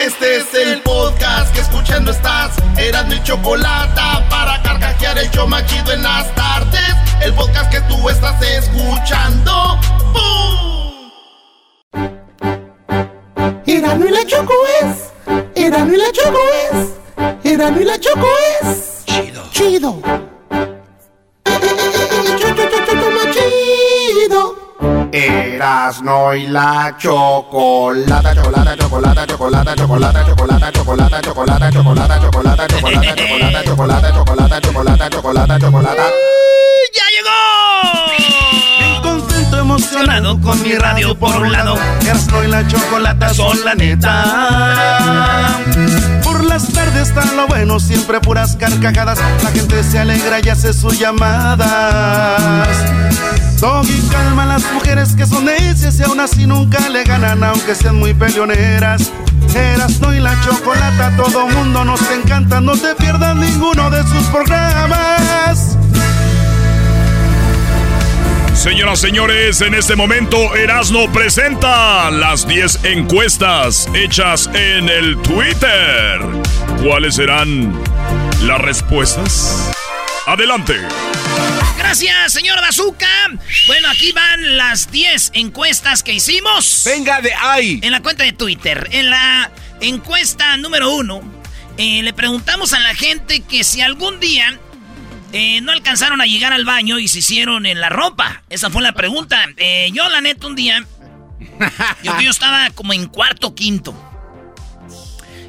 Este es el podcast que escuchando estás. Eran mi chocolate para carcajear el yo machido en las tardes. El podcast que tú estás escuchando. ¡Bum! Erano y la Choco es. Erano y la Choco es. Erano y la Choco es. Chido. Chido. Erasno y la chocolata, chocolata, chocolata, chocolata, chocolata, chocolata, chocolata, chocolata, chocolata, chocolata, chocolata, chocolata, chocolata, chocolata, chocolata, chocolata, chocolata. ¡Ya llegó! Con mi radio por un lado. Erasno y la chocolata son la neta. Por las tardes está lo bueno, siempre puras carcajadas. La gente se alegra y hace sus llamadas. Doggy calma a las mujeres que son necias y aún así nunca le ganan, aunque sean muy peleoneras. Eras no y la chocolata, todo mundo nos encanta, no te pierdas ninguno de sus programas. Señoras, señores, en este momento Erasno presenta las 10 encuestas hechas en el Twitter. ¿Cuáles serán las respuestas? Adelante. Gracias, señor Bazooka. Bueno, aquí van las 10 encuestas que hicimos. Venga de ahí. En la cuenta de Twitter. En la encuesta número uno, eh, le preguntamos a la gente que si algún día eh, no alcanzaron a llegar al baño y se hicieron en la ropa. Esa fue la pregunta. Eh, yo, la neta, un día, yo, yo estaba como en cuarto quinto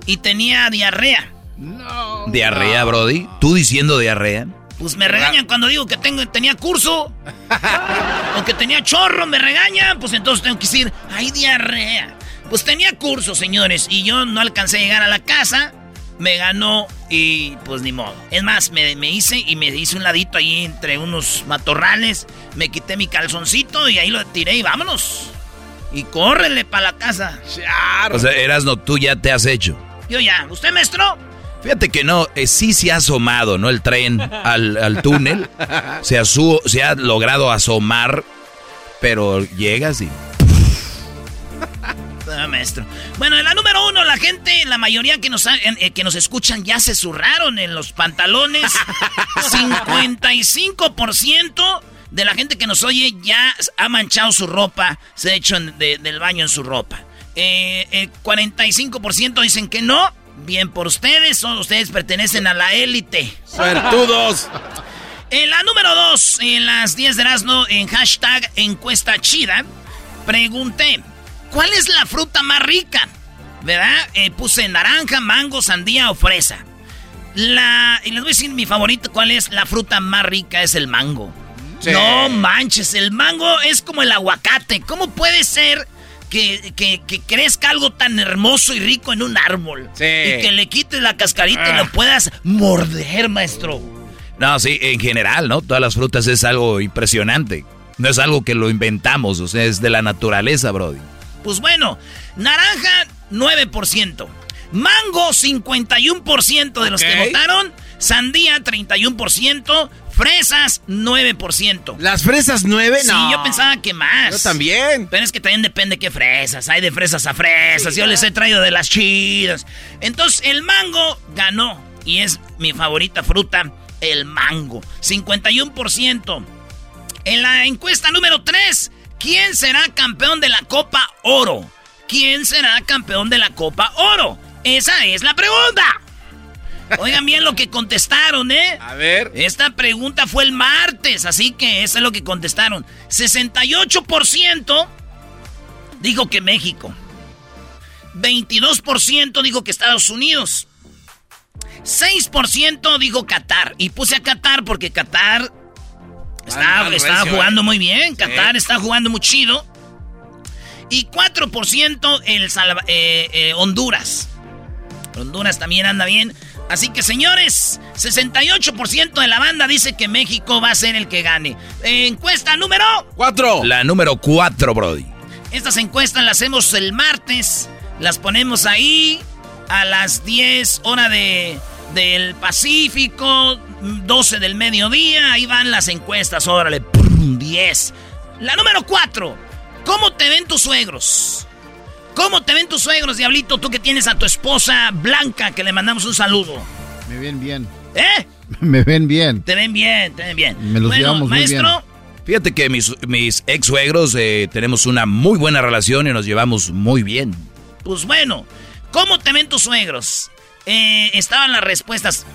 y tenía diarrea. No. ¿Diarrea, Brody? ¿Tú diciendo diarrea? Pues me regañan cuando digo que tengo, tenía curso. o que tenía chorro, me regañan. Pues entonces tengo que decir, hay diarrea. Pues tenía curso, señores. Y yo no alcancé a llegar a la casa. Me ganó y pues ni modo. Es más, me, me hice y me hice un ladito ahí entre unos matorrales. Me quité mi calzoncito y ahí lo tiré y vámonos. Y córrele para la casa. O sea, eras no, tú ya te has hecho. Yo ya. ¿Usted, maestro? Fíjate que no, eh, sí se ha asomado, ¿no? El tren al, al túnel. Se ha, su- se ha logrado asomar, pero llegas y... Ah, maestro. Bueno, en la número uno, la gente, la mayoría que nos, ha- eh, que nos escuchan ya se zurraron en los pantalones. 55% de la gente que nos oye ya ha manchado su ropa, se ha hecho en- de- del baño en su ropa. Eh, eh, 45% dicen que no. Bien por ustedes, son, ustedes pertenecen a la élite. ¡Suertudos! En la número 2, en las 10 de Erasmo, en hashtag encuesta chida, pregunté, ¿cuál es la fruta más rica? ¿Verdad? Eh, puse naranja, mango, sandía o fresa. La, y les voy a decir mi favorito, ¿cuál es la fruta más rica? Es el mango. Sí. No manches, el mango es como el aguacate. ¿Cómo puede ser que, que- que crezca algo tan hermoso y rico en un árbol? Sí. Y que le quites la cascarita y Ah. lo puedas morder, maestro. No, sí, en general, ¿no? Todas las frutas es algo impresionante. No es algo que lo inventamos, o sea, es de la naturaleza, Brody. Pues bueno, naranja 9%, mango 51% de los que votaron, sandía 31%, fresas 9%. ¿Las fresas nueve? Sí, No. yo pensaba que más. Yo también. Pero es que también depende qué fresas. Hay de fresas a fresas. Yo les he traído de las chidas. Entonces, el mango ganó. Y es mi favorita fruta, el mango. 51%. En la encuesta número 3, ¿quién será campeón de la Copa Oro? ¿Quién será campeón de la Copa Oro? Esa es la pregunta. Oigan bien lo que contestaron, ¿eh? A ver. Esta pregunta fue el martes, así que eso es lo que contestaron. 68% dijo que México. 22% dijo que Estados Unidos. 6% dijo Qatar. Y puse a Qatar porque Qatar está, recio, jugando ¿eh? muy bien. Sí. Qatar está jugando muy chido. Y 4% el Salva- eh, eh, Honduras. Honduras también anda bien. Así que señores, 68% de la banda dice que México va a ser el que gane. Eh, encuesta número... Cuatro. La número cuatro, Brody. Estas encuestas las hacemos el martes. Las ponemos ahí a las 10 hora de, del Pacífico, 12 del mediodía. Ahí van las encuestas, órale. prum, 10. La número 4. ¿Cómo te ven tus suegros? ¿Cómo te ven tus suegros, Diablito? Tú que tienes a tu esposa Blanca, que le mandamos un saludo. Me ven bien. ¿Eh? Me ven bien. Te ven bien, te ven bien. Me los bueno, llevamos muy maestro, Fíjate que mis, mis ex suegros eh, tenemos una muy buena relación y nos llevamos muy bien. pues bueno, ¿cómo te ven tus suegros? Eh, estaban las respuestas.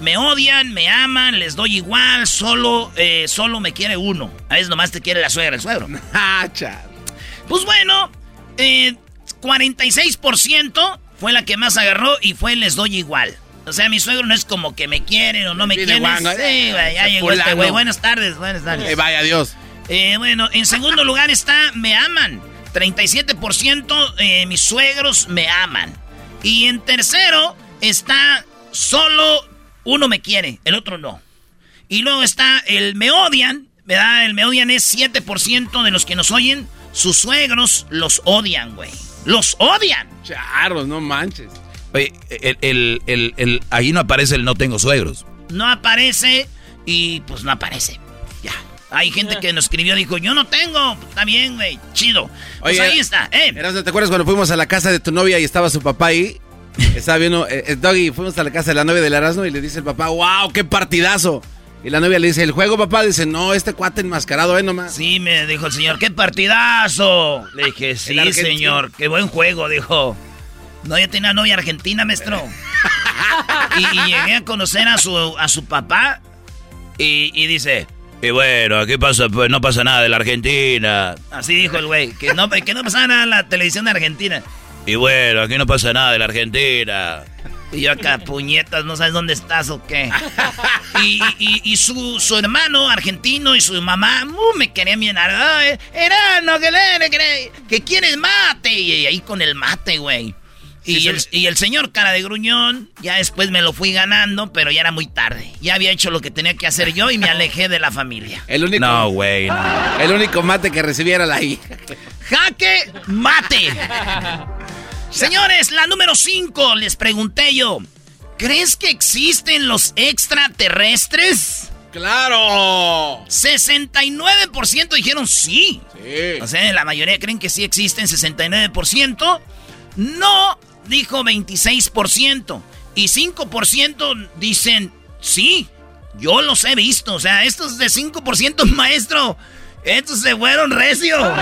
Me odian, me aman, les doy igual, solo, eh, solo me quiere uno. A veces nomás te quiere la suegra, el suegro. Ah. Pues bueno, eh, 46% fue la que más agarró y fue les doy igual. O sea, mi suegro no es como que me quieren o no me quieren. guango, Sí, eh, ya llegó este güey. Buenas tardes, buenas tardes. Eh, vaya Dios. Eh, bueno, en segundo lugar está Me aman. 37% eh, mis suegros me aman. Y en tercero está Solo uno me quiere, el otro no. Y luego está el Me odian, ¿verdad? El Me odian es 7% de los que nos oyen. Sus suegros los odian, güey. Los odian. Charros, no manches. Oye, el, el, el, el- ahí no aparece el no tengo suegros. No aparece y pues no aparece. Ya. Hay gente que nos escribió, dijo, yo no tengo. Está bien, güey. Chido. Pues Oye, ahí está. Eh. ¿te acuerdas cuando fuimos a la casa de tu novia y estaba su papá ahí? Estaba viendo, eh, eh, Doggy, fuimos a la casa de la novia del Erasmo y le dice el papá, wow, qué partidazo. Y la novia le dice, ¿el juego, papá? Dice, no, este cuate enmascarado, ¿eh, nomás? Sí, me dijo el señor, qué partidazo. Le dije, sí, señor, qué buen juego, dijo. No, yo tenía novia argentina, maestro. y, y llegué a conocer a su, a su papá y, y dice, y bueno, aquí pasa, pues no pasa nada de la Argentina. Así dijo el güey, que no, que no pasaba nada en la televisión de Argentina. Y bueno, aquí no pasa nada de la Argentina. Y yo acá, puñetas, no sabes dónde estás o qué. Y, y- y su, su hermano argentino y su mamá uh, me querían bien. Ay, Erano, que, le- que, que quieres mate. Y ahí con el mate, güey. Y, Sí, el, sí. y el señor cara de gruñón, ya después me lo fui ganando, pero ya era muy tarde. Ya había hecho lo que tenía que hacer yo y me alejé de la familia. El único, No, güey. no. el único mate que recibía era la hija. Jaque mate. Señores, la número 5, les pregunté yo. ¿Crees que existen los extraterrestres? ¡Claro! 69% dijeron sí. Sí. O sea, la mayoría creen que sí existen, 69%. No, dijo 26%. Y 5% dicen sí. Yo los he visto. O sea, estos de 5%, maestro, estos se fueron recio.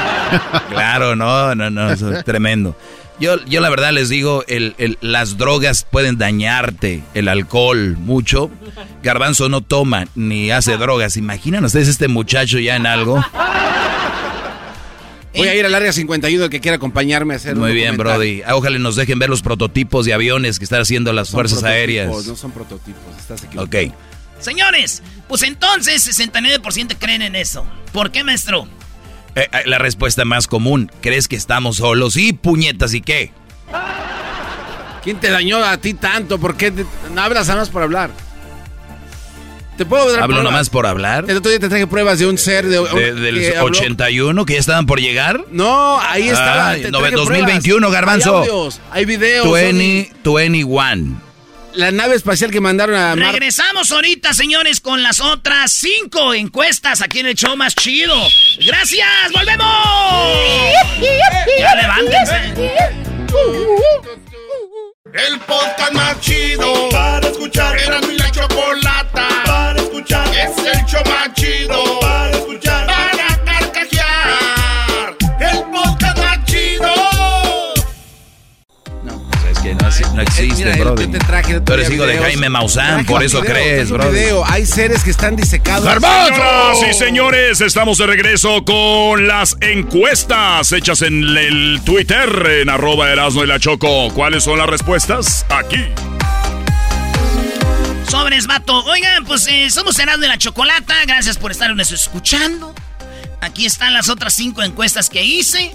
Claro, no, no, no, eso es tremendo. Yo, yo la verdad les digo, el, el- las drogas pueden dañarte, el alcohol mucho. Garbanzo no toma ni hace drogas. ¿Imaginan ustedes este muchacho ya en algo? Voy a ir al área 51, el que quiera acompañarme a hacer un Muy bien. Brody. Ah, Ojalá nos dejen ver los prototipos de aviones que están haciendo las Son fuerzas aéreas. No son prototipos, estás equivocado. Ok. Señores, pues entonces 69% creen en eso. ¿Por qué, maestro? Eh, eh, la respuesta más común, ¿crees que estamos solos? Sí, puñetas, ¿y qué? ¿Quién te dañó a ti tanto? ¿Por qué te- no hablas nada más por hablar? ¿Te puedo ¿Hablo pruebas? nomás por hablar? El otro día te traje pruebas de un ser de, De- del que habló- 81 que ya estaban por llegar. No, ahí estaba. Traje 2021, pruebas. Garbanzo. Hay audios, hay videos. 20, 21. La nave espacial que mandaron a Marte. Regresamos ahorita, señores, con las otras cinco encuestas aquí en el show más chido. ¡Gracias! ¡Volvemos! ¡Ya levántense! El podcast más chido para escuchar. Era mi la chocolata para escuchar. Es el show más chido no, exi- no existe, Mira, brother. yo te traje el otro Tú eres hijo de. Jaime Maussan, por eso crees, video. Hay seres que están disecados. Señoras y señores, estamos de regreso con las encuestas hechas en el Twitter, en arroba Erasmo y la Choco. ¿Cuáles son las respuestas? Aquí. Sobres, vato. Oigan, pues eh, somos Erasmo de la Chocolata. Gracias por estarnos escuchando. Aquí están las otras cinco encuestas que hice.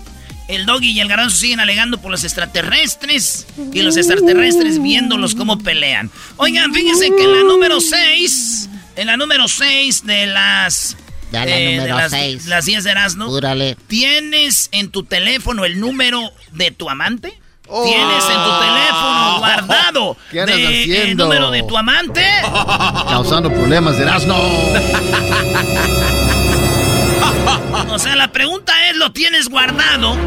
El Doggy y el Garanzo siguen alegando por los extraterrestres. Y los extraterrestres viéndolos cómo pelean. Oigan, fíjense que en la número 6. En la número 6 de las. Ya la eh, de número las, seis. las 10 de Erasmo. ¿Tienes en tu teléfono el número de tu amante? Oh. ¿Tienes en tu teléfono guardado ¿Qué andas de- el número de tu amante? Causando problemas de Erasmo. O sea, la pregunta es, ¿lo tienes guardado?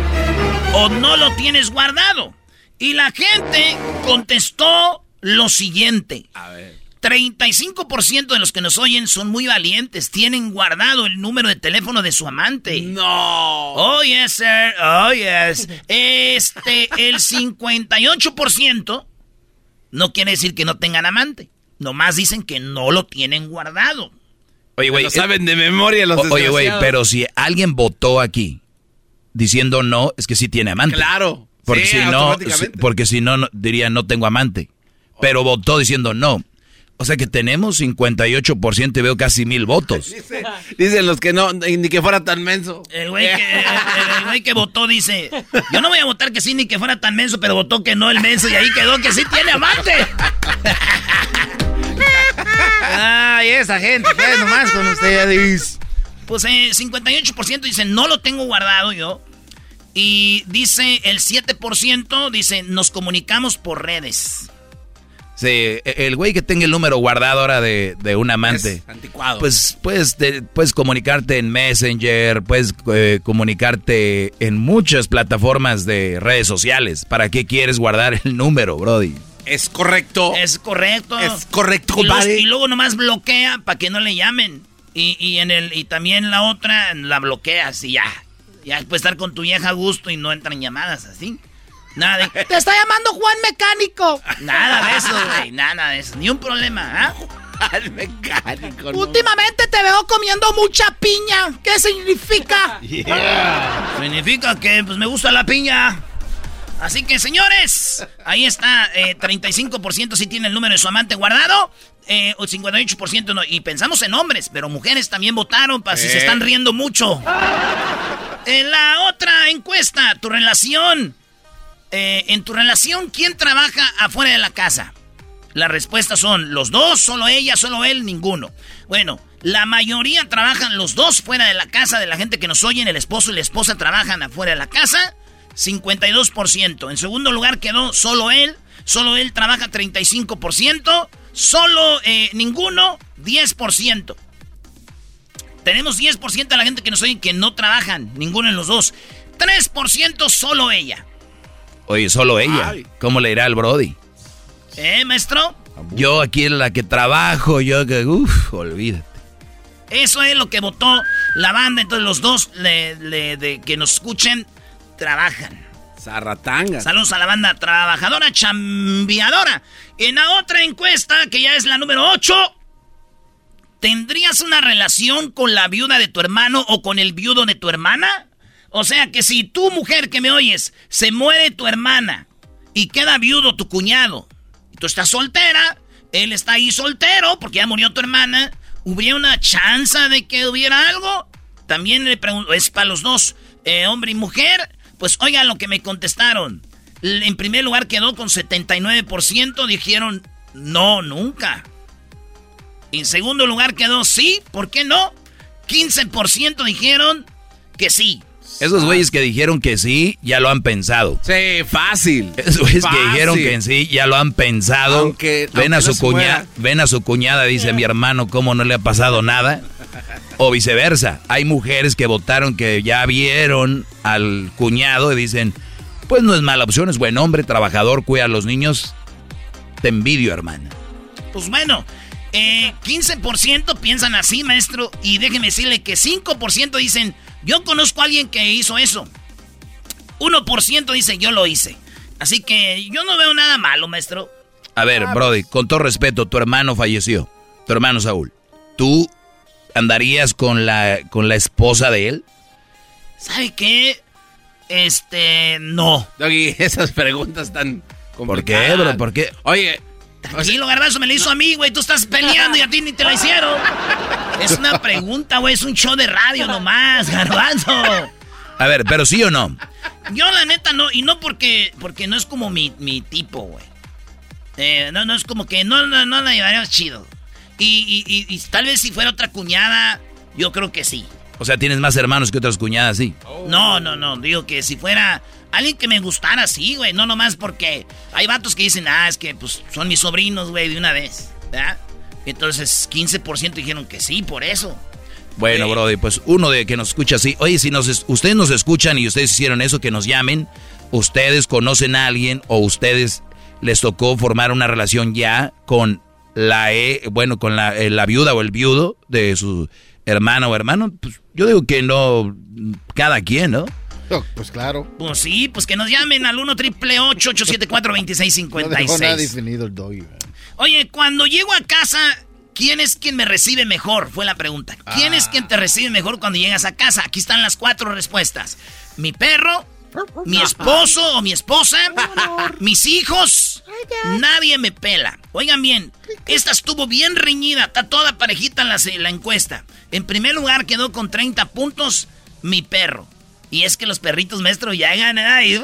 o no lo tienes guardado? Y la gente contestó lo siguiente. A ver. 35% de los que nos oyen son muy valientes. Tienen guardado el número de teléfono de su amante. No. Oh, yes, sir. Oh, yes. Este, el 58% no quiere decir que no tengan amante. Nomás dicen que no lo tienen guardado. Oye, güey. Lo saben de memoria los o- Oye, güey, pero si alguien votó aquí diciendo no, es que sí tiene amante. Claro. Porque Sí, si no, porque si no, no, diría no tengo amante. Pero votó diciendo no. O sea que tenemos 58% y veo casi mil votos. Dice- dicen los que no, ni que fuera tan menso. El güey que, el, el güey que votó dice, yo no voy a votar que sí ni que fuera tan menso, pero votó que no el menso y ahí quedó que sí tiene amante. Ay, esa gente, pues nomás con ustedes. Pues eh, 58% dice, no lo tengo guardado yo. Y dice el 7% dice, nos comunicamos por redes. Sí, e- el güey que tenga el número guardado ahora de, de un amante. Es anticuado. Pues puedes, te- puedes comunicarte en Messenger, puedes eh, comunicarte en muchas plataformas de redes sociales. ¿Para qué quieres guardar el número, Brody? Es correcto. Es correcto. Es correcto, y, los- compadre. y luego nomás bloquea para que no le llamen. Y, y en el y también la otra la bloqueas y ya. Ya puedes estar con tu vieja a gusto y no entran llamadas así. Nada de, te está llamando Juan Mecánico. Nada de eso, güey. Nada de eso. Ni un problema, ¿ah? Al mecánico. no. Últimamente te veo comiendo mucha piña. ¿Qué significa? Significa que pues me gusta la piña. Así que, señores, ahí está. eh, 35% sí tiene el número de su amante guardado. Eh, o 58% no. Y pensamos en hombres, pero mujeres también votaron para si se Eh. están riendo mucho. En la otra encuesta, tu relación. Eh, en tu relación, ¿quién trabaja afuera de la casa? Las respuestas son los dos, solo ella, solo él, ninguno. Bueno, la mayoría trabajan los dos fuera de la casa de la gente que nos oyen. El esposo y la esposa trabajan afuera de la casa. 52%. En segundo lugar quedó solo él. Solo él trabaja 35%. Solo eh, ninguno, 10%. Tenemos 10% de la gente que nos oyen que no trabajan. Ninguno en los dos. 3% solo ella. Oye, solo ella. Ay. ¿Cómo le irá al Brody? ¿Eh, maestro? Yo aquí en la que trabajo, yo que, uff, olvídate. Eso es lo que votó la banda. Entonces los dos le- le- de que nos escuchen trabajan. Zarratanga. Saludos a la banda trabajadora, chambeadora. En la otra encuesta, que ya es la número 8, ¿tendrías una relación con la viuda de tu hermano o con el viudo de tu hermana? O sea que si tú, mujer que me oyes, se muere tu hermana y queda viudo tu cuñado, y tú estás soltera, él está ahí soltero porque ya murió tu hermana, ¿hubiera una chance de que hubiera algo? También le pregunto, es para los dos, eh, hombre y mujer. Pues oigan lo que me contestaron. En primer lugar quedó con 79%, dijeron no, nunca. En segundo lugar quedó sí, ¿por qué no? 15% dijeron que sí. Esos güeyes que dijeron que sí, ya lo han pensado. Sí, fácil. Esos güeyes que dijeron que sí, ya lo han pensado. Aunque- ven, a su no cuñada, ven a su cuñada, dice mi hermano, cómo no le ha pasado nada. O viceversa. Hay mujeres que votaron que ya vieron al cuñado y dicen, pues no es mala opción, es buen hombre, trabajador, cuida a los niños. Te envidio, hermana. Pues bueno, eh, 15% piensan así, maestro, y déjeme decirle que 5% dicen, yo conozco a alguien que hizo eso. 1% dice, yo lo hice. Así que yo no veo nada malo, maestro. A ver, Brody, con todo respeto, tu hermano falleció. Tu hermano Saúl. ¿Tú andarías con la, con la esposa de él? ¿Sabe qué? Este, no. Doggy, esas preguntas tan ¿Por qué, complicadas. bro? ¿Por qué? Oye, Tranquilo, garbanzo, me lo hizo a mí, güey. Tú estás peleando y a ti ni te la hicieron. Es una pregunta, güey. Es un show de radio nomás, garbanzo. A ver, pero sí o no. Yo la neta no, y no porque, porque no es como mi, mi tipo, güey. Eh, no, no es como que no, no, no la llevaríamos chido. Y, y, y, y tal vez si fuera otra cuñada, yo creo que sí. O sea, tienes más hermanos que otras cuñadas, sí. No, no, no, digo que si fuera alguien que me gustara, sí, güey. No nomás porque hay vatos que dicen, ah, es que pues son mis sobrinos, güey, de una vez. ¿verdad? Entonces, 15% dijeron que sí, por eso. Bueno, Brody, pues uno de que nos escucha así. Oye, si nos, ustedes nos escuchan y ustedes hicieron eso, que nos llamen. Ustedes conocen a alguien o ustedes les tocó formar una relación ya con la e, bueno, con la, eh, la viuda o el viudo de su hermana o hermano. Pues yo digo que no, cada quien, ¿no? Pues claro. Pues sí, pues que nos llamen al 1 triple 874 2656 No definido el doggy. Oye, cuando llego a casa, ¿quién es quien me recibe mejor? Fue la pregunta. ¿Quién es quien te recibe mejor cuando llegas a casa? Aquí están las cuatro respuestas. Mi perro, mi esposo o mi esposa, mis hijos, nadie me pela. Oigan bien, esta estuvo bien reñida, está toda parejita en la, la encuesta. En primer lugar quedó con 30 puntos mi perro. Y es que los perritos maestros llegan ahí.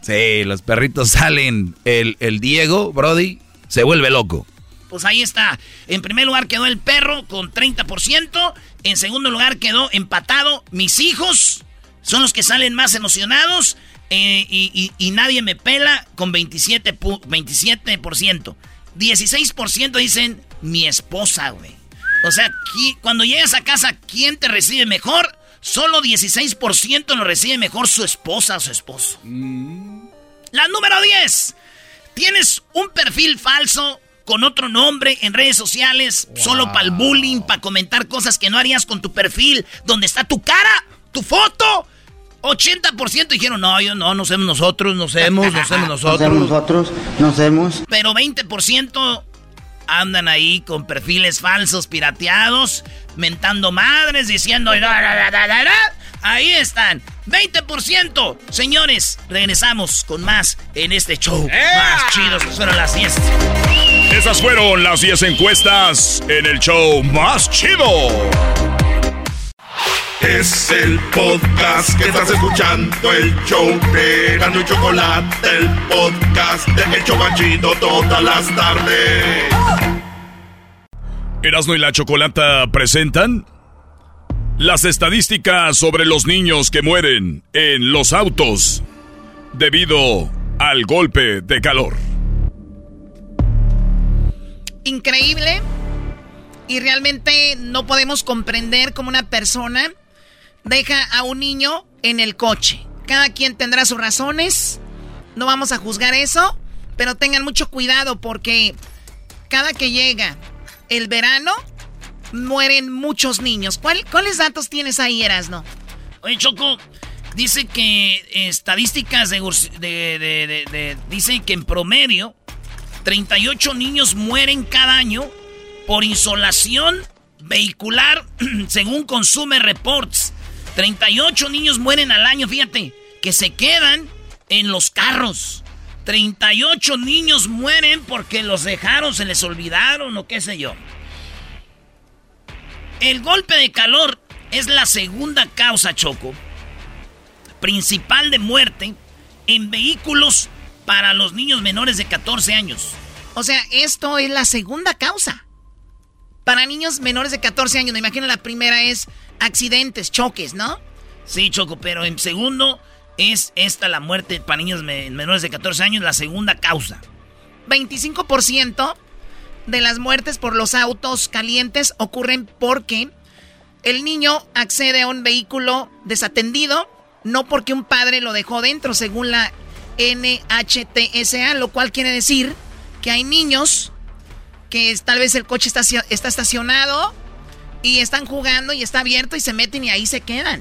Sí, los perritos salen. El, el Diego, Brody, se vuelve loco. Pues ahí está. En primer lugar quedó el perro con 30%. En segundo lugar quedó empatado mis hijos. Son los que salen más emocionados. Eh, y, nadie me pela con 27%. 27%. 16% dicen mi esposa, güey. O sea, cuando llegas a casa, ¿quién te recibe mejor? Solo 16% lo recibe mejor su esposa o su esposo. La número 10. Tienes un perfil falso con otro nombre en redes sociales, solo para el bullying, para comentar cosas que no harías con tu perfil, donde está tu cara, tu foto. 80% dijeron, no, yo no, no somos nosotros, no somos, no somos nosotros. No somos nosotros, no somos. Pero 20% andan ahí con perfiles falsos, pirateados, mentando madres, diciendo... Ahí están. 20%. Señores, regresamos con más en este show. Más chidos. Fueron las 10. Esas fueron las 10 encuestas en el show más chido. Es el podcast que estás escuchando, el show de Gano y Chocolate, el podcast de El Chocachito todas las tardes. Erasmo y la Chocolata presentan las estadísticas sobre los niños que mueren en los autos debido al golpe de calor. Increíble. Y realmente no podemos comprender cómo una persona deja a un niño en el coche. Cada quien tendrá sus razones. No vamos a juzgar eso. Pero tengan mucho cuidado porque cada que llega el verano, mueren muchos niños. ¿Cuáles datos tienes ahí, Erasno? Oye, Choco, dice que estadísticas de, de, dicen que en promedio 38 niños mueren cada año por insolación vehicular, según Consume Reports. 38 niños mueren al año, fíjate, que se quedan en los carros. 38 niños mueren porque los dejaron, se les olvidaron o qué sé yo. El golpe de calor es la segunda causa, Choco, principal de muerte en vehículos para los niños menores de 14 años. O sea, esto es la segunda causa. Para niños menores de 14 años, me imagino la primera es accidentes, choques, ¿no? Sí, Choco, pero en segundo es esta la muerte para niños menores de 14 años, la segunda causa. 25% de las muertes por los autos calientes ocurren porque el niño accede a un vehículo desatendido, no porque un padre lo dejó dentro, según la NHTSA, lo cual quiere decir que hay niños que tal vez el coche está, está estacionado y están jugando y está abierto y se meten y ahí se quedan.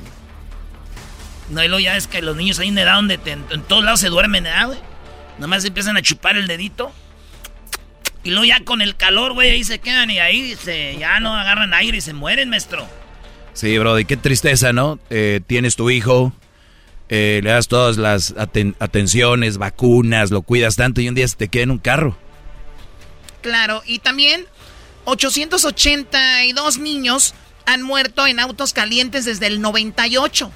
No, y luego ya es que los niños ahí en edad donde en todos lados se duermen, ¿eh, güey? Nomás empiezan a chupar el dedito y luego ya con el calor, güey, ahí se quedan y ahí se, ya no agarran aire y se mueren, maestro. Sí, Brody, qué tristeza, ¿no? Eh, tienes tu hijo, eh, le das todas las atenciones, vacunas, lo cuidas tanto y un día se te queda en un carro. Claro, y también 882 niños han muerto en autos calientes desde el 98.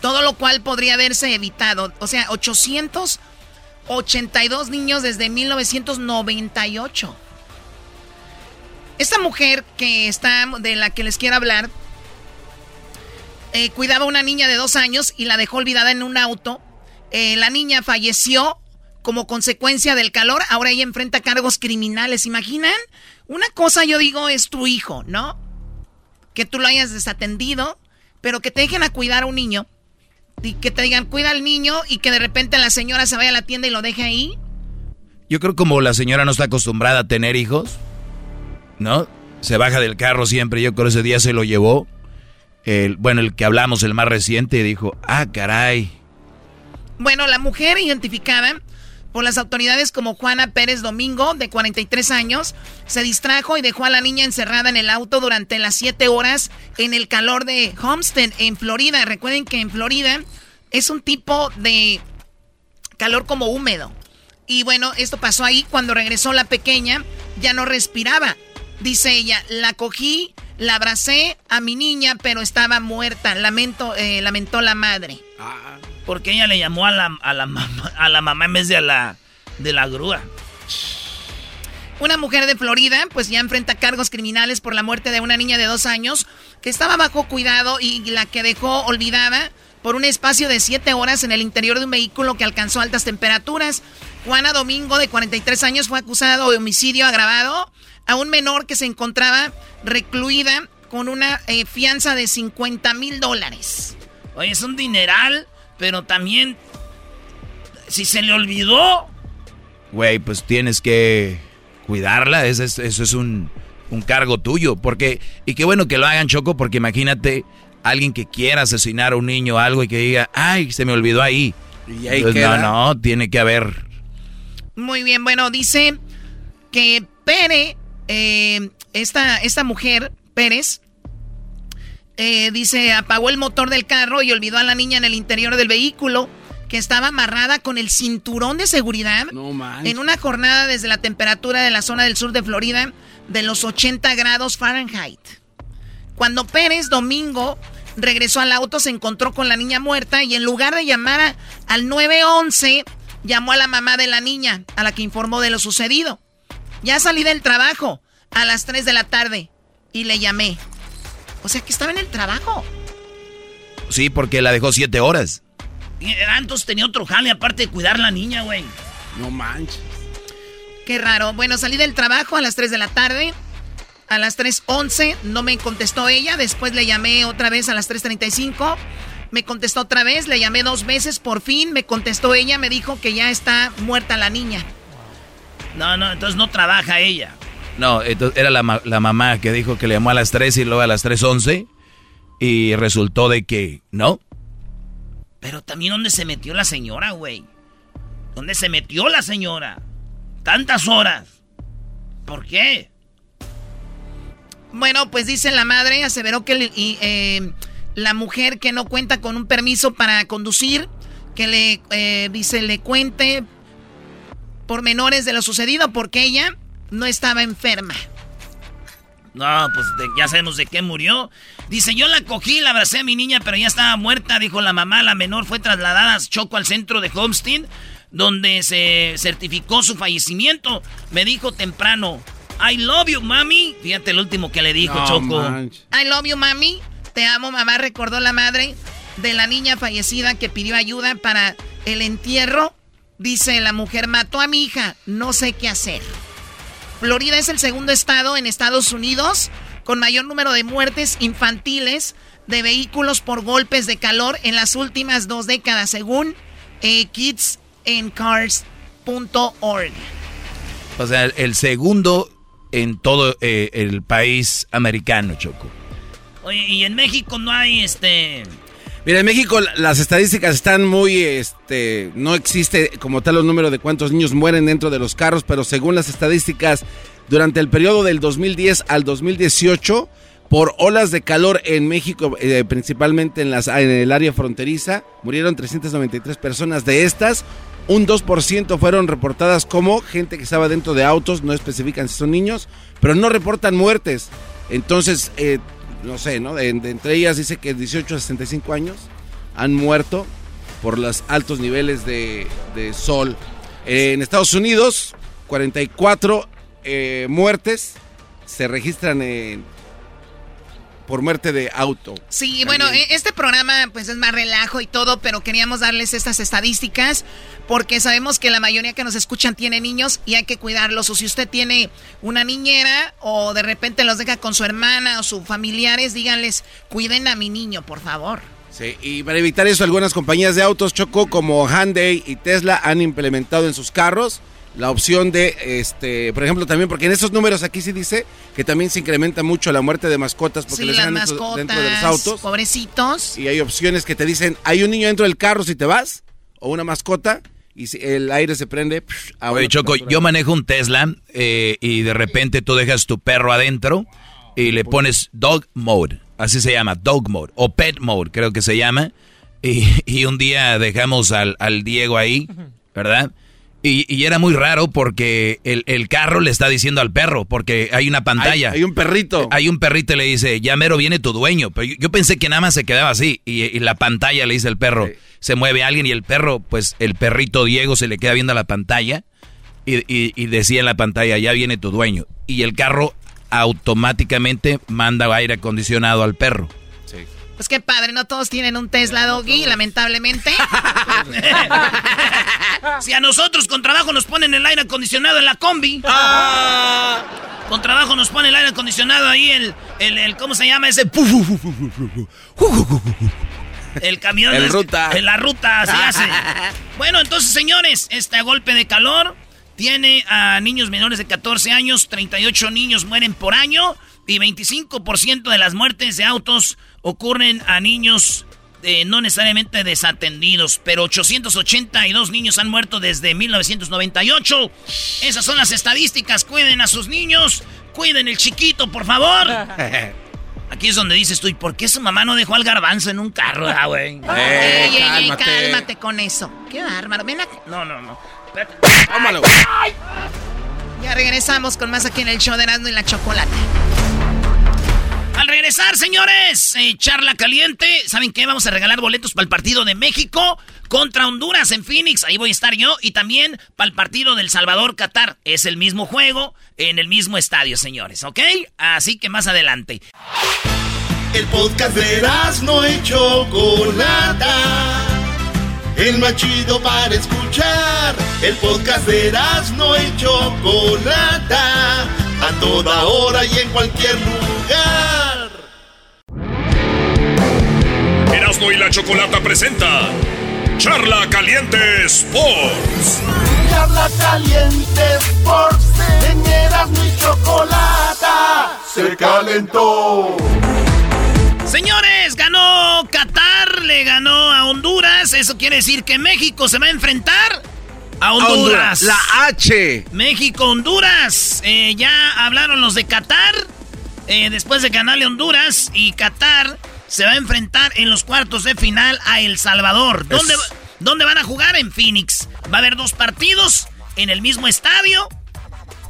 Todo lo cual podría haberse evitado. O sea, 800 82 niños desde 1998. Esta mujer que está, de la que les quiero hablar, eh, cuidaba a una niña de dos años y la dejó olvidada en un auto. Eh, la niña falleció como consecuencia del calor. Ahora ella enfrenta cargos criminales. ¿Imaginan? Una cosa yo digo es tu hijo, ¿no? que tú lo hayas desatendido, pero que te dejen a cuidar a un niño y que te digan cuida al niño y que de repente la señora se vaya a la tienda y lo deje ahí. Yo creo como la señora no está acostumbrada a tener hijos, ¿no? Se baja del carro siempre, yo creo ese día se lo llevó. El, bueno, el que hablamos, el más reciente, dijo, ah, caray. Bueno, la mujer identificada por las autoridades como Juana Pérez Domingo, de 43 años, se distrajo y dejó a la niña encerrada en el auto durante las 7 horas en el calor de Homestead, en Florida. Recuerden que en Florida es un tipo de calor como húmedo. Y bueno, esto pasó ahí cuando regresó la pequeña, ya no respiraba. Dice ella, la cogí, la abracé a mi niña, pero estaba muerta. Lamento, eh, lamentó la madre. Ah. Porque ella le llamó a la, a la, mamá, a la mamá en vez de a la, de la grúa. Una mujer de Florida, pues ya enfrenta cargos criminales por la muerte de una niña de dos años que estaba bajo cuidado y la que dejó olvidada por un espacio de siete horas en el interior de un vehículo que alcanzó altas temperaturas. Juana Domingo, de 43 años, fue acusado de homicidio agravado a un menor que se encontraba recluida con una eh, fianza de 50 mil dólares. Oye, es un dineral pero también, si se le olvidó. Güey, pues tienes que cuidarla. Eso es, un, cargo tuyo. Porque, y qué bueno que lo hagan, Choco, porque imagínate alguien que quiera asesinar a un niño o algo y que diga, ay, se me olvidó ahí. Y ahí pues, no, no, tiene que haber. Muy bien, bueno, dice que Pere, eh, esta, esta mujer, Pérez, eh, dice, apagó el motor del carro y olvidó a la niña en el interior del vehículo, que estaba amarrada con el cinturón de seguridad en una jornada desde la temperatura de la zona del sur de Florida de los 80 grados Fahrenheit. Cuando Pérez domingo regresó al auto se encontró con la niña muerta y en lugar de llamar al 911 llamó a la mamá de la niña a la que informó de lo sucedido. Ya salí del trabajo a las 3 de la tarde y le llamé. O sea que estaba en el trabajo. Sí, porque la dejó siete horas. Antes tenía otro jale aparte de cuidar a la niña, güey. No manches. Qué raro. Bueno, salí del trabajo a las 3 de la tarde. A las 3.11 no me contestó ella. Después le llamé otra vez a las 3.35. Me contestó otra vez. Le llamé dos veces. Por fin me contestó ella. Me dijo que ya está muerta la niña. No, no, entonces no trabaja ella. No, era la, mamá que dijo que le llamó a las 3 y luego a las 3.11 y resultó de que no. Pero también dónde se metió la señora, güey. ¿Dónde se metió la señora? Tantas horas. ¿Por qué? Bueno, pues dice la madre, aseveró que eh, la mujer que no cuenta con un permiso para conducir, que le eh, dice le cuente por menores de lo sucedido, porque ella no estaba enferma. No, pues ya sabemos de qué murió. Dice, yo la cogí, la abracé a mi niña, pero ya estaba muerta, dijo la mamá. La menor fue trasladada a Choco al centro de Homestead, donde se certificó su fallecimiento. Me dijo temprano, I love you, mami. Fíjate el último que le dijo Choco. I love you, mami. Te amo, mamá, recordó la madre de la niña fallecida que pidió ayuda para el entierro. Dice, la mujer mató a mi hija, no sé qué hacer. Florida es el segundo estado en Estados Unidos con mayor número de muertes infantiles de vehículos por golpes de calor en las últimas dos décadas, según eh, kidsandcars.org. O sea, el segundo en todo eh, el país americano, Choco. Oye, y en México no hay este Mira, en México las estadísticas están muy, este, no existe como tal los números de cuántos niños mueren dentro de los carros, pero según las estadísticas, durante el periodo del 2010 al 2018, por olas de calor en México, eh, principalmente en, las, en el área fronteriza, murieron 393 personas. De estas, un 2% fueron reportadas como gente que estaba dentro de autos, no especifican si son niños, pero no reportan muertes. Entonces, eh, no sé, ¿no? Entre ellas dice que 18 a 65 años han muerto por los altos niveles de, sol. en Estados Unidos, 44 eh, muertes se registran por muerte de auto. Sí, bueno, e- este programa pues es más relajo y todo, pero queríamos darles estas estadísticas porque sabemos que la mayoría que nos escuchan tiene niños y hay que cuidarlos. O si usted tiene una niñera o de repente los deja con su hermana o sus familiares, díganles, cuiden a mi niño, por favor. Sí, y para evitar eso, algunas compañías de autos Choco como Hyundai y Tesla han implementado en sus carros la opción de, este, por ejemplo, también, porque en esos números aquí sí dice que también se incrementa mucho la muerte de mascotas porque Sí, les las dejan dentro, mascotas, dentro de los autos. pobrecitos. Y hay opciones que te dicen, hay un niño dentro del carro si te vas, o una mascota, y si el aire se prende. psh, a Oye, Choco, yo manejo un Tesla eh, y de repente tú dejas tu perro adentro y le pones dog mode, así se llama, dog mode, o pet mode, creo que se llama. Y, y un día dejamos al, al Diego ahí, ¿verdad? Y, y era muy raro porque el, el carro le está diciendo al perro, porque hay una pantalla. Hay, hay un perrito. Hay un perrito y le dice, ya mero viene tu dueño. Pero yo, yo pensé que nada más se quedaba así. Y, y la pantalla le dice el perro, Sí. se mueve alguien y el perro, pues el perrito Diego se le queda viendo a la pantalla y, y- y decía en la pantalla, ya viene tu dueño. Y el carro automáticamente manda aire acondicionado al perro. Pues qué padre, no todos tienen un Tesla Doggy, lamentablemente. Si a nosotros con trabajo nos ponen el aire acondicionado en la combi. Ah. Con trabajo nos pone el aire acondicionado ahí, el, el, el- ¿cómo se llama ese? El camión. El ruta. En la ruta, se hace. Bueno, entonces, señores, este golpe de calor tiene a niños menores de 14 años, 38 niños mueren por año y 25% de las muertes de autos ocurren a niños eh, no necesariamente desatendidos, pero 882 niños han muerto desde 1998. Esas son las estadísticas. Cuiden a sus niños, cuiden el chiquito, por favor. Aquí es donde dices tú, ¿y por qué su mamá no dejó al garbanzo en un carro, ah, güey? Eh, Ey, ey, ey, cálmate. cálmate con eso. Qué bárbaro. Ven acá. No, no, no. Tómalo. Ya regresamos con más aquí en el show de Erasmo y la Chocolate. Al regresar, señores, eh, charla caliente. ¿Saben qué? Vamos a regalar boletos para el partido de México contra Honduras en Phoenix. Ahí voy a estar yo. Y también para el partido del Salvador-Qatar. Es el mismo juego en el mismo estadio, señores, ¿ok? Así que más adelante. El podcast de Erasmo y Chocolata. El más chido para escuchar. El podcast de Erasmo y Chocolata. A toda hora y en cualquier lugar. Erasmo y la Chocolata presenta Charla Caliente Sports. Charla caliente Sports. En Erasmo y Chocolata. Se calentó. Señores, ganó Qatar, le ganó a Honduras. Eso quiere decir que México se va a enfrentar a Honduras. La H. México, Honduras. Eh, ya hablaron los de Qatar. eh, después de ganarle Honduras. Y Qatar se va a enfrentar en los cuartos de final a El Salvador. ¿Dónde, Es- ¿Dónde van a jugar? En Phoenix. Va a haber dos partidos en el mismo estadio.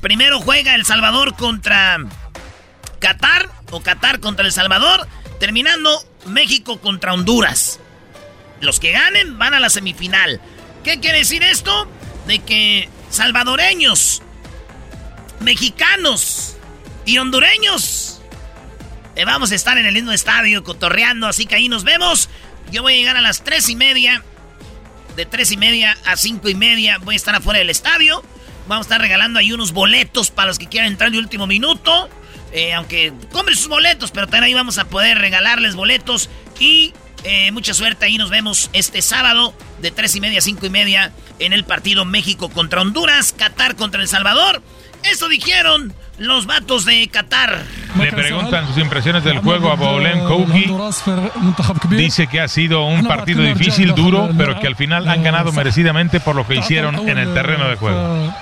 Primero juega El Salvador contra Qatar. O Qatar contra El Salvador. Terminando México contra Honduras. Los que ganen van a la semifinal. ¿Qué quiere decir esto? De que salvadoreños, mexicanos y hondureños eh, vamos a estar en el mismo estadio cotorreando, así que ahí nos vemos. Yo voy a llegar a las tres y media. De tres y media a cinco y media voy a estar afuera del estadio. Vamos a estar regalando ahí unos boletos para los que quieran entrar de último minuto. Eh, aunque compren sus boletos, pero también ahí vamos a poder regalarles boletos. Y eh, mucha suerte, ahí nos vemos este sábado de tres y media a cinco y media en el partido México contra Honduras, Qatar contra El Salvador. Eso dijeron los vatos de Qatar. Le preguntan sus impresiones del juego a Boulen Kouki. Dice que ha sido un partido difícil, duro, pero que al final han ganado merecidamente por lo que hicieron en el terreno de juego.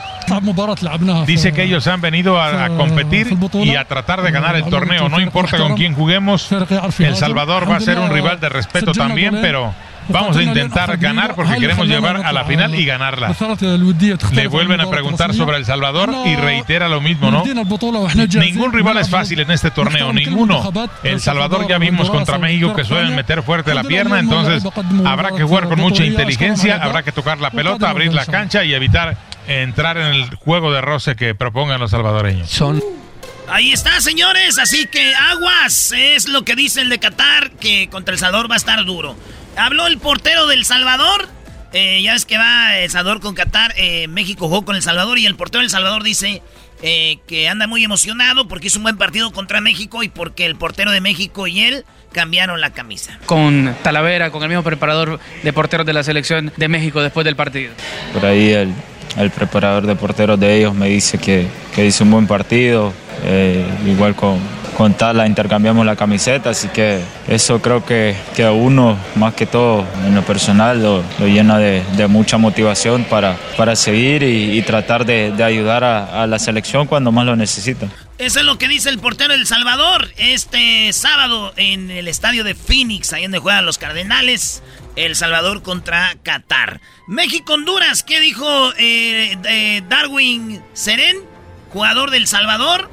Dice que ellos han venido a, a competir y a tratar de ganar el torneo. No importa con quién juguemos, El Salvador va a ser un rival de respeto también, pero vamos a intentar ganar porque queremos llevar a la final y ganarla. Le vuelven a preguntar sobre El Salvador y reitera lo mismo, ¿no? Ningún rival es fácil en este torneo, ninguno. El Salvador ya vimos contra México que suelen meter fuerte la pierna, entonces habrá que jugar con mucha inteligencia, habrá que tocar la pelota, abrir la cancha y evitar entrar en el juego de roce que propongan los salvadoreños. Son Ahí está, señores. Así que aguas. Es lo que dice el de Qatar, que contra El Salvador va a estar duro. Habló el portero del Salvador. Eh, ya ves que va El Salvador con Qatar. Eh, México jugó con El Salvador. Y el portero del Salvador dice eh, que anda muy emocionado porque hizo un buen partido contra México y porque el portero de México y él cambiaron la camisa. Con Talavera, con el mismo preparador de porteros de la selección de México después del partido. Por ahí el, el preparador de porteros de ellos me dice que, que hizo un buen partido, eh, igual con, con Tala intercambiamos la camiseta, así que eso creo que, que a uno, más que todo en lo personal, lo, llena de, mucha motivación para, para seguir y, tratar de, ayudar a, la selección cuando más lo necesita. Eso es lo que dice el portero del Salvador este sábado en el estadio de Phoenix, ahí donde juegan los Cardenales. El Salvador contra Qatar. México-Honduras, ¿qué dijo eh, eh, Darwin Seren, jugador del Salvador?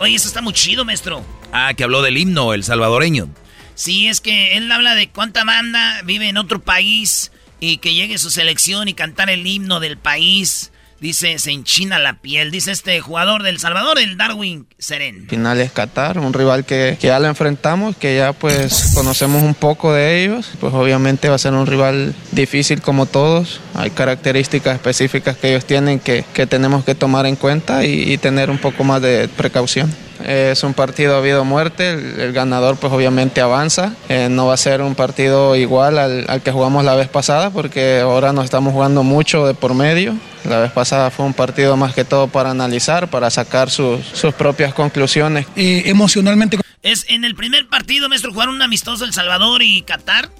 Oye, eso está muy chido, maestro. Ah, que habló del himno, el salvadoreño. Sí, es que él habla de cuánta banda vive en otro país y que llegue su selección y cantar el himno del país. Dice, se enchina la piel. Dice este jugador del Salvador, el Darwin Seren. Final es Qatar, un rival que, que, ya lo enfrentamos, que ya pues conocemos un poco de ellos. Pues obviamente va a ser un rival difícil como todos. Hay características específicas que ellos tienen que, que tenemos que tomar en cuenta y, y tener un poco más de precaución. Es un partido ha habido muerte, el, el, ganador pues obviamente avanza. Eh, no va a ser un partido igual al, al, que jugamos la vez pasada porque ahora nos estamos jugando mucho de por medio. La vez pasada fue un partido más que todo para analizar, para sacar sus, sus propias conclusiones. Eh, emocionalmente... Es en el primer partido, maestro, jugaron un amistoso El Salvador y Qatar.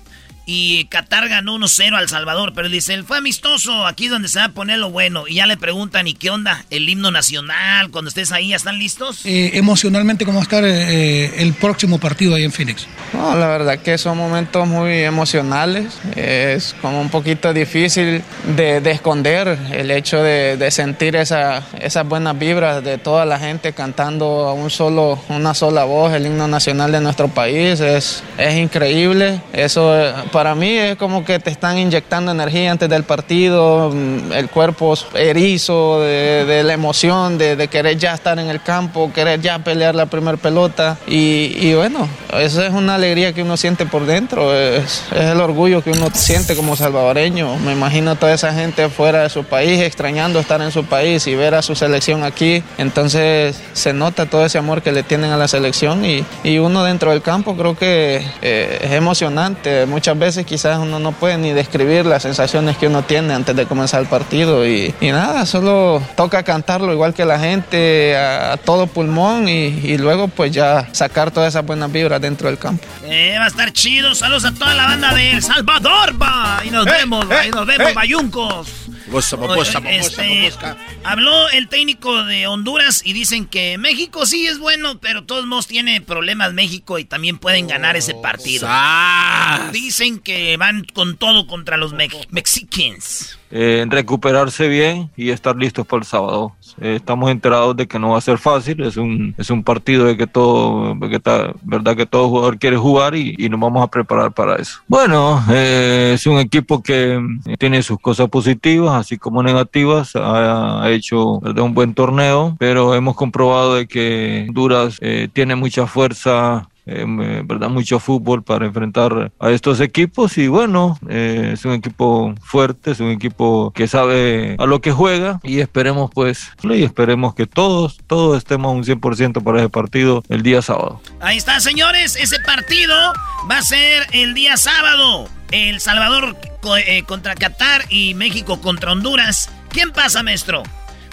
Y Qatar ganó 1-0 al Salvador, pero dice, él fue amistoso, aquí es donde se va a poner lo bueno. Y ya le preguntan, ¿y qué onda? El himno nacional, cuando estés ahí, ¿ya están listos? Eh, emocionalmente, ¿cómo va a estar eh, el próximo partido ahí en Phoenix? No, la verdad que son momentos muy emocionales. Es como un poquito difícil de, de esconder el hecho de, de sentir esa, esas buenas vibras de toda la gente cantando a un solo, una sola voz el himno nacional de nuestro país. Es, es increíble. Eso para mí es como que te están inyectando energía antes del partido, mm, el cuerpo erizo de, la emoción, de, querer ya estar en el campo, querer ya pelear la primera pelota. Y, bueno, eso es una alegría que uno siente por dentro, es, el orgullo que uno siente como salvadoreño. Me imagino toda esa gente fuera de su país, extrañando estar en su país y ver a su selección aquí. Entonces se nota todo ese amor que le tienen a la selección y, y uno dentro del campo creo que eh, es emocionante. Muchas veces veces quizás uno no puede ni describir las sensaciones que uno tiene antes de comenzar el partido y, y nada, solo toca cantarlo igual que la gente a, a todo pulmón y, y, luego pues ya sacar todas esas buenas vibras dentro del campo. Eh, va a estar chido, saludos a toda la banda de El Salvador, va, y nos vemos, hey, y nos vemos, bayuncos. Este, habló el técnico de Honduras y dicen que México sí es bueno, pero todos modos tiene problemas México y también pueden ganar ese partido. ¡Sas! Dicen que van con todo contra los me Mexicans. Eh, recuperarse bien y estar listos para el sábado. Eh, estamos enterados de que no va a ser fácil, es un, es un partido de que todo, que está, verdad que todo jugador quiere jugar y, y nos vamos a preparar para eso. Bueno, eh, es un equipo que tiene sus cosas positivas, así como negativas, ha, hecho un buen torneo, pero hemos comprobado de que Honduras eh, tiene mucha fuerza eh, verdad mucho fútbol para enfrentar a estos equipos y bueno eh, es un equipo fuerte es un equipo que sabe a lo que juega y esperemos pues y esperemos que todos todos estemos un 100% para ese partido el día sábado. Ahí está señores ese partido va a ser el día sábado. El Salvador eh, contra Qatar y México contra Honduras. ¿quién pasa maestro?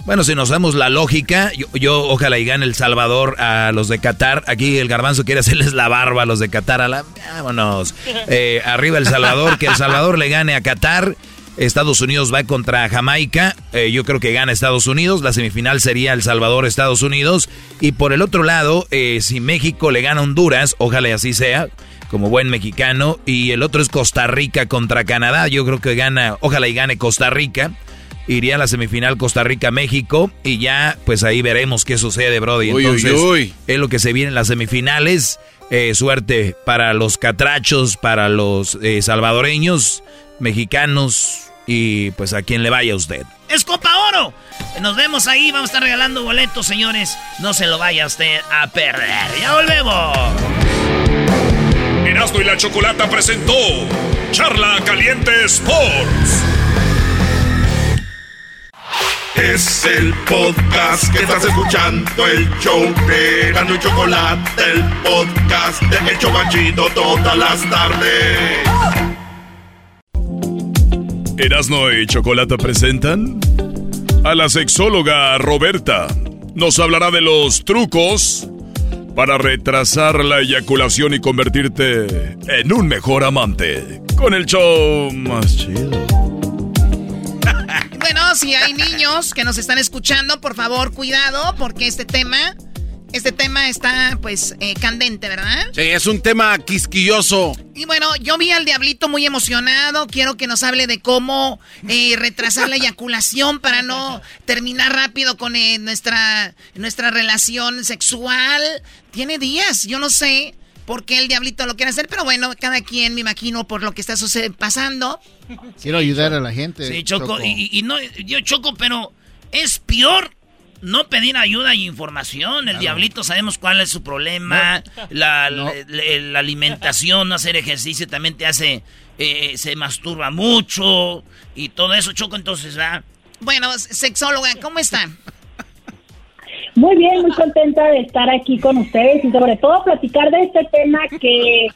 Bueno, si nos damos la lógica, yo, yo, ojalá y gane El Salvador a los de Qatar. Aquí el garbanzo quiere hacerles la barba a los de Qatar. A la, vámonos. Eh, arriba El Salvador, que El Salvador le gane a Qatar. Estados Unidos va contra Jamaica. Eh, yo creo que gana Estados Unidos. La semifinal sería El Salvador-Estados Unidos. Y por el otro lado, eh, si México le gana a Honduras, ojalá y así sea, como buen mexicano. Y el otro es Costa Rica contra Canadá. Yo creo que gana, ojalá y gane Costa Rica iría a la semifinal Costa Rica-México y ya pues ahí veremos qué sucede, Brody. Entonces, uy, uy, uy. es lo que se viene en las semifinales. Eh, suerte para los catrachos, para los eh, salvadoreños, mexicanos y pues a quien le vaya a usted. ¡Es Copa Oro! Nos vemos ahí, vamos a estar regalando boletos, señores. No se lo vaya usted a perder. Ya volvemos. Erasmo y la Chocolata presentó Charla Caliente Sports. Es el podcast que estás escuchando, el show de Erasmo y Chocolate, el podcast de El Chocachito todas las tardes. Erasmo y Chocolata presentan a la sexóloga Roberta. Nos hablará de los trucos para retrasar la eyaculación y convertirte en un mejor amante. Con el show más chido. Bueno, si hay niños que nos están escuchando, por favor, cuidado, porque este tema este tema está, pues, eh, candente, ¿verdad? Sí, es un tema quisquilloso. Y bueno, yo vi al diablito muy emocionado. Quiero que nos hable de cómo eh, retrasar la eyaculación para no terminar rápido con eh, nuestra, nuestra relación sexual. Tiene días, yo no sé por qué el diablito lo quiere hacer, pero bueno, cada quien me imagino por lo que está pasando. Quiero ayudar a la gente. Sí, Choco, Y, y no, yo Choco, pero es peor no pedir ayuda y información. El diablito sabemos cuál es su problema. La, alimentación, no hacer ejercicio también te hace. Eh, se masturba mucho y todo eso, Choco, entonces, ¿verdad? Bueno, sexóloga, ¿cómo está? Muy bien, muy contenta de estar aquí con ustedes y sobre todo platicar de este tema que,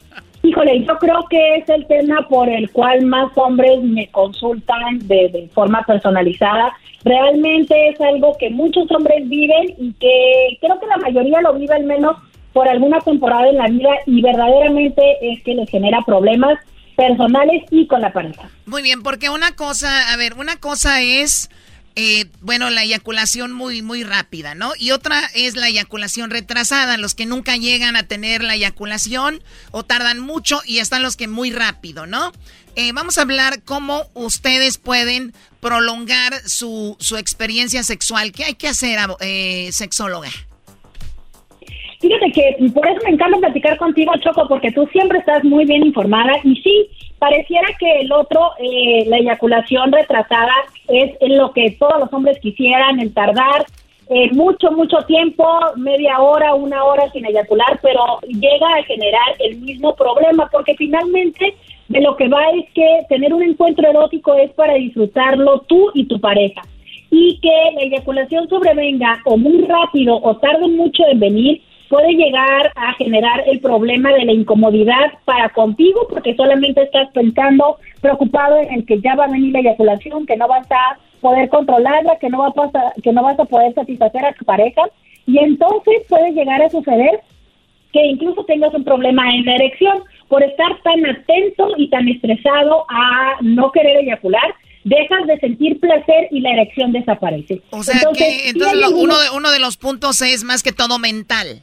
híjole, yo creo que es el tema por el cual más hombres me consultan de, de forma personalizada realmente es algo que muchos hombres viven y que creo que la mayoría lo vive al menos por alguna temporada en la vida y verdaderamente es que les genera problemas personales y con la pareja. Muy bien, porque una cosa, a ver, una cosa es, eh, bueno, la eyaculación muy, muy rápida, ¿no? Y otra es la eyaculación retrasada, los que nunca llegan a tener la eyaculación o tardan mucho y están los que muy rápido, ¿no? Eh, vamos a hablar cómo ustedes pueden prolongar su, su experiencia sexual. ¿Qué hay que hacer, eh, sexóloga? Fíjate que por eso me encanta platicar contigo, Choco, porque tú siempre estás muy bien informada y sí, pareciera que el otro, eh, la eyaculación retrasada, es lo que todos los hombres quisieran, el tardar eh, mucho, mucho tiempo, media hora, una hora sin eyacular, pero llega a generar el mismo problema, porque finalmente de lo que va es que tener un encuentro erótico es para disfrutarlo tú y tu pareja. Y que la eyaculación sobrevenga o muy rápido o tarde mucho en venir, puede llegar a generar el problema de la incomodidad para contigo porque solamente estás pensando, preocupado en que ya va a venir la eyaculación, que no vas a poder controlarla, que no, va a pasar, que no vas a poder satisfacer a tu pareja. Y entonces puede llegar a suceder que incluso tengas un problema en la erección por estar tan atento y tan estresado a no querer eyacular, dejas de sentir placer y la erección desaparece. O sea que entonces uno, de, uno de los puntos es más que todo mental.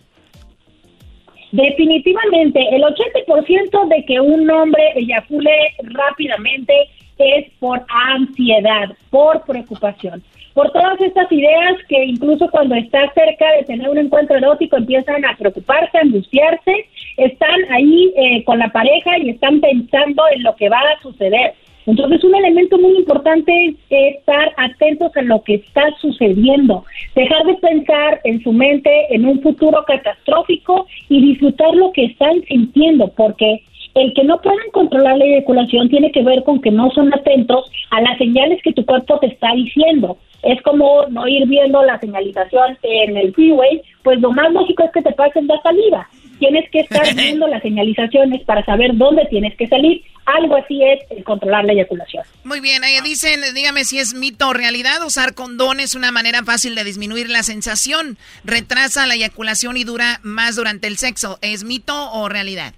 Definitivamente, el 80% de que un hombre eyacule rápidamente es por ansiedad, por preocupación por todas estas ideas que incluso cuando está cerca de tener un encuentro erótico empiezan a preocuparse, a angustiarse, están ahí eh, con la pareja y están pensando en lo que va a suceder. Entonces, un elemento muy importante es estar atentos a lo que está sucediendo, dejar de pensar en su mente en un futuro catastrófico y disfrutar lo que están sintiendo, porque el que no puedan controlar la eyaculación tiene que ver con que no son atentos a las señales que tu cuerpo te está diciendo. Es como no ir viendo la señalización en el freeway, pues lo más lógico es que te pasen la salida. Tienes que estar viendo las señalizaciones para saber dónde tienes que salir. Algo así es el controlar la eyaculación. Muy bien, ahí dicen, dígame si es mito o realidad, usar condón es una manera fácil de disminuir la sensación. Retrasa la eyaculación y dura más durante el sexo. ¿Es mito o realidad?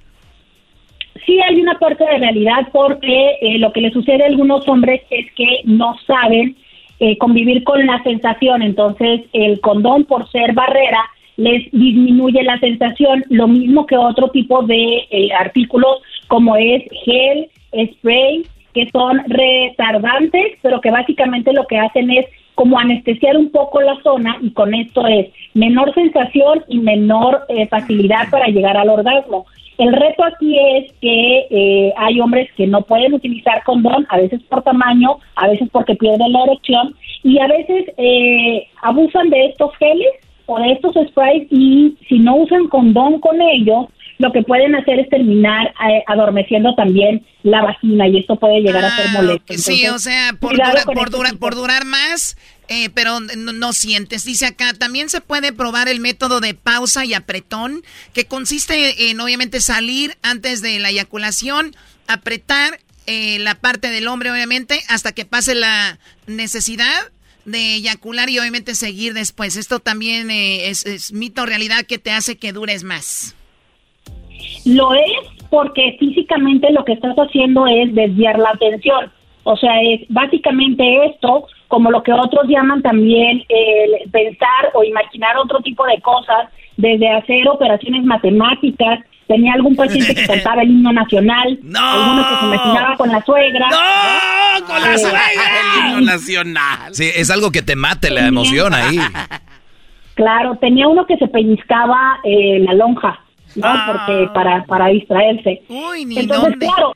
sí hay una parte de realidad porque eh, lo que le sucede a algunos hombres es que no saben eh, convivir con la sensación, entonces el condón por ser barrera les disminuye la sensación, lo mismo que otro tipo de eh, artículos como es gel, spray, que son retardantes, pero que básicamente lo que hacen es como anestesiar un poco la zona y con esto es menor sensación y menor facilidad para llegar al orgasmo. El reto aquí es que eh, hay hombres que no pueden utilizar condón, a veces por tamaño, a veces porque pierden la erección y a veces eh, abusan de estos geles o de estos sprays y si no usan condón con ellos, lo que pueden hacer es terminar eh, adormeciendo también la vagina y esto puede llegar a ser Ah, molesto. sí, o sea, por, dura- por, este dura- por durar más, eh, pero no, no sientes. Dice acá, también se puede probar el método de pausa y apretón, que consiste en obviamente salir antes de la eyaculación, apretar eh, la parte del hombre obviamente hasta que pase la necesidad de eyacular y obviamente seguir después. Esto también eh, es, mito realidad que te hace que dures más. Lo es porque físicamente lo que estás haciendo es desviar la atención. O sea, es básicamente esto, como lo que otros llaman también el pensar o imaginar otro tipo de cosas, desde hacer operaciones matemáticas. Tenía algún paciente que cantaba el himno nacional, alguno que se imaginaba con la suegra. ¡No! ¡Con la suegra! El himno nacional. Sí, es algo que te mate la emoción ahí. Claro, tenía uno que se pellizcaba eh, la lonja, ¿no? Porque para, para distraerse. Uy, ni Entonces, dónde. claro,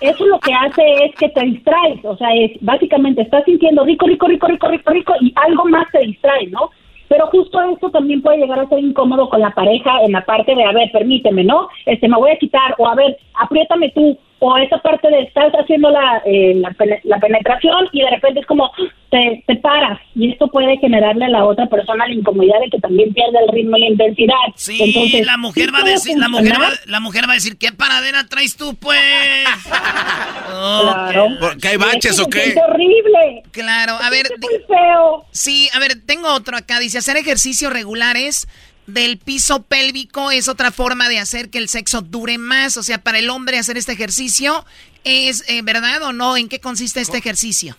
eso lo que hace es que te distraes, o sea, es básicamente estás sintiendo rico, rico, rico, rico, rico, rico y algo más te distrae, ¿no? Pero justo esto también puede llegar a ser incómodo con la pareja en la parte de, a ver, permíteme, ¿no? Este, me voy a quitar, o a ver, apriétame tú, o esa parte de estás haciendo la, eh, la, pene- la penetración y de repente es como te, te paras y esto puede generarle a la otra persona la incomodidad de que también pierde el ritmo y la intensidad. Sí, Entonces, la mujer sí va a decir, la mujer va, la mujer va a decir, ¿qué paradera traes tú, pues? Claro. ¿Qué hay baches o qué? Es horrible. Claro, a ver. muy feo. Sí, a ver, tengo otro acá. Dice, hacer ejercicios regulares del piso pélvico es otra forma de hacer que el sexo dure más. O sea, para el hombre hacer este ejercicio, ¿es eh, verdad o no? ¿En qué consiste este ejercicio?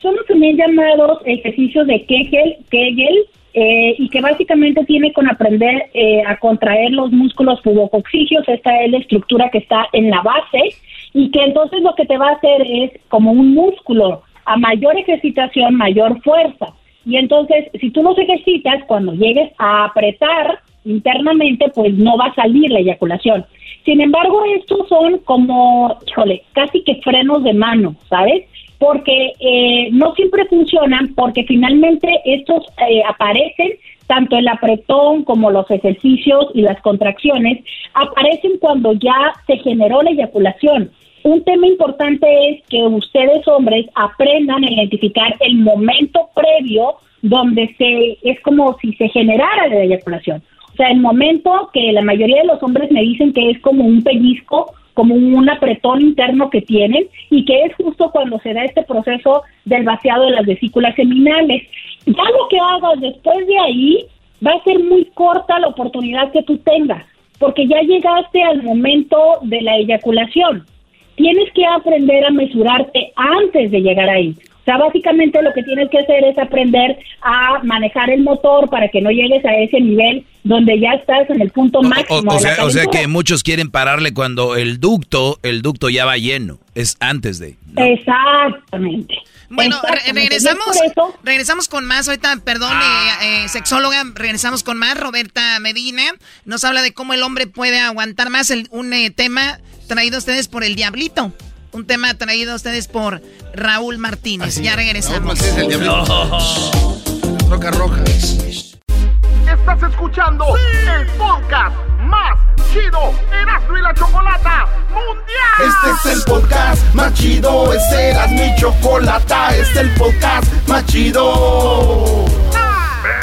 Son los también llamados ejercicios de Kegel, Kegel eh, y que básicamente tiene con aprender eh, a contraer los músculos pubococcígeos. Esta es la estructura que está en la base y que entonces lo que te va a hacer es como un músculo. A mayor ejercitación, mayor fuerza. Y entonces, si tú los ejercitas, cuando llegues a apretar internamente, pues no va a salir la eyaculación. Sin embargo, estos son como, híjole, casi que frenos de mano, ¿sabes? Porque eh, no siempre funcionan, porque finalmente estos eh, aparecen, tanto el apretón como los ejercicios y las contracciones, aparecen cuando ya se generó la eyaculación. Un tema importante es que ustedes hombres aprendan a identificar el momento previo donde se es como si se generara la eyaculación. O sea, el momento que la mayoría de los hombres me dicen que es como un pellizco, como un apretón interno que tienen y que es justo cuando se da este proceso del vaciado de las vesículas seminales. Ya lo que hagas después de ahí va a ser muy corta la oportunidad que tú tengas, porque ya llegaste al momento de la eyaculación tienes que aprender a mesurarte antes de llegar ahí. O sea, básicamente lo que tienes que hacer es aprender a manejar el motor para que no llegues a ese nivel donde ya estás en el punto máximo. o sea, o sea calentura. que muchos quieren pararle cuando el ducto, el ducto ya va lleno. Es antes de. Exactamente. Bueno, re- regresamos, eso- regresamos con más. Ahorita, perdón, eh, eh, sexóloga, regresamos con más. Roberta Medina nos habla de cómo el hombre puede aguantar más. El- un eh, tema traído a ustedes por el Diablito. Un tema traído a ustedes por Raúl Martínez. ya regresamos. Roca roja. Estás escuchando el podcast más chido Erasmo y la Chocolata Mundial. Este es el podcast más chido. Este era mi chocolata. Este es el podcast más chido.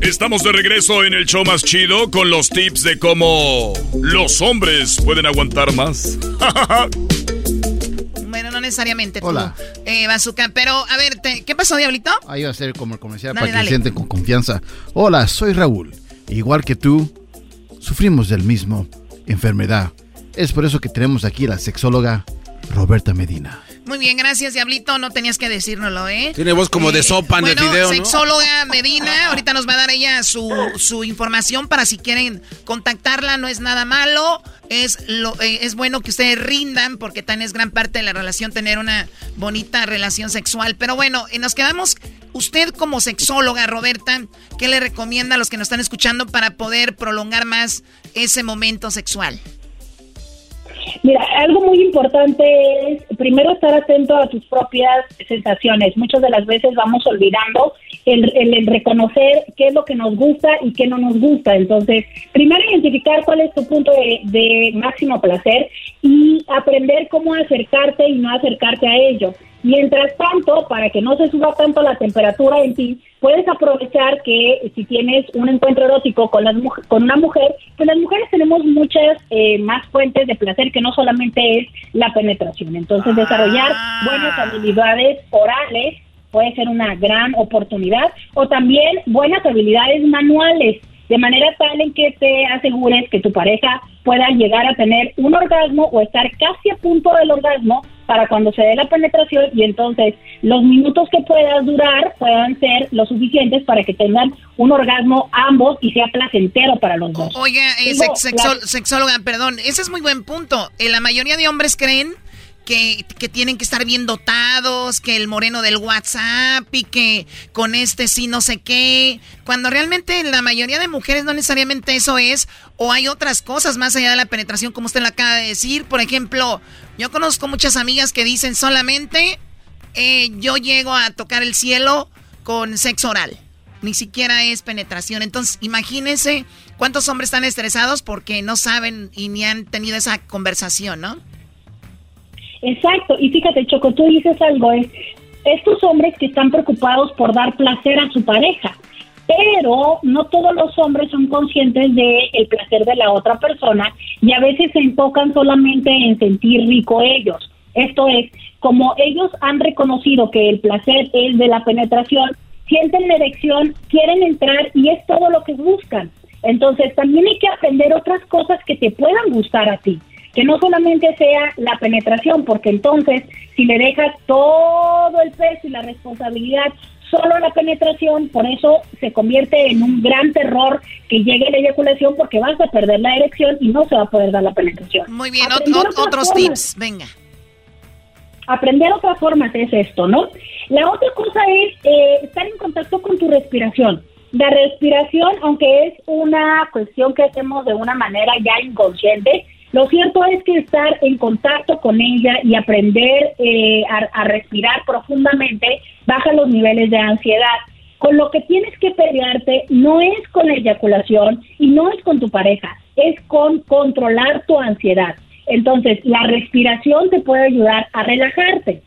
Estamos de regreso en el show más chido con los tips de cómo los hombres pueden aguantar más. Bueno, no necesariamente tú, Hola. eh, Bazooka. Pero, a ver, te- ¿qué pasó, Diablito? Ahí va a ser como el comercial Dale, para que se sienten con confianza. Hola, soy Raúl. Igual que tú, sufrimos del mismo enfermedad. Es por eso que tenemos aquí a la sexóloga Roberta Medina. Muy bien, gracias, Diablito. No tenías que decírnoslo, ¿eh? Tiene voz como de sopa en el video, ¿no? sexóloga Medina. Ahorita nos va a dar ella su, su información para si quieren contactarla. No es nada malo. Es, lo, eh, es bueno que ustedes rindan porque también es gran parte de la relación tener una bonita relación sexual. Pero bueno, eh, nos quedamos... Usted como sexóloga, Roberta, ¿qué le recomienda a los que nos están escuchando para poder prolongar más ese momento sexual? Mira, algo muy importante es primero estar atento a tus propias sensaciones. Muchas de las veces vamos olvidando el, el, reconocer qué es lo que nos gusta y qué no nos gusta. Entonces, primero identificar cuál es tu punto de, de máximo placer y aprender cómo acercarte y no acercarte a ello. Mientras tanto, para que no se suba tanto la temperatura en ti, puedes aprovechar que si tienes un encuentro erótico con, las, con una mujer, pues las mujeres tenemos muchas eh, más fuentes de placer que no solamente es la penetración. Entonces, desarrollar Ah. buenas habilidades orales puede ser una gran oportunidad o también buenas habilidades manuales de manera tal en que te asegures que tu pareja pueda llegar a tener un orgasmo o estar casi a punto del orgasmo para cuando se dé la penetración y entonces los minutos que puedas durar puedan ser lo suficientes para que tengan un orgasmo ambos y sea placentero para los dos. Oiga, eh, Digo, sexo- la- sexóloga, perdón, ese es muy buen punto. Eh, la mayoría de hombres creen que, tienen que estar bien dotados, que el moreno del WhatsApp y que con este sí no sé qué, cuando realmente la mayoría de mujeres no necesariamente eso es, o hay otras cosas más allá de la penetración, como usted lo acaba de decir. Por ejemplo, yo conozco muchas amigas que dicen solamente eh, yo llego a tocar el cielo con sexo oral. Ni siquiera es penetración. Entonces, imagínense cuántos hombres están estresados porque no saben y ni han tenido esa conversación, ¿no? Exacto, y fíjate, Choco, tú dices algo, es estos hombres que están preocupados por dar placer a su pareja, pero no todos los hombres son conscientes de el placer de la otra persona y a veces se enfocan solamente en sentir rico ellos. Esto es, como ellos han reconocido que el placer es de la penetración, sienten la erección, quieren entrar y es todo lo que buscan. Entonces también hay que aprender otras cosas que te puedan gustar a ti que no solamente sea la penetración, porque entonces si le dejas todo el peso y la responsabilidad solo a la penetración, por eso se convierte en un gran terror que llegue la eyaculación porque vas a perder la erección y no se va a poder dar la penetración. Muy bien, ot- otros formas. tips, venga. Aprender otras formas es esto, ¿no? La otra cosa es eh, estar en contacto con tu respiración. La respiración, aunque es una cuestión que hacemos de una manera ya inconsciente, lo cierto es que estar en contacto con ella y aprender eh, a, a respirar profundamente baja los niveles de ansiedad. Con lo que tienes que pelearte no es con la eyaculación y no es con tu pareja, es con controlar tu ansiedad. Entonces, la respiración te puede ayudar a relajarte.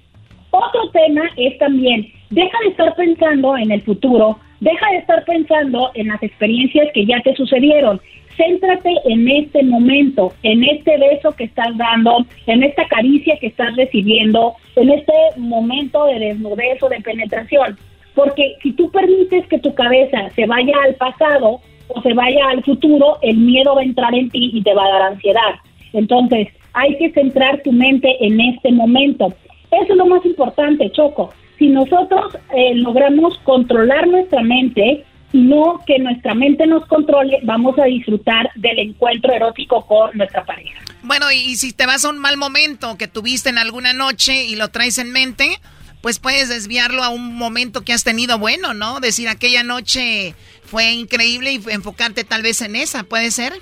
Otro tema es también, deja de estar pensando en el futuro, deja de estar pensando en las experiencias que ya te sucedieron. Céntrate en este momento, en este beso que estás dando, en esta caricia que estás recibiendo, en este momento de desnudez o de penetración. Porque si tú permites que tu cabeza se vaya al pasado o se vaya al futuro, el miedo va a entrar en ti y te va a dar ansiedad. Entonces, hay que centrar tu mente en este momento. Eso es lo más importante, Choco. Si nosotros eh, logramos controlar nuestra mente no que nuestra mente nos controle, vamos a disfrutar del encuentro erótico con nuestra pareja. Bueno, y, si te vas a un mal momento que tuviste en alguna noche y lo traes en mente, pues puedes desviarlo a un momento que has tenido bueno, ¿no? Decir aquella noche fue increíble y enfocarte tal vez en esa, ¿puede ser?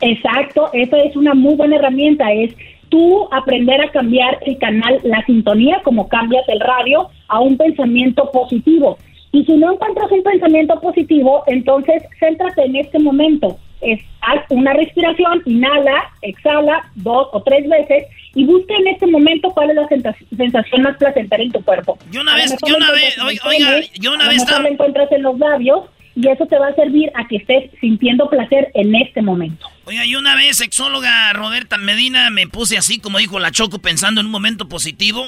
Exacto, esa es una muy buena herramienta, es tú aprender a cambiar el canal, la sintonía, como cambias el radio, a un pensamiento positivo. Y si no encuentras un pensamiento positivo, entonces céntrate en este momento. Es, haz una respiración, inhala, exhala dos o tres veces y busca en este momento cuál es la sensación más placentera en tu cuerpo. Yo una vez- yo una vez- oiga, yo una vez estaba- encuentras en los labios y eso te va a servir a que estés sintiendo placer en este momento. Oiga, y una vez, sexóloga Roberta Medina, me puse así, como dijo la Choco, pensando en un momento positivo.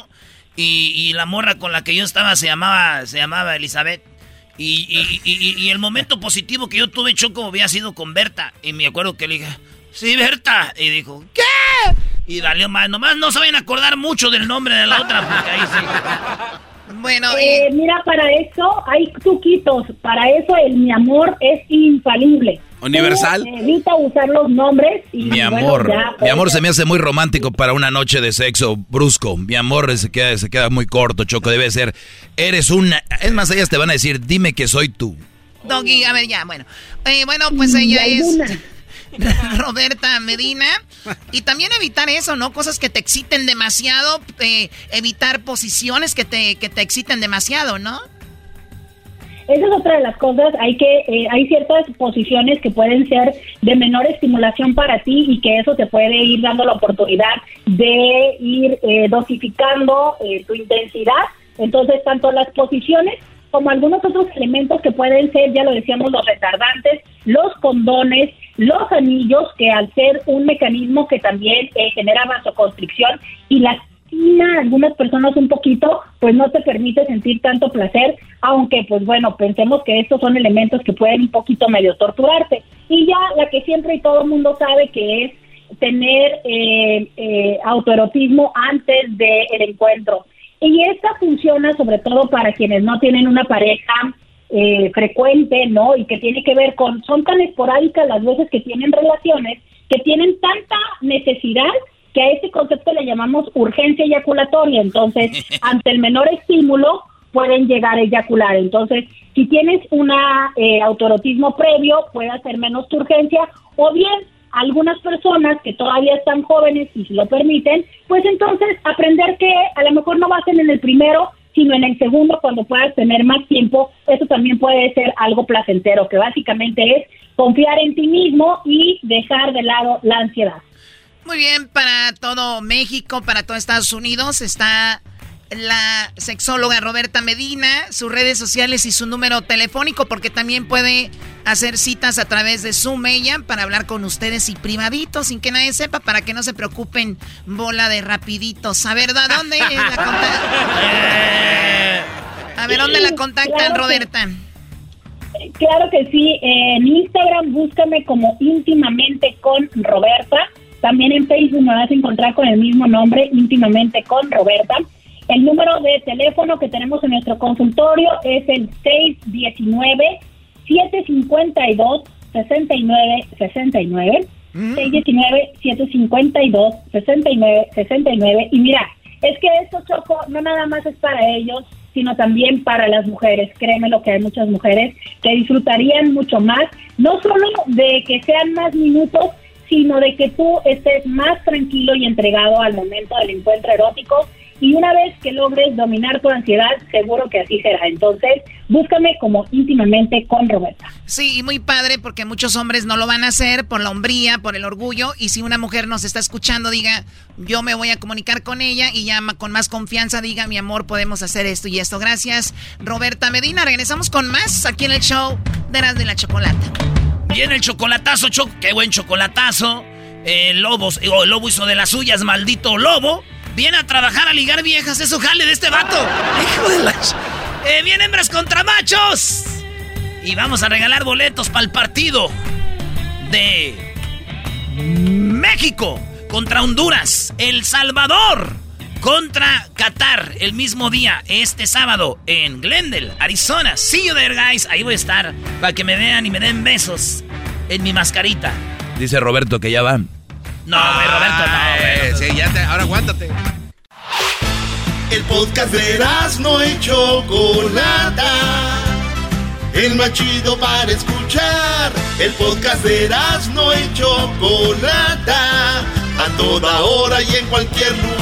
Y, y la morra con la que yo estaba se llamaba, se llamaba Elizabeth. Y, el momento positivo que yo tuve, Choco, había sido con Berta. Y me acuerdo que le dije, sí, Berta. Y dijo, ¿qué? Y valió más. Nomás no saben acordar mucho del nombre de la otra, porque ahí sí. Bueno, eh, mira, para eso hay truquitos. Para eso el mi amor es infalible. Universal. evita usar los nombres. Y, mi amor, mi amor se me hace muy romántico para una noche de sexo brusco. Mi amor se queda, se queda muy corto, Choco. Debe ser, eres una... Es más, ellas te van a decir, dime que soy tú. Doggy, a ver, ya, bueno. Eh, bueno, pues ella es... Roberta Medina. Y también evitar eso, ¿no? Cosas que te exciten demasiado, eh, evitar posiciones que te, que te exciten demasiado, ¿no? Esa es otra de las cosas. Hay que eh, hay ciertas posiciones que pueden ser de menor estimulación para ti y que eso te puede ir dando la oportunidad de ir eh, dosificando tu intensidad. Entonces, tanto las posiciones como algunos otros elementos que pueden ser, ya lo decíamos, los retardantes, los condones, los anillos, que al ser un mecanismo que también eh, genera vasoconstricción y algunas personas un poquito, pues no te permite sentir tanto placer, aunque pues bueno, pensemos que estos son elementos que pueden un poquito medio torturarte. Y ya la que siempre y todo el mundo sabe que es tener eh, eh, autoerotismo antes del encuentro. Y esta funciona sobre todo para quienes no tienen una pareja eh, frecuente, ¿no? Y que tiene que ver con, son tan esporádicas las veces que tienen relaciones, que tienen tanta necesidad que a ese concepto le llamamos urgencia eyaculatoria. Entonces, ante el menor estímulo, pueden llegar a eyacular. Entonces, si tienes un eh, autorotismo previo, puede hacer menos tu urgencia, o bien algunas personas que todavía están jóvenes y si lo permiten, pues entonces aprender que a lo mejor no ser en el primero, sino en el segundo cuando puedas tener más tiempo, eso también puede ser algo placentero, que básicamente es confiar en ti mismo y dejar de lado la ansiedad. Muy bien, para todo México, para todo Estados Unidos, está la sexóloga Roberta Medina, sus redes sociales y su número telefónico, porque también puede hacer citas a través de Zoom ella para hablar con ustedes y privadito, sin que nadie sepa, para que no se preocupen, bola de rapiditos. A ver, ¿dónde la contactan? A ver, ¿dónde la contactan, Roberta? claro que sí, en Instagram búscame como íntimamente con Roberta. También en Facebook me vas a encontrar con el mismo nombre, íntimamente con Roberta. El número de teléfono que tenemos en nuestro consultorio es el 619 752 6969 619 752 6969 y mira, es que esto Choco no nada más es para ellos, sino también para las mujeres. Créeme lo que hay muchas mujeres que disfrutarían mucho más, no solo de que sean más minutos, sino de que tú estés más tranquilo y entregado al momento del encuentro erótico y una vez que logres dominar tu ansiedad, seguro que así será. Entonces, búscame como íntimamente con Roberta. Sí, y muy padre porque muchos hombres no lo van a hacer por la hombría, por el orgullo. Y si una mujer nos está escuchando, diga, yo me voy a comunicar con ella y ya con más confianza diga, mi amor, podemos hacer esto y esto. Gracias, Roberta Medina. Regresamos con más aquí en el show de Eras de la Chocolata. Viene el chocolatazo, choco. Qué buen chocolatazo. El lobo, el lobo hizo de las suyas, maldito lobo. Viene a trabajar a ligar viejas, eso jale de este vato. Hijo de la... Eh, vienen hembras contra machos. Y vamos a regalar boletos para el partido de México contra Honduras, El Salvador contra Qatar el mismo día, este sábado en Glendale, Arizona. See you there, guys. Ahí voy a estar para que me vean y me den besos en mi mascarita. Dice Roberto que ya van. No, güey, Roberto, no, Sí, ya te, ahora aguántate. El podcast de no y Chocolata. El más chido para escuchar. El podcast de no y Chocolata. A toda hora y en cualquier lugar.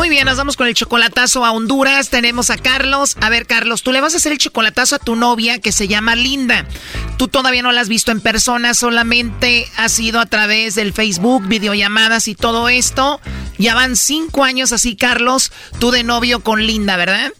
Muy bien, nos vamos con el chocolatazo a Honduras. Tenemos a Carlos. A ver, Carlos, tú le vas a hacer el chocolatazo a tu novia que se llama Linda. Tú todavía no la has visto en persona, solamente ha sido a través del Facebook, videollamadas y todo esto. Ya van cinco años así, Carlos, tú de novio con Linda, ¿verdad?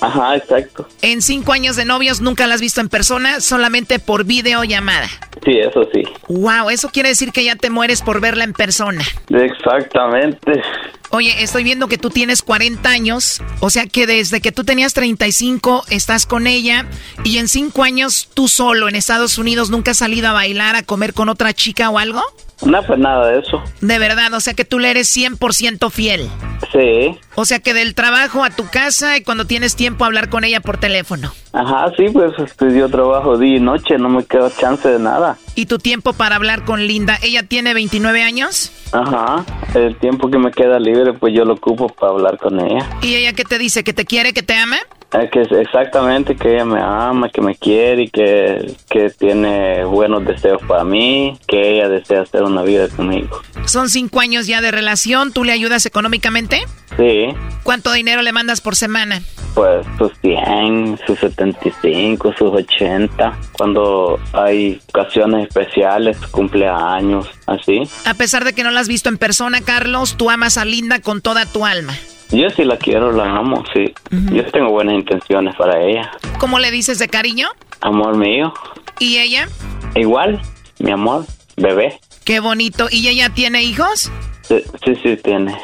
Ajá, exacto. En cinco años de novios nunca la has visto en persona, solamente por videollamada. Sí, eso sí. Wow, eso quiere decir que ya te mueres por verla en persona. Exactamente. Oye, estoy viendo que tú tienes 40 años, o sea que desde que tú tenías 35 estás con ella y en cinco años tú solo en Estados Unidos nunca has salido a bailar, a comer con otra chica o algo. No, pues nada de eso. De verdad, o sea que tú le eres 100% fiel. Sí. O sea que del trabajo a tu casa y cuando tienes tiempo hablar con ella por teléfono. Ajá, sí, pues este, yo trabajo día y noche, no me queda chance de nada. ¿Y tu tiempo para hablar con Linda? ¿Ella tiene 29 años? Ajá, el tiempo que me queda libre pues yo lo ocupo para hablar con ella. ¿Y ella qué te dice? ¿Que te quiere, que te ama? Es que exactamente que ella me ama, que me quiere y que, que tiene buenos deseos para mí, que ella desea hacer una vida conmigo. Son cinco años ya de relación, ¿tú le ayudas económicamente? Sí. ¿Cuánto dinero le mandas por semana? Pues sus 100, sus 75, sus 80, cuando hay ocasiones especiales, cumpleaños, así. A pesar de que no la has visto en persona, Carlos, tú amas a Linda con toda tu alma. Yo sí la quiero, la amo, sí. Yo tengo buenas intenciones para ella. ¿Cómo le dices de cariño? Amor mío. ¿Y ella? Igual, mi amor, bebé. Qué bonito. ¿Y ella tiene hijos? Sí, sí, sí, tiene.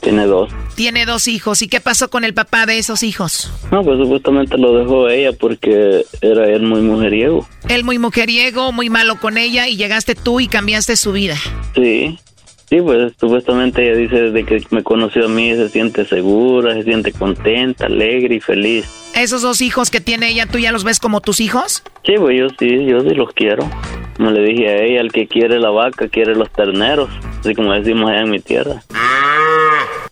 Tiene dos. Tiene dos hijos. ¿Y qué pasó con el papá de esos hijos? No, pues supuestamente lo dejó ella porque era él muy mujeriego. Él muy mujeriego, muy malo con ella y llegaste tú y cambiaste su vida. Sí. Sí, pues supuestamente ella dice desde que me conoció a mí se siente segura, se siente contenta, alegre y feliz. ¿Esos dos hijos que tiene ella, tú ya los ves como tus hijos? Sí, pues yo sí, yo sí los quiero. Como le dije a ella, el que quiere la vaca quiere los terneros, así como decimos allá en mi tierra.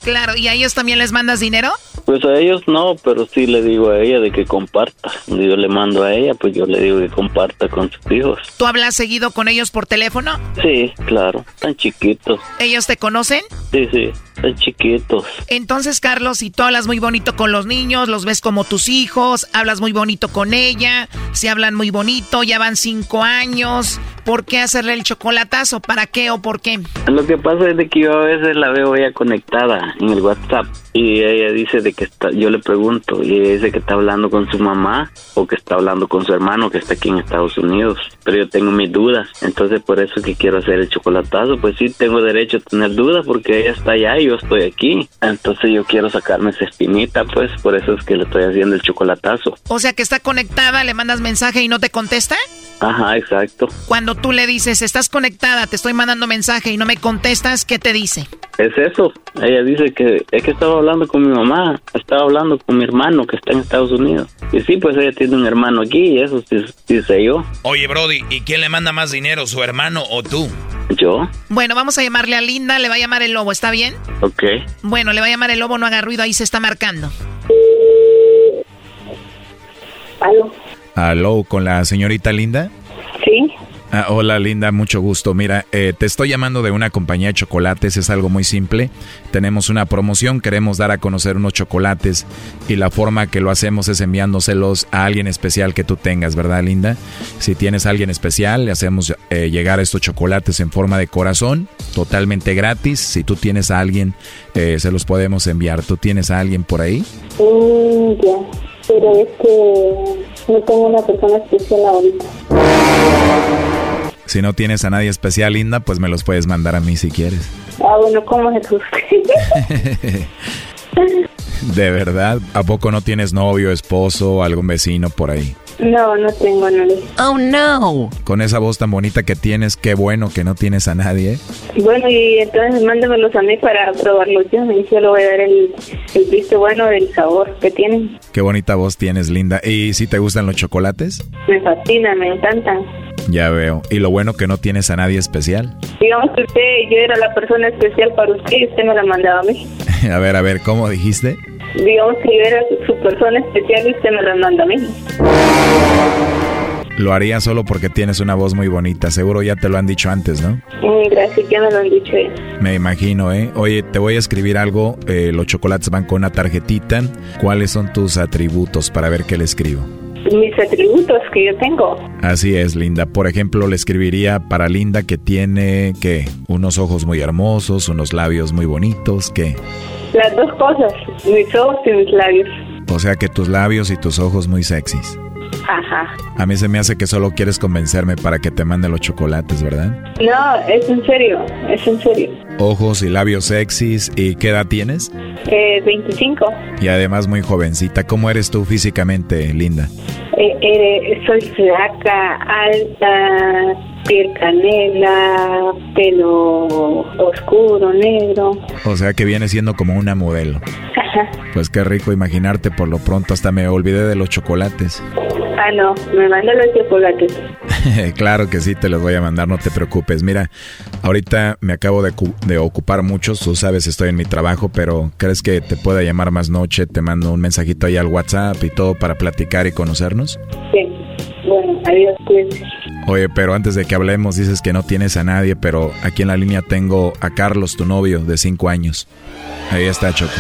Claro, ¿y a ellos también les mandas dinero? Pues a ellos no, pero sí le digo a ella de que comparta. Yo le mando a ella, pues yo le digo que comparta con sus hijos. ¿Tú hablas seguido con ellos por teléfono? Sí, claro, tan chiquitos. ¿Ellos te conocen? Sí, sí, tan chiquitos. Entonces, Carlos, si tú hablas muy bonito con los niños, los ves como tus hijos, hablas muy bonito con ella, se hablan muy bonito, ya van cinco años, ¿por qué hacerle el chocolatazo? ¿Para qué o por qué? Lo que pasa es de que yo a veces la veo ella conectada en el WhatsApp y ella dice de que está, yo le pregunto y ella dice que está hablando con su mamá o que está hablando con su hermano que está aquí en Estados Unidos, pero yo tengo mis dudas, entonces por eso que quiero hacer el chocolatazo, pues sí tengo derecho a tener dudas porque ella está allá y yo estoy aquí, entonces yo quiero sacarme esa espinita, pues por eso es que le estoy haciendo el chocolatazo. O sea que está conectada, le mandas mensaje y no te contesta? Ajá, exacto. Cuando tú le dices, estás conectada, te estoy mandando mensaje y no me contestas, ¿qué te dice? Es eso. Ella dice que es que estaba hablando con mi mamá, estaba hablando con mi hermano que está en Estados Unidos. Y sí, pues ella tiene un hermano aquí y eso sí, sí sé yo. Oye, Brody, ¿y quién le manda más dinero, su hermano o tú? ¿Yo? Bueno, vamos a llamarle a Linda, le va a llamar el lobo, ¿está bien? Ok. Bueno, le va a llamar el lobo, no haga ruido, ahí se está marcando. Aló. Aló, con la señorita Linda. Sí. Ah, hola Linda, mucho gusto. Mira, eh, te estoy llamando de una compañía de chocolates, es algo muy simple. Tenemos una promoción, queremos dar a conocer unos chocolates y la forma que lo hacemos es enviándoselos a alguien especial que tú tengas, ¿verdad Linda? Si tienes a alguien especial, le hacemos eh, llegar estos chocolates en forma de corazón, totalmente gratis. Si tú tienes a alguien, eh, se los podemos enviar. ¿Tú tienes a alguien por ahí? Mm, ya, pero es que no tengo una persona especial ahorita. Si no tienes a nadie especial, Linda, pues me los puedes mandar a mí si quieres. Ah, bueno, ¿cómo es usted? ¿De verdad? ¿A poco no tienes novio, esposo o algún vecino por ahí? No, no tengo nadie. Oh, no. Con esa voz tan bonita que tienes, qué bueno que no tienes a nadie. Bueno, y entonces mándamelos a mí para probarlos yo. Y yo le voy a dar el, el visto bueno del sabor que tienen. Qué bonita voz tienes, Linda. ¿Y si te gustan los chocolates? Me fascinan, me encantan. Ya veo. Y lo bueno que no tienes a nadie especial. Digamos que usted, yo era la persona especial para usted y usted me la mandaba a mí. a ver, a ver, ¿cómo dijiste? Digamos que yo era su persona especial y usted me la manda a mí. Lo haría solo porque tienes una voz muy bonita. Seguro ya te lo han dicho antes, ¿no? Gracias, ya me lo han dicho. Me imagino, ¿eh? Oye, te voy a escribir algo. Eh, los chocolates van con una tarjetita. ¿Cuáles son tus atributos para ver qué le escribo? Mis atributos que yo tengo. Así es, Linda. Por ejemplo, le escribiría para Linda que tiene, ¿qué? Unos ojos muy hermosos, unos labios muy bonitos, ¿qué? Las dos cosas, mis ojos y mis labios. O sea que tus labios y tus ojos muy sexys. Ajá. A mí se me hace que solo quieres convencerme para que te mande los chocolates, ¿verdad? No, es en serio, es en serio. Ojos y labios sexys. ¿Y qué edad tienes? Eh, 25. Y además muy jovencita. ¿Cómo eres tú físicamente, Linda? Eh, eh, soy flaca, alta, piel canela, pelo oscuro, negro. O sea que viene siendo como una modelo. Ajá. Pues qué rico imaginarte por lo pronto. Hasta me olvidé de los chocolates. Ah, no, me manda los chocolates. claro que sí, te los voy a mandar, no te preocupes. Mira, ahorita me acabo de, de, ocupar mucho, tú sabes, estoy en mi trabajo, pero ¿crees que te pueda llamar más noche? Te mando un mensajito ahí al WhatsApp y todo para platicar y conocernos. Sí, bueno, adiós, cuídense. Oye, pero antes de que hablemos, dices que no tienes a nadie, pero aquí en la línea tengo a Carlos, tu novio, de cinco años. Ahí está, Choco.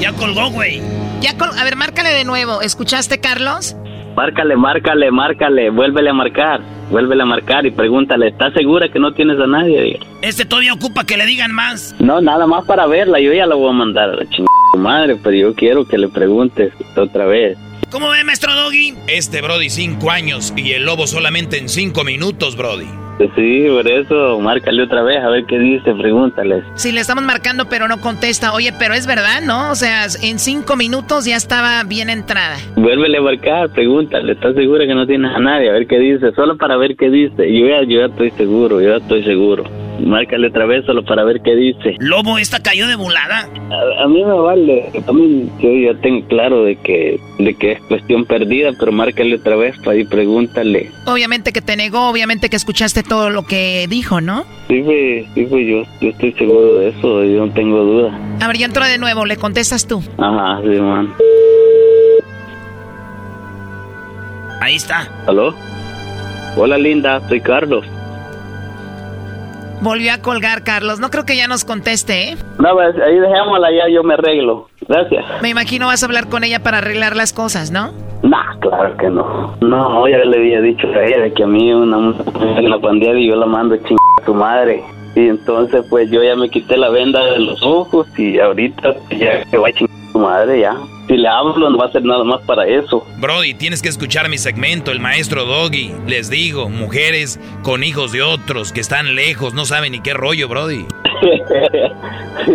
Ya colgó, güey. Ya col a ver, márcale de nuevo. ¿Escuchaste, Carlos? Márcale, márcale, márcale, vuélvele a marcar, vuélvele a marcar y pregúntale, ¿estás segura que no tienes a nadie? Este todavía ocupa que le digan más. No, nada más para verla, yo ya la voy a mandar a la chingada madre, pero yo quiero que le preguntes otra vez. ¿Cómo ve, maestro Doggy? Este Brody cinco años y el lobo solamente en cinco minutos, Brody. Sí, por eso, márcale otra vez a ver qué dice, pregúntale. Sí, le estamos marcando, pero no contesta. Oye, pero es verdad, ¿no? O sea, en cinco minutos ya estaba bien entrada. Vuélvele a marcar, pregúntale, ¿estás segura que no tienes a nadie? A ver qué dice, solo para ver qué dice. Yo ya, yo ya estoy seguro, yo ya estoy seguro. Márcale otra vez solo para ver qué dice. ¿Lobo, esta cayó de volada? A, a, mí me vale. A mí yo ya tengo claro de que, de que es cuestión perdida, pero márcale otra vez para ir pregúntale. Obviamente que te negó, obviamente que escuchaste todo lo que dijo, ¿no? Sí, pues, sí, pues yo, yo estoy seguro de eso, yo no tengo duda. A ver, yo entro de nuevo, ¿le contestas tú? Ajá, sí, man. Ahí está. ¿Aló? Hola, linda, soy Carlos. Volvió a colgar, Carlos. No creo que ya nos conteste, ¿eh? No, pues ahí dejémosla, ya yo me arreglo. Gracias. Me imagino vas a hablar con ella para arreglar las cosas, ¿no? Nah, claro que no. No, ya le había dicho a ella de que a mí una mujer la pandilla y yo la mando ching a su madre. Y entonces, pues yo ya me quité la venda de los ojos y ahorita ya que va a chingar a su madre ya. Si le hablo, no va a ser nada más para eso. Brody, tienes que escuchar mi segmento, el maestro Doggy. Les digo, mujeres con hijos de otros que están lejos, no saben ni qué rollo, Brody. sí,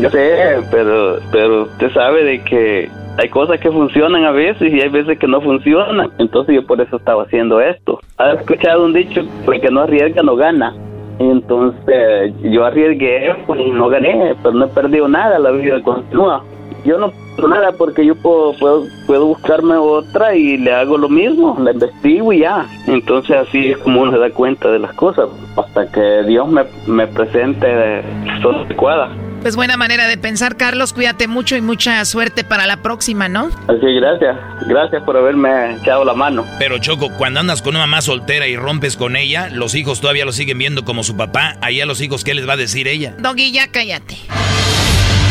yo sé, pero, pero usted sabe de que hay cosas que funcionan a veces y hay veces que no funcionan. Entonces yo por eso estaba haciendo esto. ¿Has escuchado un dicho? Porque no arriesga, no gana. Entonces yo arriesgué pues, y no gané, pero no he perdido nada, la vida continúa. Yo no pierdo nada porque yo puedo, puedo, puedo buscarme otra y le hago lo mismo, la investigo y ya. Entonces así es como uno se da cuenta de las cosas, hasta que Dios me, me presente de persona adecuada. Pues buena manera de pensar, Carlos. Cuídate mucho y mucha suerte para la próxima, ¿no? Así, gracias. Gracias por haberme echado la mano. Pero Choco, cuando andas con una mamá soltera y rompes con ella, los hijos todavía lo siguen viendo como su papá. Ahí a los hijos, ¿qué les va a decir ella? Doggy, ya cállate.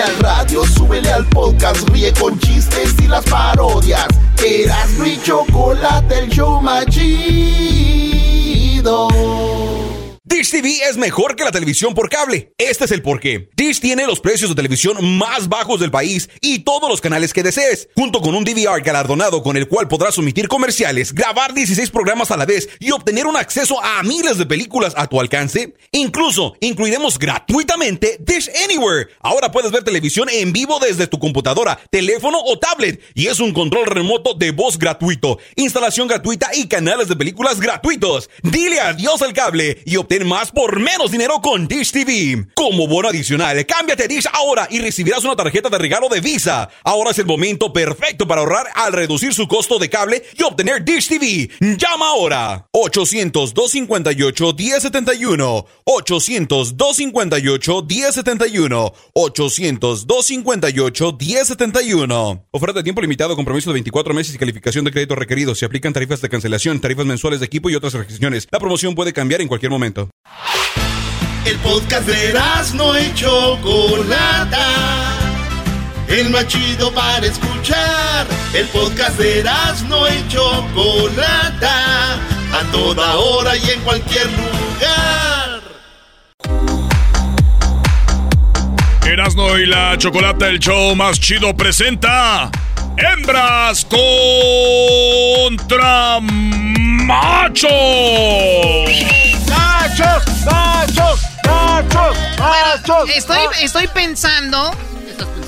Al radio, súbele al podcast, ríe con chistes y las parodias. Erasmo y chocolate, el show más chido. Dish TV es mejor que la televisión por cable. Este es el porqué. Dish tiene los precios de televisión más bajos del país y todos los canales que desees, junto con un DVR galardonado con el cual podrás omitir comerciales, grabar 16 programas a la vez y obtener un acceso a miles de películas a tu alcance. Incluso incluiremos gratuitamente Dish Anywhere. Ahora puedes ver televisión en vivo desde tu computadora, teléfono o tablet y es un control remoto de voz gratuito, instalación gratuita y canales de películas gratuitos. Dile adiós al cable y obtén más por menos dinero con Dish TV. Como bono adicional, cámbiate Dish ahora y recibirás una tarjeta de regalo de Visa. Ahora es el momento perfecto para ahorrar al reducir su costo de cable y obtener Dish TV. Llama ahora. 800-258-1071. 800-258-1071. 800-258-1071. Oferta de tiempo limitado, compromiso de 24 meses y calificación de crédito requerido. Se aplican tarifas de cancelación, tarifas mensuales de equipo y otras restricciones. La promoción puede cambiar en cualquier momento. El podcast de no y Chocolata. El más chido para escuchar. El podcast de no y Chocolata. A toda hora y en cualquier lugar. Erasmo y la Chocolata, el show más chido, presenta Hembras contra Machos. ¡Machos! ¡Machos! ¡Machos! ¡Machos! Estoy, estoy pensando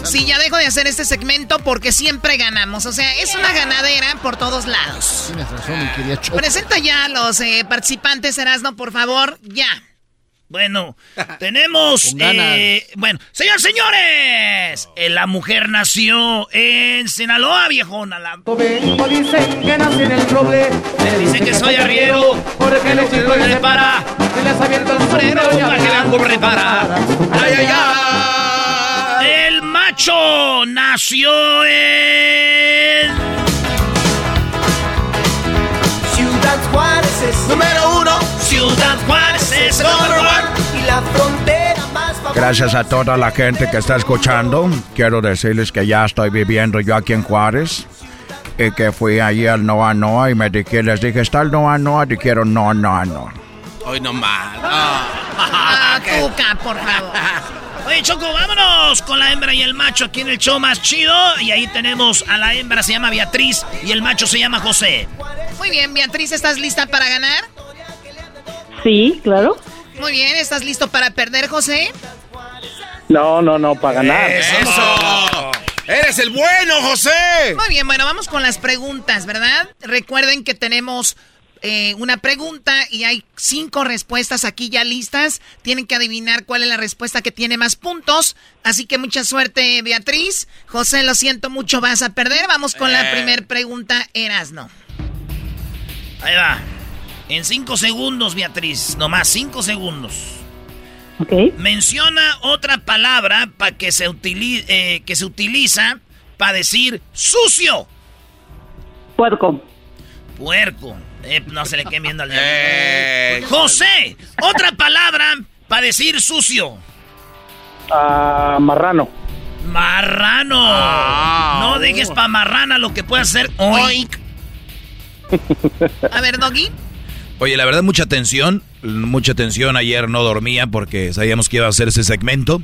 si ya dejo de hacer este segmento porque siempre ganamos. O sea, es una ganadera por todos lados. Tienes razón, mi querida Choco. Presenta ya a los eh, participantes, Erasmo, por favor. Ya. Bueno, tenemos. Con ganas. eh, bueno, señores, señores. eh, la mujer nació en Sinaloa, viejona. La... dicen que nací en el roble. Dicen que soy arriero. Porque los chicos le para. Se les abierto el y Para que vengo repara. Ay, ay, El macho nació en. Ciudad Juárez es Número uno. Ciudad Juárez es el number one. y la frontera más Gracias a toda la gente que está escuchando. Quiero decirles que ya estoy viviendo yo aquí en Juárez. Y que fui allí al Noa Noa y me dije, les dije, ¿está el Noa Noa? Dijeron, no, no, no. Hoy no más. Ah, Cuca, por favor. Oye, Choco, vámonos con la hembra y el macho aquí en el show más chido. Y ahí tenemos a la hembra, se llama Beatriz, y el macho se llama José. Muy bien, Beatriz, ¿estás lista para ganar? Sí, claro. Muy bien, ¿estás listo para perder, José? No, no, no, para ganar. ¡Eso! ¡Eres el bueno, José! Muy bien, bueno, vamos con las preguntas, ¿verdad? Recuerden que tenemos eh, una pregunta y hay cinco respuestas aquí ya listas. Tienen que adivinar cuál es la respuesta que tiene más puntos. Así que mucha suerte, Beatriz. José, lo siento mucho, vas a perder. Vamos con la Eh. primera pregunta, Erasno. Ahí va. En cinco segundos, Beatriz. Nomás cinco segundos. Ok. Menciona otra palabra para que se utili- eh, que se utiliza para decir sucio. Puerco. Puerco. Eh, no se le quede viendo al Eh. José, otra palabra para decir sucio. Ah, marrano. Marrano. Ah. no dejes pa' marrana lo que puede hacer oink. A ver, Doggy. Oye, la verdad, mucha tensión. Mucha tensión. Ayer no dormía porque sabíamos que iba a hacer ese segmento.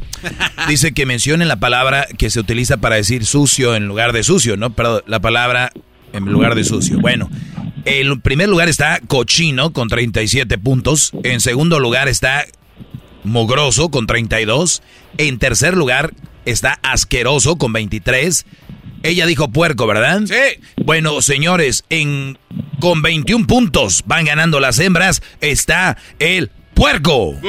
Dice que mencionen la palabra que se utiliza para decir sucio en lugar de sucio, ¿no? Pero la palabra en lugar de sucio. Bueno, en primer lugar está cochino con 37 puntos. En segundo lugar está mogroso con 32. En tercer lugar está asqueroso con 23. Ella dijo puerco, ¿verdad? Sí. Bueno, señores, en con 21 puntos van ganando las hembras. Está el puerco. O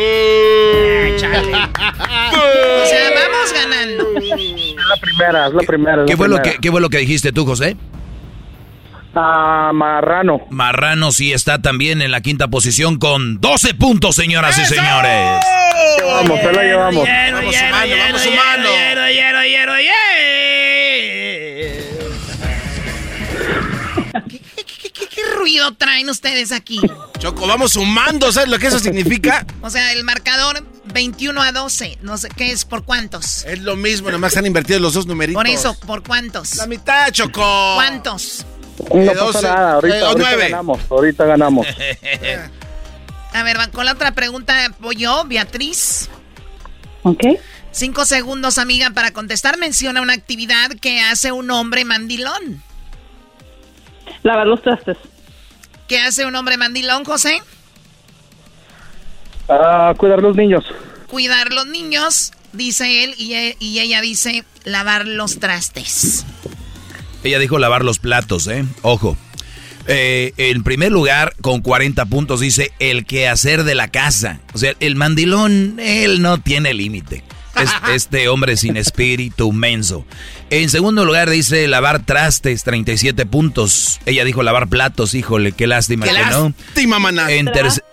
sea, vamos ganando. Es la primera, es la primera. es ¿Qué la fue, lo primera. que, ¿Qué fue lo que dijiste tú, José? Ah, marrano. Marrano sí está también en la quinta posición con 12 puntos, señoras y señores. Vamos, se la llevamos. Vamos sumando, vamos sumando. Ruido traen ustedes aquí? Choco, vamos sumando, ¿sabes lo que eso significa? O sea, el marcador 21 a 12. No sé qué es, ¿por cuántos? Es lo mismo, nomás han invertido los dos numeritos. Por eso, ¿por cuántos? La mitad, Choco. ¿Cuántos? No Eh, pasa nada, ahorita, eh, ahorita ganamos, ahorita ganamos. A ver, van con la otra pregunta. Voy yo, Beatriz. Ok. Cinco segundos, amiga, para contestar. Menciona una actividad que hace un hombre mandilón. Lavar los trastes. ¿Qué hace un hombre mandilón, José? Ah, cuidar los niños. Cuidar los niños, dice él, y, e- y ella dice lavar los trastes. Ella dijo lavar los platos, ¿eh? Ojo. Eh, en primer lugar, con 40 puntos, dice el quehacer de la casa. O sea, el mandilón, él no tiene límite. Es, este hombre sin espíritu menso. En segundo lugar dice lavar trastes, 37 puntos. Ella dijo lavar platos, híjole, qué lástima Qué que no. lástima, maná. En tercer-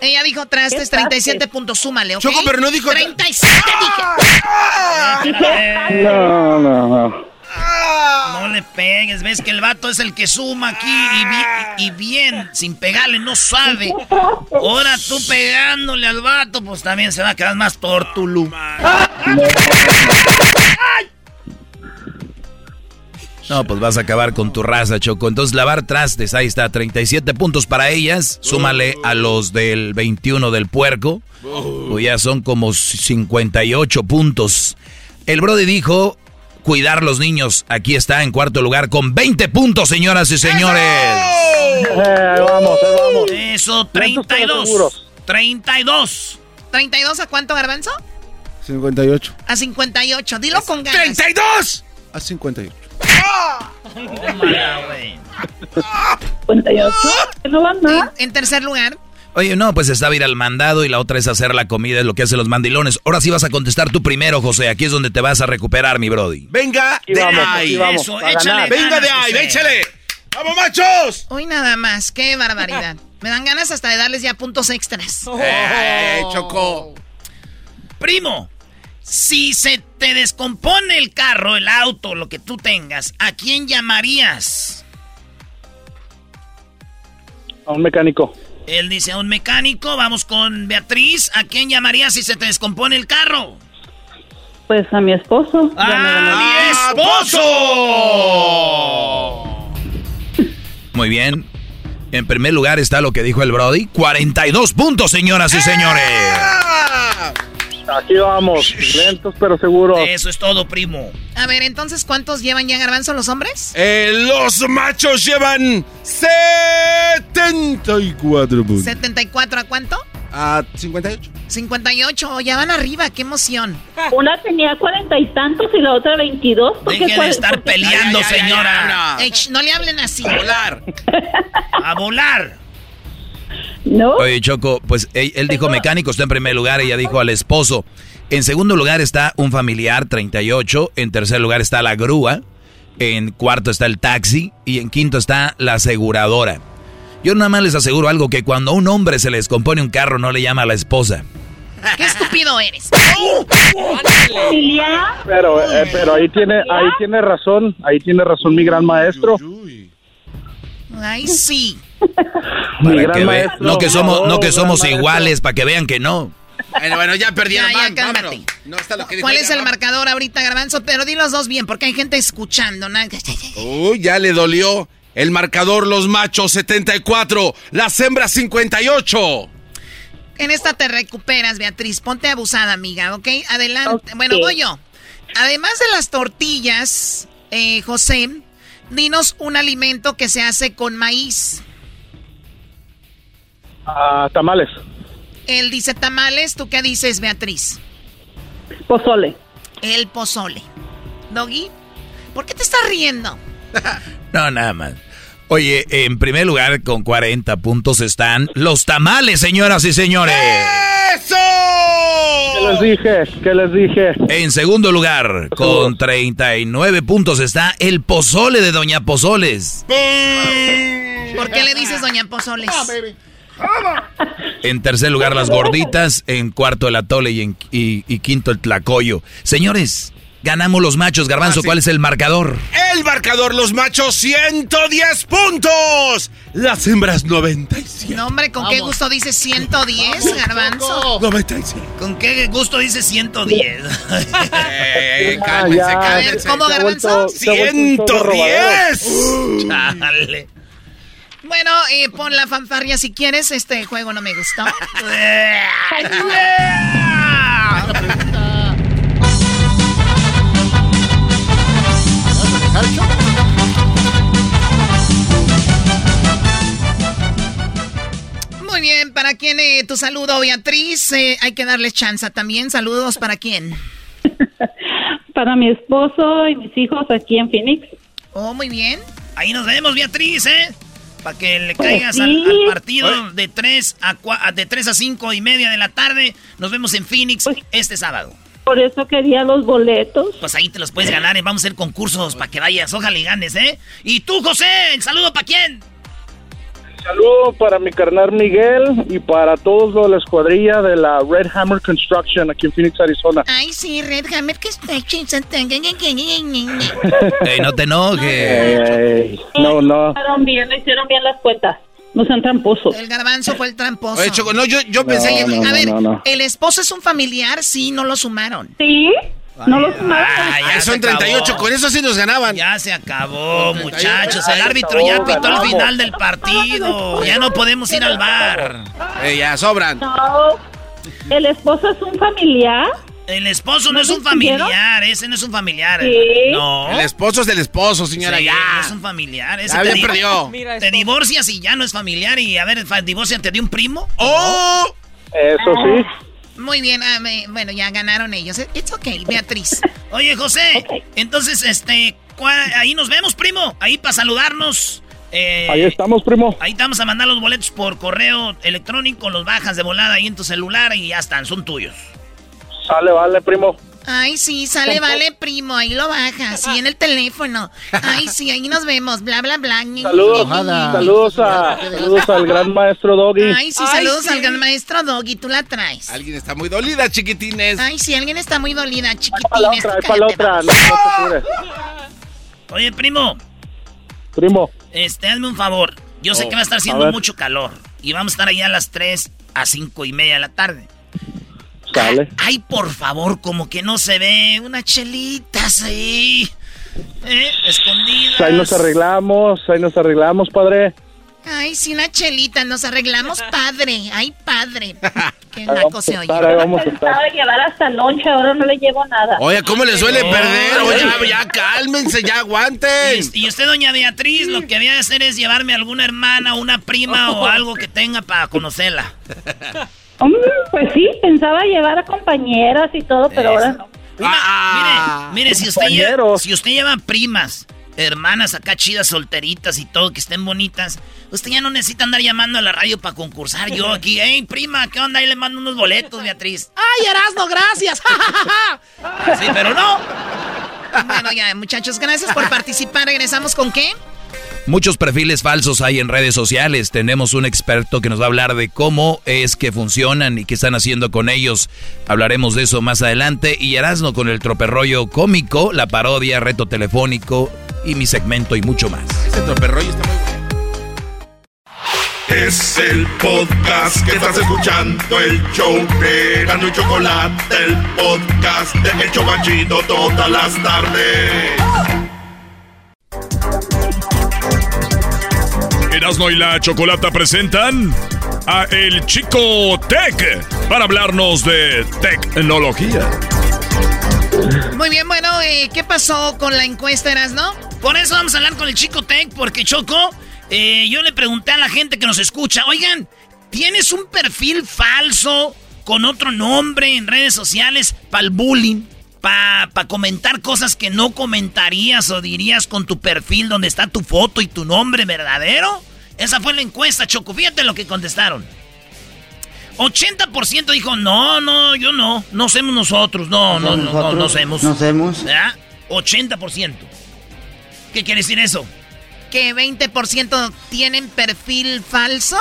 Ella dijo trastes, 37 puntos, súmale, ¿ok? Choco, pero no dijo- 37 dije. No, no, no. No le pegues, ves que el vato es el que suma aquí y, bi- y bien, sin pegarle, no sabe. Ahora tú pegándole al vato, pues también se va a quedar más tortulú. No, pues vas a acabar con tu raza, Choco. Entonces, lavar trastes, ahí está, 37 puntos para ellas. Súmale a los del 21 del puerco. Pues ya son como 58 puntos. El Brody dijo cuidar los niños. Aquí está en cuarto lugar con 20 puntos, señoras y señores. vamos, vamos. Eso, 32. 32. ¿32 a cuánto, Garbanzo? 58. A 58. Dilo con ganas. ¡32! A 58. ¿No van En, en tercer lugar, Oye, no, pues está ir al mandado y la otra es hacer la comida, es lo que hacen los mandilones. Ahora sí vas a contestar tú primero, José. Aquí es donde te vas a recuperar, mi Brody. Venga de vamos, ahí. Eso, échale ganar. Venga de ahí, échale. ¡Vamos, machos! hoy nada más. Qué barbaridad. Me dan ganas hasta de darles ya puntos extras. ¡Eh, Choco! Primo, si se te descompone el carro, el auto, lo que tú tengas, ¿a quién llamarías? A un mecánico. Él dice a un mecánico, vamos con Beatriz, ¿a quién llamarías si se te descompone el carro? Pues a mi esposo. ¡A mi esposo! Muy bien. En primer lugar está lo que dijo el Brody. 42 puntos, señoras y señores. Aquí vamos, lentos pero seguros. Eso es todo, primo. A ver, entonces, ¿cuántos llevan ya Garbanzo los hombres? Eh, los machos llevan 74 puntos. 74 a cuánto? A 58. 58. Ya van arriba, qué emoción. Una tenía cuarenta y tantos y la otra veintidós. ¿Por qué Deje de estar peleando, señora. no le hablen así. A volar. A volar. No. Oye, Choco, pues él, él dijo mecánico, está en primer lugar, ella dijo al esposo. En segundo lugar está un familiar, 38. En tercer lugar está la grúa. En cuarto está el taxi. Y en quinto está la aseguradora. Yo nada más les aseguro algo, que cuando a un hombre se le descompone un carro no le llama a la esposa. Qué estúpido eres. Pero, eh, pero ahí tiene, ahí tiene razón, ahí tiene razón mi gran maestro. Ay, sí. Mi Para gran que ve- maestro. no que somos, no que somos maestro. iguales, para que vean que no. Bueno, bueno, ya perdieron. Ya, ya, van, cálmate. vámonos. No está lo que dijo ¿Cuál es el marcador ahorita, Garbanzo? Pero di los dos bien, porque hay gente escuchando. ¿no? Uy, ya le dolió. El marcador, los machos 74, las hembras 58. En esta te recuperas, Beatriz. Ponte abusada, amiga, ¿ok? Adelante. Bueno, voy yo. Además de las tortillas, eh, José, dinos un alimento que se hace con maíz. Ah, tamales. Él dice tamales. ¿Tú qué dices, Beatriz? pozole. El pozole. Doggy, ¿por qué te estás riendo? No, nada más. Oye, en primer lugar, con 40 puntos están los tamales, señoras y señores. ¡Eso! ¿Qué les dije? ¿Qué les dije? En segundo lugar, con 39 puntos está el pozole de Doña Pozoles. ¿Por qué le dices Doña Pozoles? En tercer lugar, las gorditas. En cuarto, el atole. Y, en- y- y quinto, el tlacoyo. Señores, ganamos los machos. Garbanzo, Ah, sí. ¿cuál es el marcador? El marcador, los machos 110 puntos. Las hembras 97. No, hombre, ¿con qué gusto dices 110, Garbanzo? 95. ¿Con qué gusto dice 110? Eh, Ah, cálmense, ya, A ver, cálmense. ¿cómo, Garbanzo? vuelto- se ha vuelto un todo robadero. 110. Chale. Bueno, eh, pon la fanfarria si quieres. Este juego no me gustó. Muy bien, ¿para quién eh, tu saludo, Beatriz? Eh, hay que darles chance también. Saludos para quién. Para mi esposo y mis hijos aquí en Phoenix. Oh, muy bien. Ahí nos vemos, Beatriz, ¿eh? Para que le Pues caigas al, sí. al partido de 3 a, cua- a- de 3 a 5 y media de la tarde. Nos vemos en Phoenix este sábado. Por eso quería los boletos. Pues ahí te los puedes ganar. eh. Vamos a hacer concursos para que vayas. Ojalá y ganes, ¿eh? ¿Y tú, José? ¿El saludo para quién? Saludo para mi carnal Miguel y para todos los de la escuadrilla de la Red Hammer Construction aquí en Phoenix, Arizona. Ay, sí, Red Hammer que está hecho Ey, no te enojes. Ey, no, no. Hicieron bien, no hicieron bien las cuentas. No sean tramposos. El garbanzo fue el tramposo. Oye, Choco, no, yo, yo pensé a ver, ¿el esposo es un familiar? Sí, no lo sumaron. ¿Sí? ¿No lo sumaron? Ah, ya Ah, son se 38, acabó. con eso sí nos ganaban. Ya se acabó, muchachos. El Ay, árbitro ya pitó el final del partido. Ya no podemos ir al bar. Eh, ya sobran. No. ¿El esposo es un familiar? El esposo no ¿No es un familiar, ese no es un familiar. Sí. No. El esposo es del esposo, señora, Sí, ya. no es un familiar. Ese Ya te perdió. Te divorcias y ya no es familiar. Y a ver, divorciate de un primo. ¡Oh! Eso sí. Muy bien, ah, me- bueno, ya ganaron ellos. It's okay, Beatriz. Oye, José, entonces, este, ¿cuál- ahí nos vemos, primo. Ahí para saludarnos. Eh, Ahí estamos, primo. Ahí te vamos a mandar los boletos por correo electrónico, los bajas de volada ahí en tu celular y ya están, son tuyos. Sale, vale, primo. Ay, sí, sale, vale, primo. Ahí lo baja, sí, en el teléfono. Ay, sí, ahí nos vemos, bla, bla, bla. Saludos, saludos, a, saludos al gran maestro Doggy. Ay, sí, saludos al gran maestro Doggy, tú la traes. Alguien está muy dolida, chiquitines. Ay, sí, alguien está muy dolida, Para la chiquitines. otra, para la otra. No, no te. Oye, primo, Primo. este, hazme un favor. Yo sé Oh, que va a estar haciendo mucho calor y vamos a estar allá a las 3 a 5 y media de la tarde. Ay, por favor, como que no se ve unas chelitas ahí. ¿Eh? Escondidas. Ahí nos arreglamos, ahí nos arreglamos, padre. Ay, sí, una chelita, nos arreglamos padre. Ay, padre. Qué naco se oye. ahí vamos a estar. Llevar hasta lonche, ahora no le llevo nada. Oye, ¿cómo le suele perder? Oye, ya, ya cálmense, ya aguanten. Y, y usted, doña Beatriz, lo que había de hacer es llevarme a alguna hermana, una prima o algo que tenga para conocerla. Pues sí, pensaba llevar a compañeras y todo, pero ahora no. Una- mire, mire, si usted, lleva, si usted lleva primas, hermanas acá chidas, solteritas y todo, que estén bonitas, usted ya no necesita andar llamando a la radio para concursar. Yo aquí, hey, prima, ¿qué onda? Ahí le mando unos boletos, Beatriz. Ay, Erasno, gracias. Sí, pero no. bueno, ya, muchachos, gracias por participar. ¿Regresamos con qué? Muchos perfiles falsos hay en redes sociales. Tenemos un experto que nos va a hablar de cómo es que funcionan y qué están haciendo con ellos. Hablaremos de eso más adelante. Y Erasmo con el troperrollo cómico, la parodia, reto telefónico y mi segmento y mucho más. Ese troperrollo está muy bueno. Es el podcast que estás escuchando, el show de Gano y Chocolate, el podcast de El Chocachito todas las tardes. Erasmo y la Chocolata presentan a El Chico Tech para hablarnos de tecnología. Muy bien, bueno, eh, ¿qué pasó con la encuesta, Erasno? Por eso vamos a hablar con el chico Tech, porque Choco, eh, yo le pregunté a la gente que nos escucha, oigan, ¿tienes un perfil falso con otro nombre en redes sociales para el bullying? Para comentar cosas que no comentarías o dirías con tu perfil donde está tu foto y tu nombre verdadero. Esa fue la encuesta, Choco. Fíjate lo que contestaron. 80% dijo, no, no, yo no. No somos nosotros. No, no, no, no, no somos. No hacemos. ¿Verdad? 80%. ¿Qué quiere decir eso? ¿Que 20% tienen perfil falso?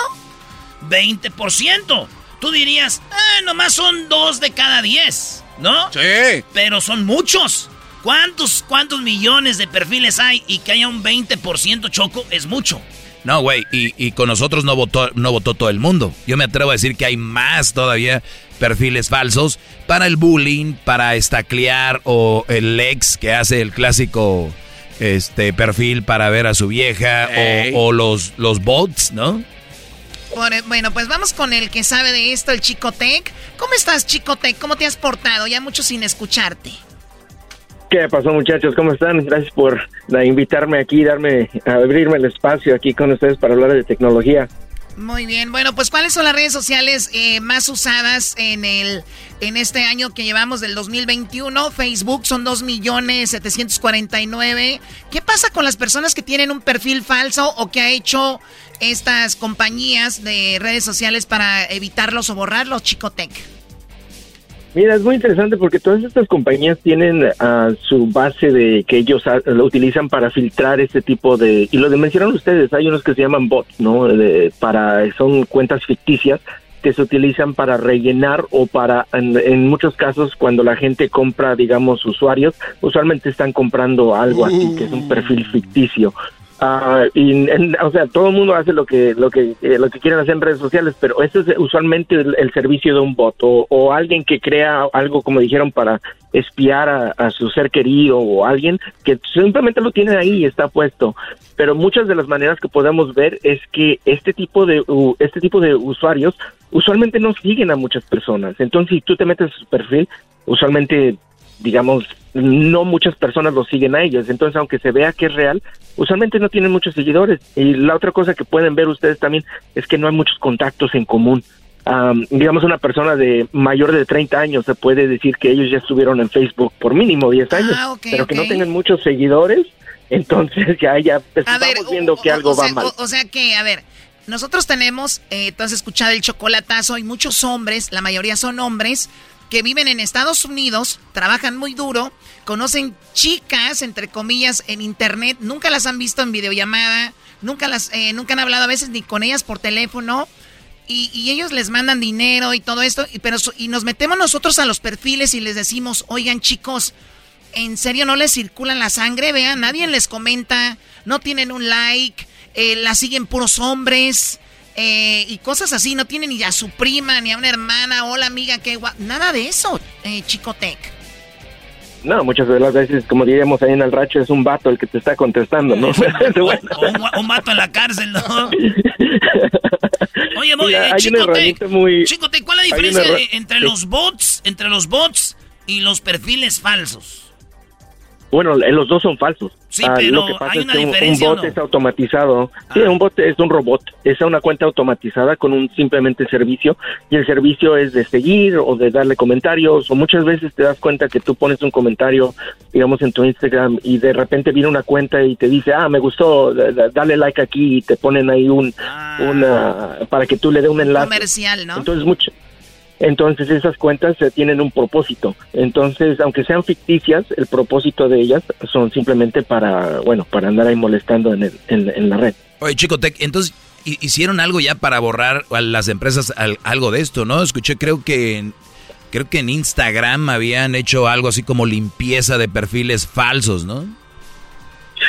20%. Tú dirías, ah, nomás son dos de cada 10, ¿no? Sí. Pero son muchos. ¿Cuántos, cuántos millones de perfiles hay y que haya un 20% choco? Es mucho. No, güey, y, y con nosotros no votó, no votó todo el mundo. Yo me atrevo a decir que hay más todavía perfiles falsos para el bullying, para estaclear o el ex que hace el clásico este perfil para ver a su vieja o, o los, los bots, ¿no? Por- bueno, pues vamos con el que sabe de esto, el Chico Tech. ¿Cómo estás, Chico Tech? ¿Cómo te has portado? Ya mucho sin escucharte. ¿Qué pasó muchachos? ¿Cómo están? Gracias por la, invitarme aquí, darme, abrirme el espacio aquí con ustedes para hablar de tecnología. Muy bien, bueno, pues ¿cuáles son las redes sociales eh, más usadas en el en este año que llevamos del 2021? Facebook son 2.749. ¿Qué pasa con las personas que tienen un perfil falso o que ha hecho estas compañías de redes sociales para evitarlos o borrarlos, Chicotec? Mira, es muy interesante porque todas estas compañías tienen a su base de que ellos lo utilizan para filtrar este tipo de y lo mencionaron ustedes, hay unos que se llaman bots, ¿no? para son cuentas ficticias que se utilizan para rellenar o para en, muchos casos cuando la gente compra, digamos, usuarios, usualmente están comprando algo así que es un perfil ficticio Y, o sea, todo el mundo hace lo que lo que eh, lo que quieren hacer en redes sociales, pero eso es usualmente el, servicio de un bot o, alguien que crea algo como dijeron para espiar a, su ser querido o alguien que simplemente lo tiene ahí y está puesto. Pero muchas de las maneras que podemos ver es que este tipo de este tipo de usuarios usualmente no siguen a muchas personas. Entonces, si tú te metes a su perfil, usualmente digamos, no muchas personas lo siguen a ellos. Entonces, aunque se vea que es real, usualmente no tienen muchos seguidores. Y la otra cosa que pueden ver ustedes también es que no hay muchos contactos en común. digamos, una persona de mayor de 30 años se puede decir que ellos ya estuvieron en Facebook por mínimo 10 ah, años, pero que no tengan muchos seguidores, entonces ya, ya estamos viendo que algo va mal. O, sea que, a ver, nosotros tenemos, eh, tú has escuchado el chocolatazo, hay muchos hombres, la mayoría son hombres, que viven en Estados Unidos, trabajan muy duro, conocen chicas, entre comillas, en internet, nunca las han visto en videollamada, nunca las, eh, nunca han hablado a veces ni con ellas por teléfono. Y, ellos les mandan dinero y todo esto, y, pero, y nos metemos nosotros a los perfiles y les decimos, oigan chicos, ¿en serio no les circula la sangre? Vean, nadie les comenta, no tienen un like, eh, la siguen puros hombres, eh, y cosas así. No tiene ni a su prima, ni a una hermana, hola amiga, qué guay. Nada de eso, eh, Chicotec. No, muchas de las veces, como diríamos ahí en el racho, es un vato el que te está contestando, ¿no? un, vato en la cárcel, ¿no? Oye, voy, eh, Chicotec, muy... Chicotec, ¿cuál es la diferencia entre los bots, entre los bots y los perfiles falsos? Bueno, los dos son falsos. Sí, ah, pero lo que pasa es que un, bot es automatizado. Sí, ah. un bot es un robot. Es una cuenta automatizada con un simplemente servicio y el servicio es de seguir o de darle comentarios o muchas veces te das cuenta que tú pones un comentario, digamos, en tu Instagram y de repente viene una cuenta y te dice, ah, me gustó, dale like aquí y te ponen ahí un, ah. una, para que tú le dé un enlace. Comercial, ¿no? Entonces, mucho, entonces esas cuentas tienen un propósito. Entonces, aunque sean ficticias, el propósito de ellas son simplemente para, bueno, para andar ahí molestando en, en, la red. Oye, Chico Tech, entonces hicieron algo ya para borrar a las empresas algo de esto, ¿no? Escuché, creo que creo que en Instagram habían hecho algo así como limpieza de perfiles falsos, ¿no?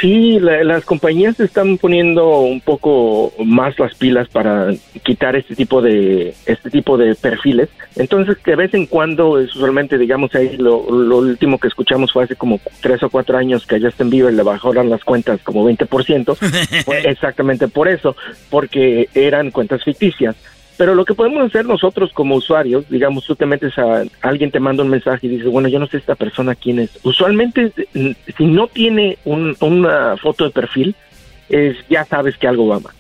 Sí, las compañías están poniendo un poco más las pilas para quitar este tipo de este tipo de perfiles. Entonces, de vez en cuando, usualmente, digamos ahí, lo, último que escuchamos fue hace como tres o cuatro años que a Justin Bieber le bajaron las cuentas como 20%. fue exactamente por eso, porque eran cuentas ficticias. Pero lo que podemos hacer nosotros como usuarios, digamos, tú te metes a alguien te manda un mensaje y dices, bueno, yo no sé esta persona quién es. Usualmente, si no tiene una foto de perfil, es, ya sabes que algo va mal.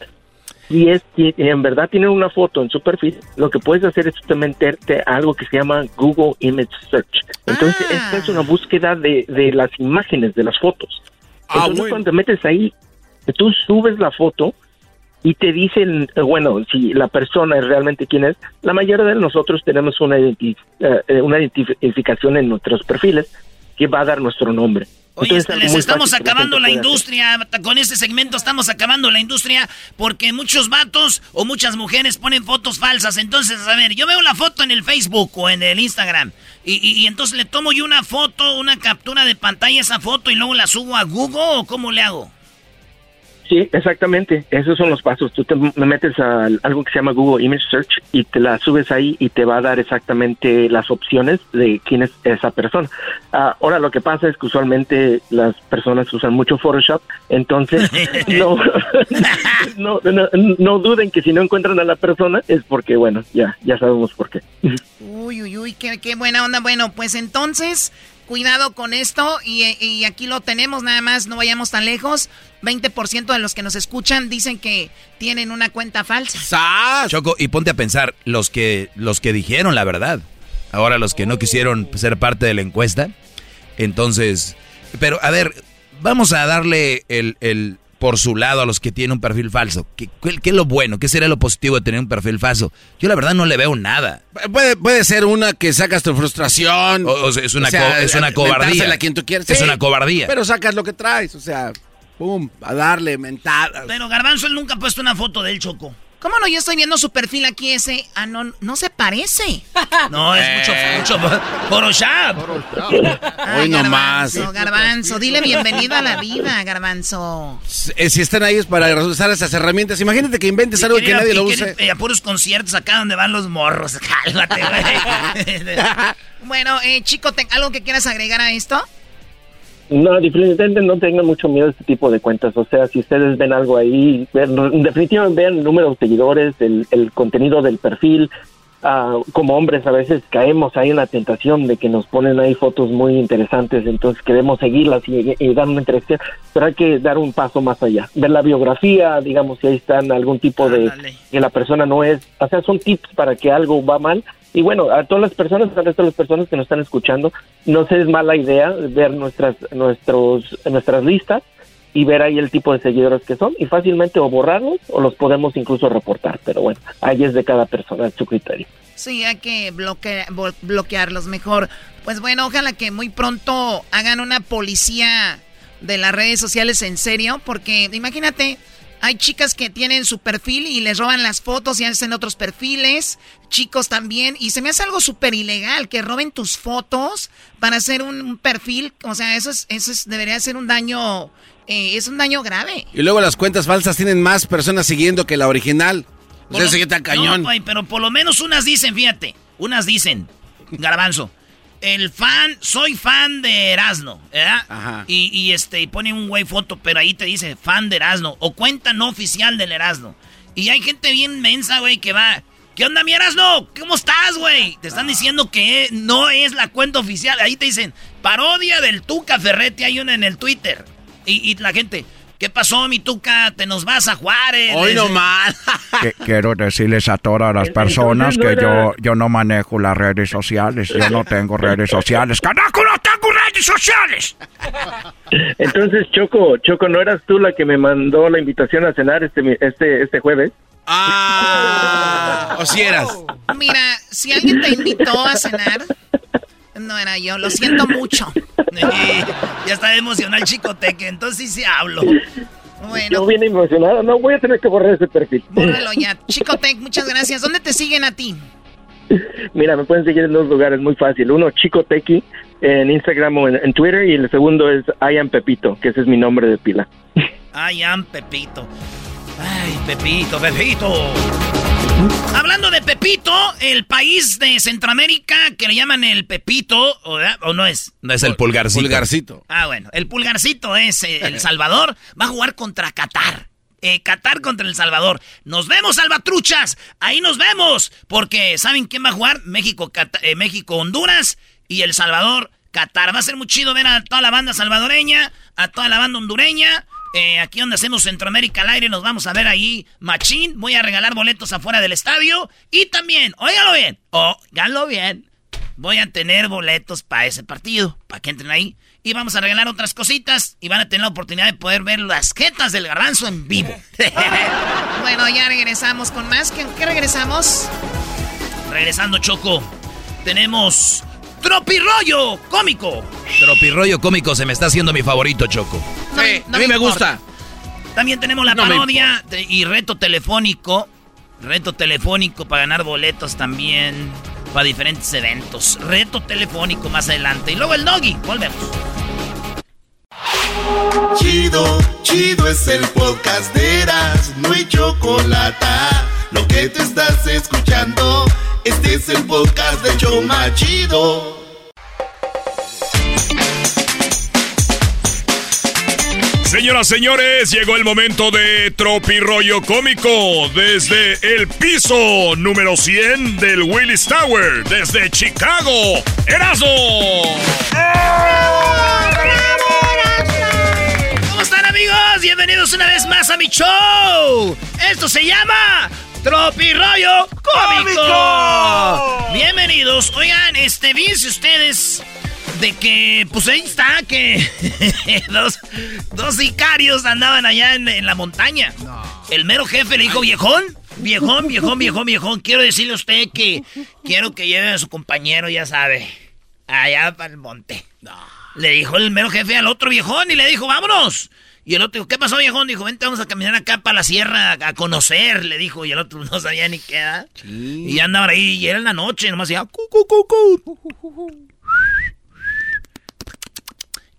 Y es si en verdad tiene una foto en su perfil, lo que puedes hacer es meterte a algo que se llama Google Image Search. Entonces, ah. esta es una búsqueda de, de las imágenes, de las fotos. Ah, Entonces, cuando te metes ahí, tú subes la foto y te dicen, eh, bueno, si la persona es realmente quién es, la mayoría de nosotros tenemos una, eh, eh, una identificación en nuestros perfiles que va a dar nuestro nombre. Oye, les estamos acabando la industria, con este segmento estamos acabando la industria porque muchos vatos o muchas mujeres ponen fotos falsas. Entonces, a ver, yo veo la foto en el Facebook o en el Instagram y, y entonces le tomo yo una foto, una captura de pantalla esa foto y luego la subo a Google o cómo le hago? Sí, exactamente. Esos son los pasos. Tú te metes a algo que se llama Google Image Search y te la subes ahí y te va a dar exactamente las opciones de quién es esa persona. Ah, ahora lo que pasa es que usualmente las personas usan mucho Photoshop, entonces no, no, no, duden que si no encuentran a la persona es porque, bueno, ya, ya sabemos por qué. Uy, uy, uy, qué, qué buena onda. Bueno, pues entonces cuidado con esto y, aquí lo tenemos, nada más no vayamos tan lejos. 20% de los que nos escuchan dicen que tienen una cuenta falsa. Choco, y ponte a pensar, los que, los que dijeron la verdad, ahora los que no quisieron ser parte de la encuesta, entonces, pero a ver, vamos a darle el, el por su lado a los que tienen un perfil falso. ¿Qué, ¿Qué, es lo bueno? ¿Qué sería lo positivo de tener un perfil falso? Yo la verdad no le veo nada. Puede, puede ser una que sacas tu frustración. O, es una, es una cobardía. A quien tú quieres. Es una cobardía. Pero sacas lo que traes, o sea, pum, a darle mental. Pero Garbanzo él nunca ha puesto una foto del Choco. ¿Cómo no? Yo estoy viendo su perfil aquí ese. Ah, no, no se parece. No, es mucho, eh. mucho Photoshop. Hoy nomás. Garbanzo, dile bienvenido a la vida, Garbanzo. Eh, si están ahí es para usar esas herramientas, imagínate que inventes algo que nadie lo use. Eh, a puros conciertos acá donde van los morros. Cálmate, güey. bueno, eh, chico, ¿algo que quieras agregar a esto? No, definitivamente no tengan mucho miedo a este tipo de cuentas. O sea, si ustedes ven algo ahí, definitivamente vean el número de seguidores, el, el contenido del perfil. Ah, como hombres a veces caemos ahí en la tentación de que nos ponen ahí fotos muy interesantes, entonces queremos seguirlas y, dar una entrevista, pero hay que dar un paso más allá. Ver la biografía, digamos, si ahí están algún tipo de... que la persona no es... O sea, son tips para que algo va mal, y bueno, a todas las personas, a todas las personas que nos están escuchando, no se es mala idea ver nuestras, nuestros, nuestras listas y ver ahí el tipo de seguidores que son y fácilmente o borrarlos o los podemos incluso reportar. Pero bueno, ahí es de cada persona, es su criterio. Sí, hay que bloquearlos mejor. Pues bueno, ojalá que muy pronto hagan una policía de las redes sociales en serio, porque imagínate, hay chicas que tienen su perfil y les roban las fotos y hacen otros perfiles. Chicos también. Y se me hace algo súper ilegal que roben tus fotos para hacer un, perfil. O sea, eso es, eso es, debería ser un daño. Eh, es un daño grave. Y luego las cuentas falsas tienen más personas siguiendo que la original. O sea, se cañón. No, pero por lo menos unas dicen, fíjate. Unas dicen, Garbanzo el fan, soy fan de Erasno, ¿verdad? Ajá. Y, este, y pone un güey foto, pero ahí te dice fan de Erasno, o cuenta no oficial del Erasno. Y hay gente bien mensa, güey, que va, ¿qué onda mi Erasno? ¿Cómo estás, güey? Te están diciendo que no es la cuenta oficial. Ahí te dicen, parodia del Tuca Ferrete, hay una en el Twitter. Y, y la gente, ¿Qué pasó, mi tuca? ¿Te nos vas a Juárez? Hoy nomás. Quiero decirles a todas las personas que yo, yo no manejo las redes sociales. Yo no tengo redes sociales. ¡Carajo, no tengo redes sociales! Entonces, Choco, Choco, ¿no eras tú la que me mandó la invitación a cenar este, este, este jueves? Ah, o si eras. Mira, si alguien te invitó a cenar, no era yo, lo siento mucho. ya está emocionado el chicoteque, entonces sí, hablo. Bueno. Yo vine emocionado, no voy a tener que borrar ese perfil. Bórralo ya. Chicotec, muchas gracias. ¿Dónde te siguen a ti? Mira, me pueden seguir en dos lugares muy fácil. Uno, Chicotequi, en Instagram o en, Twitter, y el segundo es I am Pepito, que ese es mi nombre de pila. I am Pepito. Ay, Pepito, Pepito. Hablando de Pepito, el país de Centroamérica que le llaman el Pepito, ¿o, no es? No es el pulgarcito. Pulgarcito. Ah, bueno, el pulgarcito es eh, El Salvador, va a jugar contra Qatar. Eh, Qatar contra El Salvador. Nos vemos, salvatruchas. Ahí nos vemos. Porque, ¿saben quién va a jugar? México, eh, México, Honduras y El Salvador, Qatar. Va a ser muy chido ver a toda la banda salvadoreña, a toda la banda hondureña eh, aquí donde hacemos Centroamérica al aire, nos vamos a ver ahí, machín. Voy a regalar boletos afuera del estadio. Y también, óigalo bien, óigalo bien, voy a tener boletos para ese partido, para que entren ahí. Y vamos a regalar otras cositas y van a tener la oportunidad de poder ver las jetas del garbanzo en vivo. bueno, ya regresamos con más. ¿Qué, qué regresamos? Regresando, Choco. Tenemos Tropirollo cómico. Tropirollo cómico se me está haciendo mi favorito, Choco. Sí, a mí me, gusta. También tenemos la parodia y reto telefónico. Reto telefónico para ganar boletos también para diferentes eventos. Reto telefónico más adelante. Y luego el doggy. Volvemos. Chido, chido es el podcast de Eras. No hay chocolate. Lo que te estás escuchando. Este es el podcast de Choma Chido. Señoras, señores, llegó el momento de Tropirollo Cómico desde el piso número 100 del Willis Tower, desde Chicago. ¡Erazo! ¿Cómo están, amigos? Bienvenidos una vez más a mi show. Esto se llama Tropirollo Cómico. ¡Cómico! Bienvenidos. Oigan, este, fíjense ustedes de que, pues ahí está, que dos, dos sicarios andaban allá en, en la montaña. El mero jefe le dijo, viejón, viejón, viejón, viejón, viejón, quiero decirle a usted que quiero que lleve a su compañero, ya sabe, allá para el monte. Le dijo el mero jefe al otro viejón y le dijo, vámonos. Y el otro dijo, ¿qué pasó, viejón? Dijo, vente, vamos a caminar acá para la sierra a, conocer, le dijo. Y el otro no sabía ni qué era. Y ya andaban ahí, y era en la noche, nomás decía, cu, cu, cu, cu.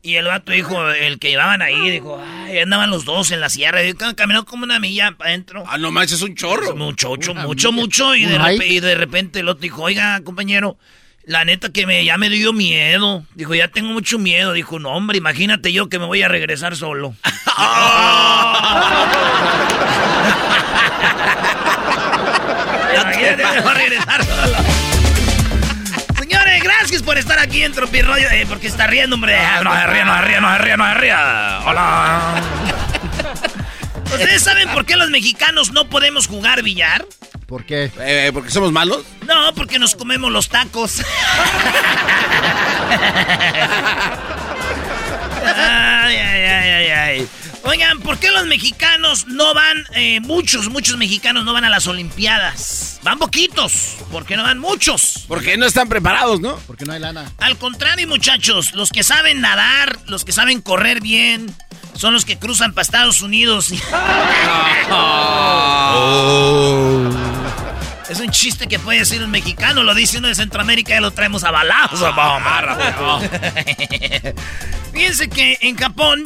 Y el vato dijo, el que llevaban ahí, dijo, ay, andaban los dos en la sierra. Y caminó como una milla para adentro. Ah, no manches, es un chorro. Mucho, mucho, mucho, mucho. Y de, y de repente el otro dijo, oiga, compañero, la neta que me, ya me dio miedo. Dijo, ya tengo mucho miedo. Dijo, no, hombre, imagínate yo que me voy a regresar solo. Me voy a regresar solo. Señores, gracias por estar aquí en Tropirroyo. Eh, porque está riendo, hombre. Ah, No se ría, no se ría, no se ría, no se ría. Hola. ¿Ustedes saben por qué los mexicanos no podemos jugar billar? ¿Por qué? Eh, ¿Porque somos malos? No, porque nos comemos los tacos. ay, ay, ay, ay, ay. Oigan, ¿por qué los mexicanos no van, eh, muchos, muchos mexicanos no van a las Olimpiadas? Van poquitos, ¿por qué no van muchos? Porque no están preparados, ¿no? Porque no hay lana. Al contrario, muchachos, los que saben nadar, los que saben correr bien, son los que cruzan para Estados Unidos. Es un chiste que puede decir un mexicano, lo dice uno de Centroamérica y lo traemos a balazos. Fíjense que en Japón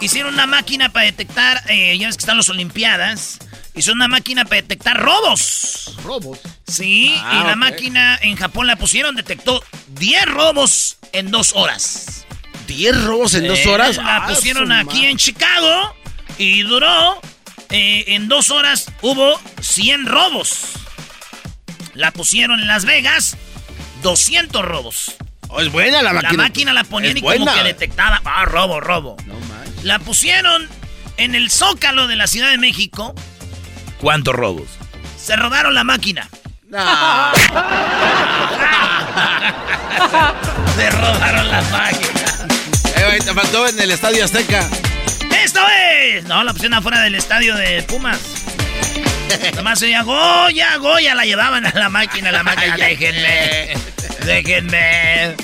hicieron una máquina para detectar, eh, ya ves que están las Olimpiadas, hicieron una máquina para detectar robos. ¿Robos? Sí, Ah, y la máquina en Japón la pusieron, detectó 10 robos en dos horas. ¿10 robos en dos Eh, horas? La Ah, pusieron aquí en Chicago y duró. eh, en dos horas hubo 100 robos. La pusieron en Las Vegas, 200 robos. Oh, es buena la máquina. La máquina la ponían y como que detectaba. Ah, robo, robo. La pusieron en el zócalo de la Ciudad de México. ¿Cuántos robos? Se robaron la máquina. Se robaron la máquina. Eh, te faltó en el Estadio Azteca. ¡Esto es! No, la pusieron afuera del estadio de Pumas. Nomás se oía Goya, Goya, la llevaban a la máquina, la máquina. Déjenme, déjenme.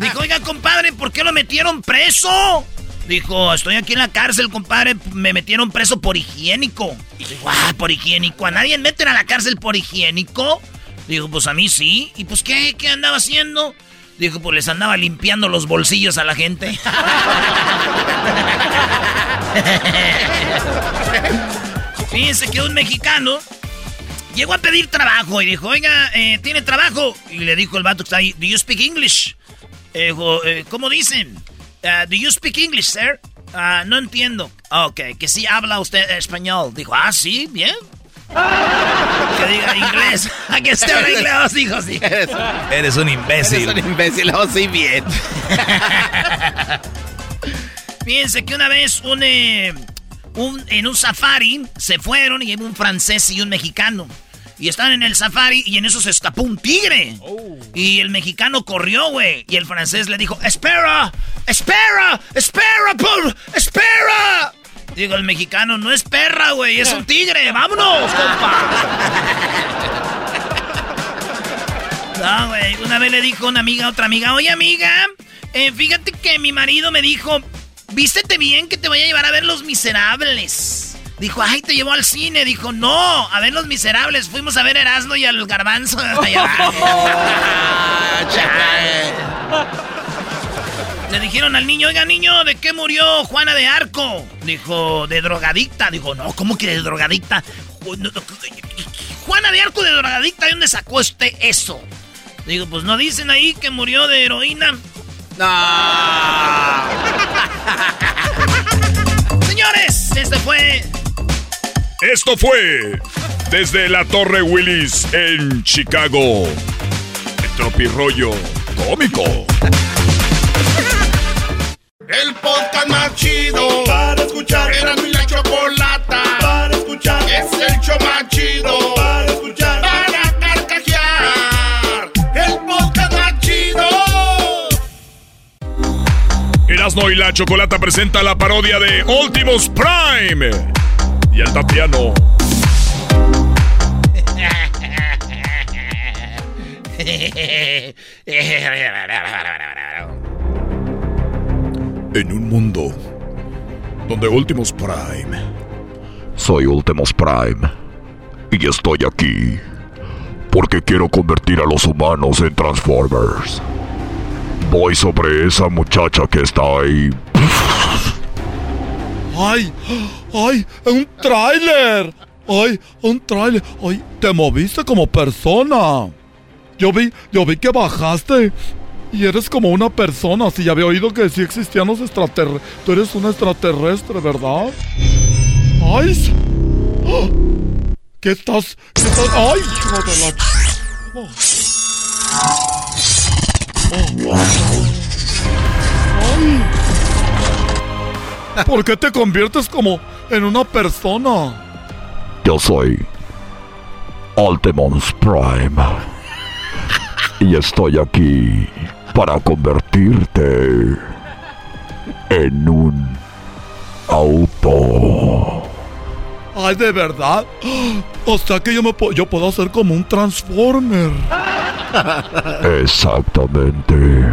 Dijo, oiga, compadre, ¿por qué lo metieron preso? Dijo, estoy aquí en la cárcel, compadre, me metieron preso por higiénico. Dijo, ah, por higiénico. ¿A nadie meten a la cárcel por higiénico? Dijo, pues a mí sí. ¿Y pues qué? ¿Qué andaba haciendo? Dijo, pues les andaba limpiando los bolsillos a la gente. Fíjense que un mexicano llegó a pedir trabajo y dijo, oiga, eh, ¿tiene trabajo? Y le dijo el vato que está ahí, ¿do you speak English? Eh, dijo, eh, ¿cómo dicen? Ah, ¿Do you speak English, sir? Ah, no entiendo. Ah, ok, que sí habla usted español. Dijo, ah, sí, bien. Que diga inglés. ¿A que usted habla inglés? Oh, Dijo, sí. Eres un imbécil. Eres un imbécil, oh, sí, bien. Fíjense que una vez un, eh, un- en un safari se fueron y un francés y un mexicano. Y estaban en el safari y en eso se escapó un tigre. Y el mexicano corrió, güey. Y el francés le dijo, espera, espera, espera, por, espera. Digo, el mexicano no es perra, güey, es un tigre. Vámonos, compa. No, güey. Una vez le dijo una amiga a otra amiga, oye amiga, eh, fíjate que mi marido me dijo, vístete bien que te voy a llevar a ver Los Miserables. Dijo, ay, te llevó al cine. Dijo, no, a ver Los Miserables. Fuimos a ver Erasmo y al Garbanzo. Le dijeron al niño, oiga niño, ¿de qué murió Juana de Arco? Dijo, de drogadicta. Dijo, no, ¿cómo que de drogadicta? Ju- no, no, Juana de Arco de drogadicta, ¿de dónde sacó usted eso? Digo, pues no dicen ahí que murió de heroína. señores, este fue... Esto fue desde la Torre Willis en Chicago. El tropirollo cómico. El podcast más chido para escuchar. Era mi la chocolata para escuchar. Es el show más chido para escuchar. Para carcajear. El podcast más chido. Erasmo y la Chocolata presenta la parodia de Últimos Prime. Y el Tatiano. En un mundo donde Últimos Prime. Soy Últimos Prime y estoy aquí porque quiero convertir a los humanos en Transformers. Voy sobre esa muchacha que está ahí. ¡Ay! ¡Ay! ¡Un tráiler! ¡Ay! ¡Un tráiler! ¡Ay! Te moviste como persona. Yo vi, yo vi que bajaste y eres como una persona. Si ya había oído que sí existían los extraterrestres. Tú eres un extraterrestre, ¿verdad? ¡Ay! ¡Ah! ¿Qué estás? ¿Qué estás? ¡Ay. ¡Ay! ¿Por qué te conviertes como en una persona? Yo soy Ultimus Prime. Y estoy aquí para convertirte en un auto. Ay, de verdad. O sea que yo me po- yo puedo hacer como un transformer. Exactamente.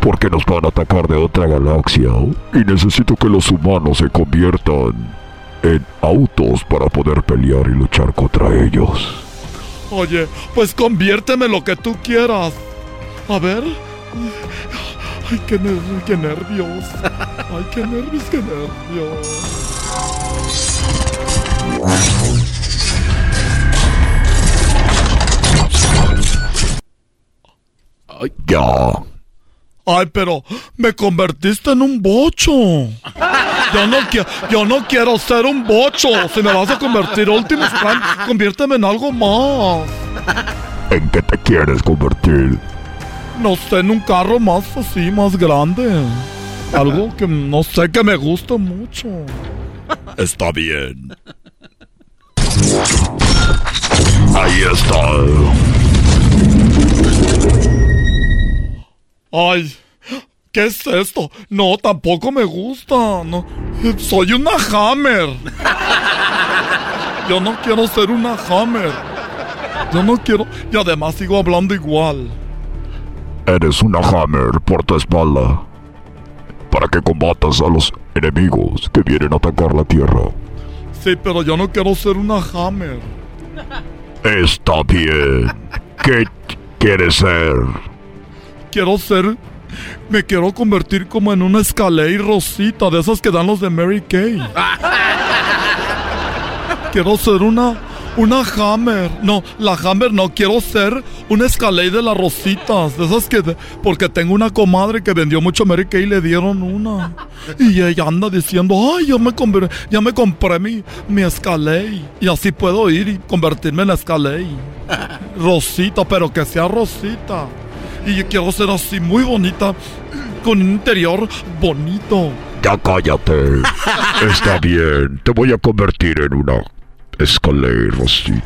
Porque nos van a atacar de otra galaxia. Y necesito que los humanos se conviertan en autos para poder pelear y luchar contra ellos. Oye, pues conviérteme lo que tú quieras. A ver. Ay, qué, ner- qué nervios. Ay, qué nervios, qué nervios. Ya. Ay, pero me convertiste en un bocho. Yo no, yo no quiero ser un bocho. Si me vas a convertir Optimus Prime, conviérteme en algo más. ¿En qué te quieres convertir? No sé, en un carro más así, más grande. Algo que no sé que me gusta mucho. Está bien. Ahí está. Ay, ¿qué es esto? No, tampoco me gusta. No, soy una Hammer. Yo no quiero ser una Hammer. Yo no quiero. Y además sigo hablando igual. Eres una Hammer por tu espalda. Para que combatas a los enemigos que vienen a atacar la Tierra. Sí, pero yo no quiero ser una Hammer. Está bien. ¿Qué quieres ser? Quiero ser. Me quiero convertir como en una Escalade Rosita, de esas que dan los de Mary Kay. Quiero ser una. Una Hammer. No, la Hammer no. Quiero ser una Escalade de las Rositas. De esas que. porque tengo una comadre que vendió mucho Mary Kay y le dieron una. Y ella anda diciendo: Ay, yo me, conver- ya me compré mi, mi Escalade. Y así puedo ir y convertirme en Escalade. Rosita, pero que sea Rosita. Y yo quiero ser así muy bonita, con un interior bonito. Ya cállate. Está bien. Te voy a convertir en una Escalade Rosita.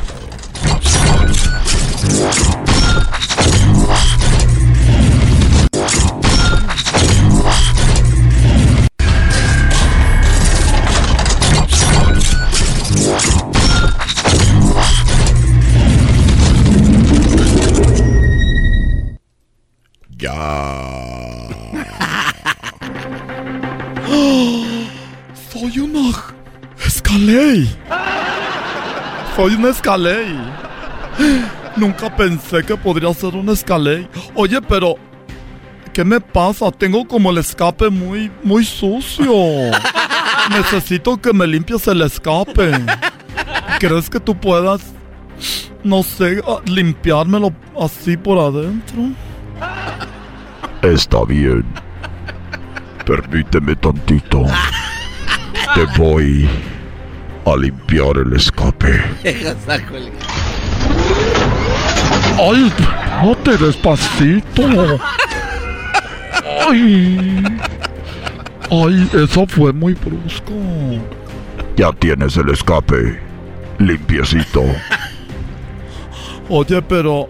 Soy una Escalade. Soy una Escalade. Nunca pensé que podría ser una Escalade. Oye, pero ¿qué me pasa? Tengo como el escape muy muy sucio. Necesito que me limpies el escape. ¿Crees que tú puedas no sé, limpiármelo así por adentro? Está bien. Permíteme tantito. Te voy a limpiar el escape. Ay, espérate despacito. Ay. Ay, eso fue muy brusco. Ya tienes el escape. Limpiecito. Oye, pero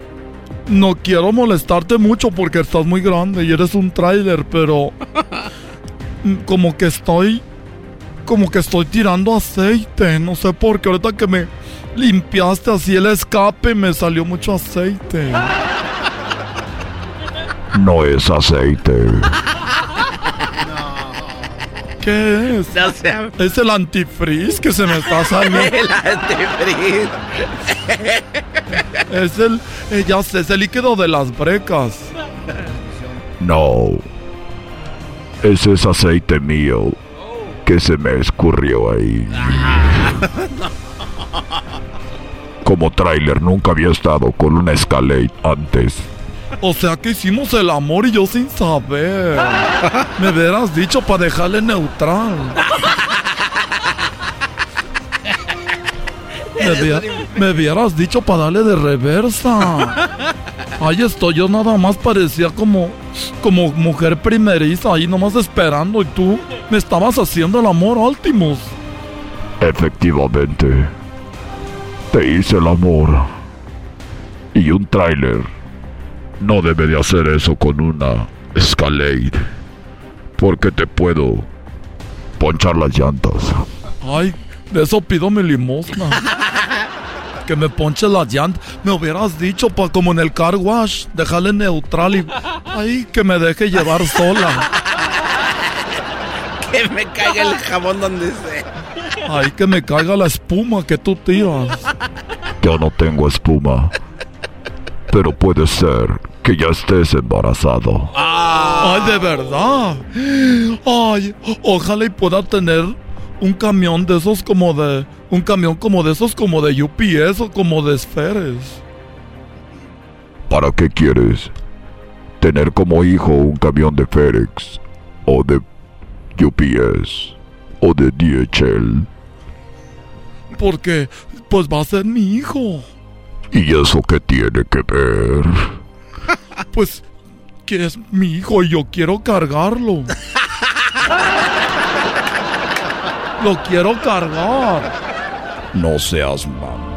no quiero molestarte mucho porque estás muy grande y eres un tráiler, pero como que estoy como que estoy tirando aceite, no sé por qué ahorita que me limpiaste así el escape me salió mucho aceite. No es aceite. ¿Qué es? Es el antifreeze que se me está saliendo. El antifreeze. Es el, eh, ya sé, es el líquido de las brecas. No. Ese es aceite mío que se me escurrió ahí. Como tráiler nunca había estado con una Escalade antes. O sea que hicimos el amor y yo sin saber. Me hubieras dicho para dejarle neutral. Me, hubie- me hubieras dicho para darle de reversa. Ahí estoy, yo nada más parecía como, como mujer primeriza, ahí nomás esperando y tú me estabas haciendo el amor Ultimus. Efectivamente. Te hice el amor. Y un tráiler no debe de hacer eso con una Escalade. Porque te puedo ponchar las llantas. Ay, de eso pido mi limosna. Que me ponche la llanta. Me hubieras dicho, pa, como en el car wash, dejarle neutral y. Ay, que me deje llevar sola. Que me caiga el jabón donde sea. Ay, que me caiga la espuma que tú tiras. Yo no tengo espuma. Pero puede ser que ya estés embarazado. Ay, de verdad. Ay, ojalá y pueda tener un camión de esos como de. Un camión como de esos como de UPS o como de esferes. ¿Para qué quieres? ¿Tener como hijo un camión de FedEx? ¿O de UPS? ¿O de DHL? Porque, pues va a ser mi hijo. ¿Y eso qué tiene que ver? Pues que es mi hijo y yo quiero cargarlo. Lo quiero cargar. No seas mam.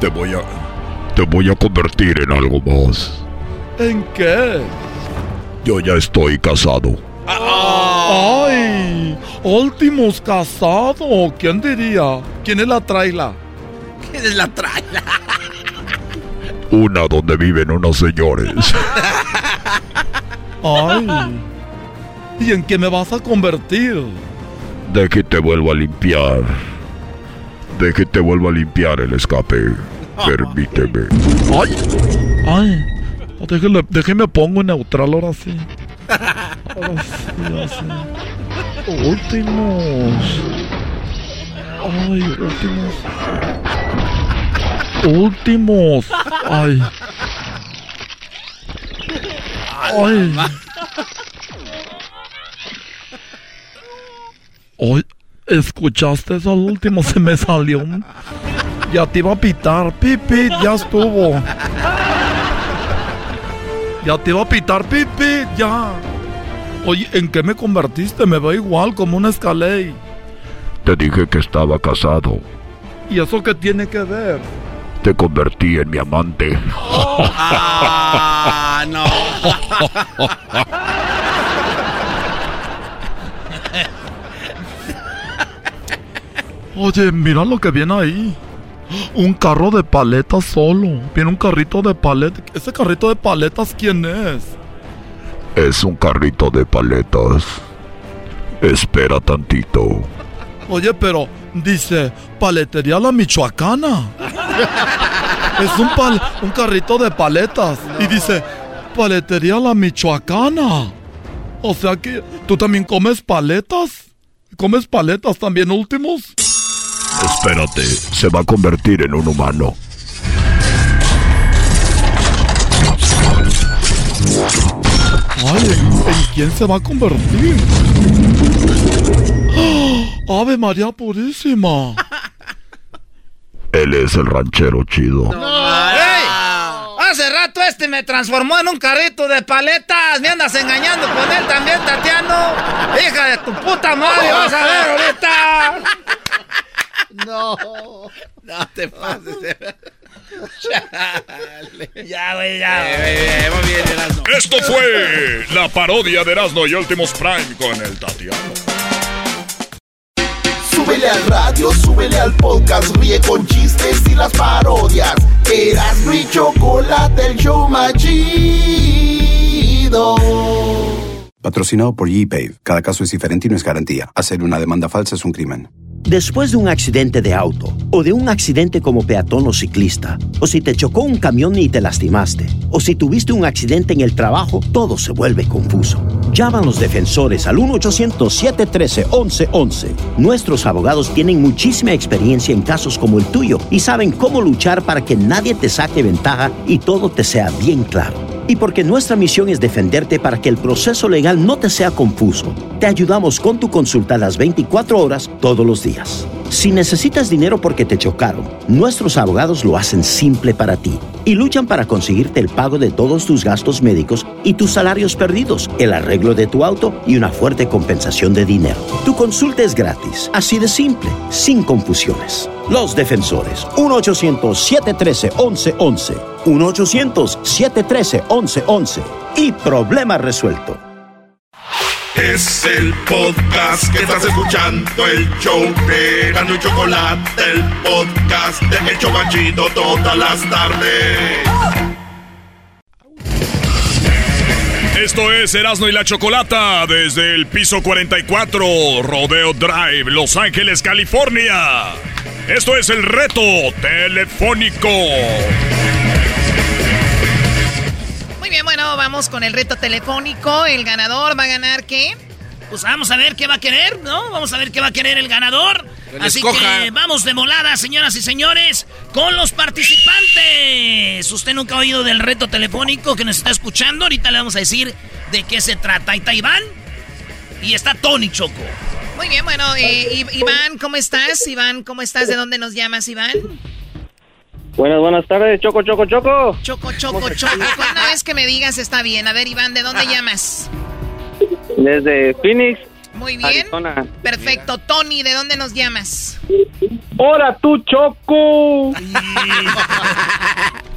Te voy a. Te voy a convertir en algo más. ¿En qué? Yo ya estoy casado. ¡Ay! Últimos casado. ¿Quién diría? ¿Quién es la traila? ¿Quién es la traila? Una donde viven unos señores. ¡Ay! ¿Y en qué me vas a convertir? De que te vuelvo a limpiar. De que te vuelvo a limpiar el escape. Permíteme. ¡Ay! ¡Ay! Déjeme, déjeme pongo en neutral ahora sí. Ahora sí, así. Últimos. Ay, últimos. Últimos. Ay. Ay. Ay, ¿escuchaste eso al último? Se me salió un... Ya te iba a pitar. Pipi, ya estuvo. Ya te iba a pitar, pipi, ya. Oye, ¿en qué me convertiste? Me veo igual como una escalé. Te dije que estaba casado. ¿Y eso qué tiene que ver? Te convertí en mi amante. Ah, no. Oye, mira lo que viene ahí. Un carro de paletas solo. Viene un carrito de paletas. ¿Ese carrito de paletas quién es? Es un carrito de paletas. Espera tantito. Oye, pero dice paletería la michoacana. Es un, pal- un carrito de paletas. Y dice paletería la michoacana. O sea que tú también comes paletas. ¿Comes paletas también últimos? Espérate, se va a convertir en un humano. Ay, ¿en quién se va a convertir? ¡Ave María Purísima! Él es el ranchero chido. ¡Ey! Hace rato este me transformó en un carrito de paletas. Me andas engañando con él también, Tatiano. Hija de tu puta madre, vas a ver ahorita. No. No te pases. Ya, güey, ya. Eh, muy bien, Erasmo. Esto fue la parodia de Erasmo y Últimos Prime con el Tatiano. Súbele al radio, súbele al podcast, ríe con chistes y las parodias. Erasmo y Chocolate, el show más chido. Patrocinado por ePay. Cada caso es diferente y no es garantía. Hacer una demanda falsa es un crimen. Después de un accidente de auto o de un accidente como peatón o ciclista, o si te chocó un camión y te lastimaste, o si tuviste un accidente en el trabajo, todo se vuelve confuso. Llama a los defensores al 1-800-713-1111. Nuestros abogados tienen muchísima experiencia en casos como el tuyo y saben cómo luchar para que nadie te saque ventaja y todo te sea bien claro. Y porque nuestra misión es defenderte para que el proceso legal no te sea confuso, te ayudamos con tu consulta las 24 horas todos los días. Si necesitas dinero porque te chocaron, nuestros abogados lo hacen simple para ti y luchan para conseguirte el pago de todos tus gastos médicos y tus salarios perdidos, el arreglo de tu auto y una fuerte compensación de dinero. Tu consulta es gratis, así de simple, sin confusiones. Los defensores, 1-800-713-1111. 1-800-713-1111. Y problema resuelto. Es el podcast que estás escuchando, el show de Gano y Chocolate, el podcast de El Chobachito todas las tardes. Esto es Erasmo y la Chocolata desde el piso 44, Rodeo Drive, Los Ángeles, California. Esto es el reto telefónico. Muy bien, bueno, vamos con el reto telefónico. El ganador va a ganar qué? Pues vamos a ver qué va a querer, ¿no? Vamos a ver qué va a querer el ganador. Que Así escoja. que vamos de volada, señoras y señores, con los participantes. Usted nunca ha oído del reto telefónico que nos está escuchando. Ahorita le vamos a decir de qué se trata. Ahí está Iván y está Tony Choco. Muy bien, bueno, eh, Iván, ¿cómo estás? Iván, ¿cómo estás? ¿De dónde nos llamas, Iván? Buenas, buenas tardes, Choco, Choco, Choco. Choco, choco, choco. Una vez que me digas está bien. A ver, Iván, ¿de dónde llamas? Desde Phoenix. Muy bien. Arizona. Perfecto. Tony, ¿de dónde nos llamas? ¡Hola, tú, Choco!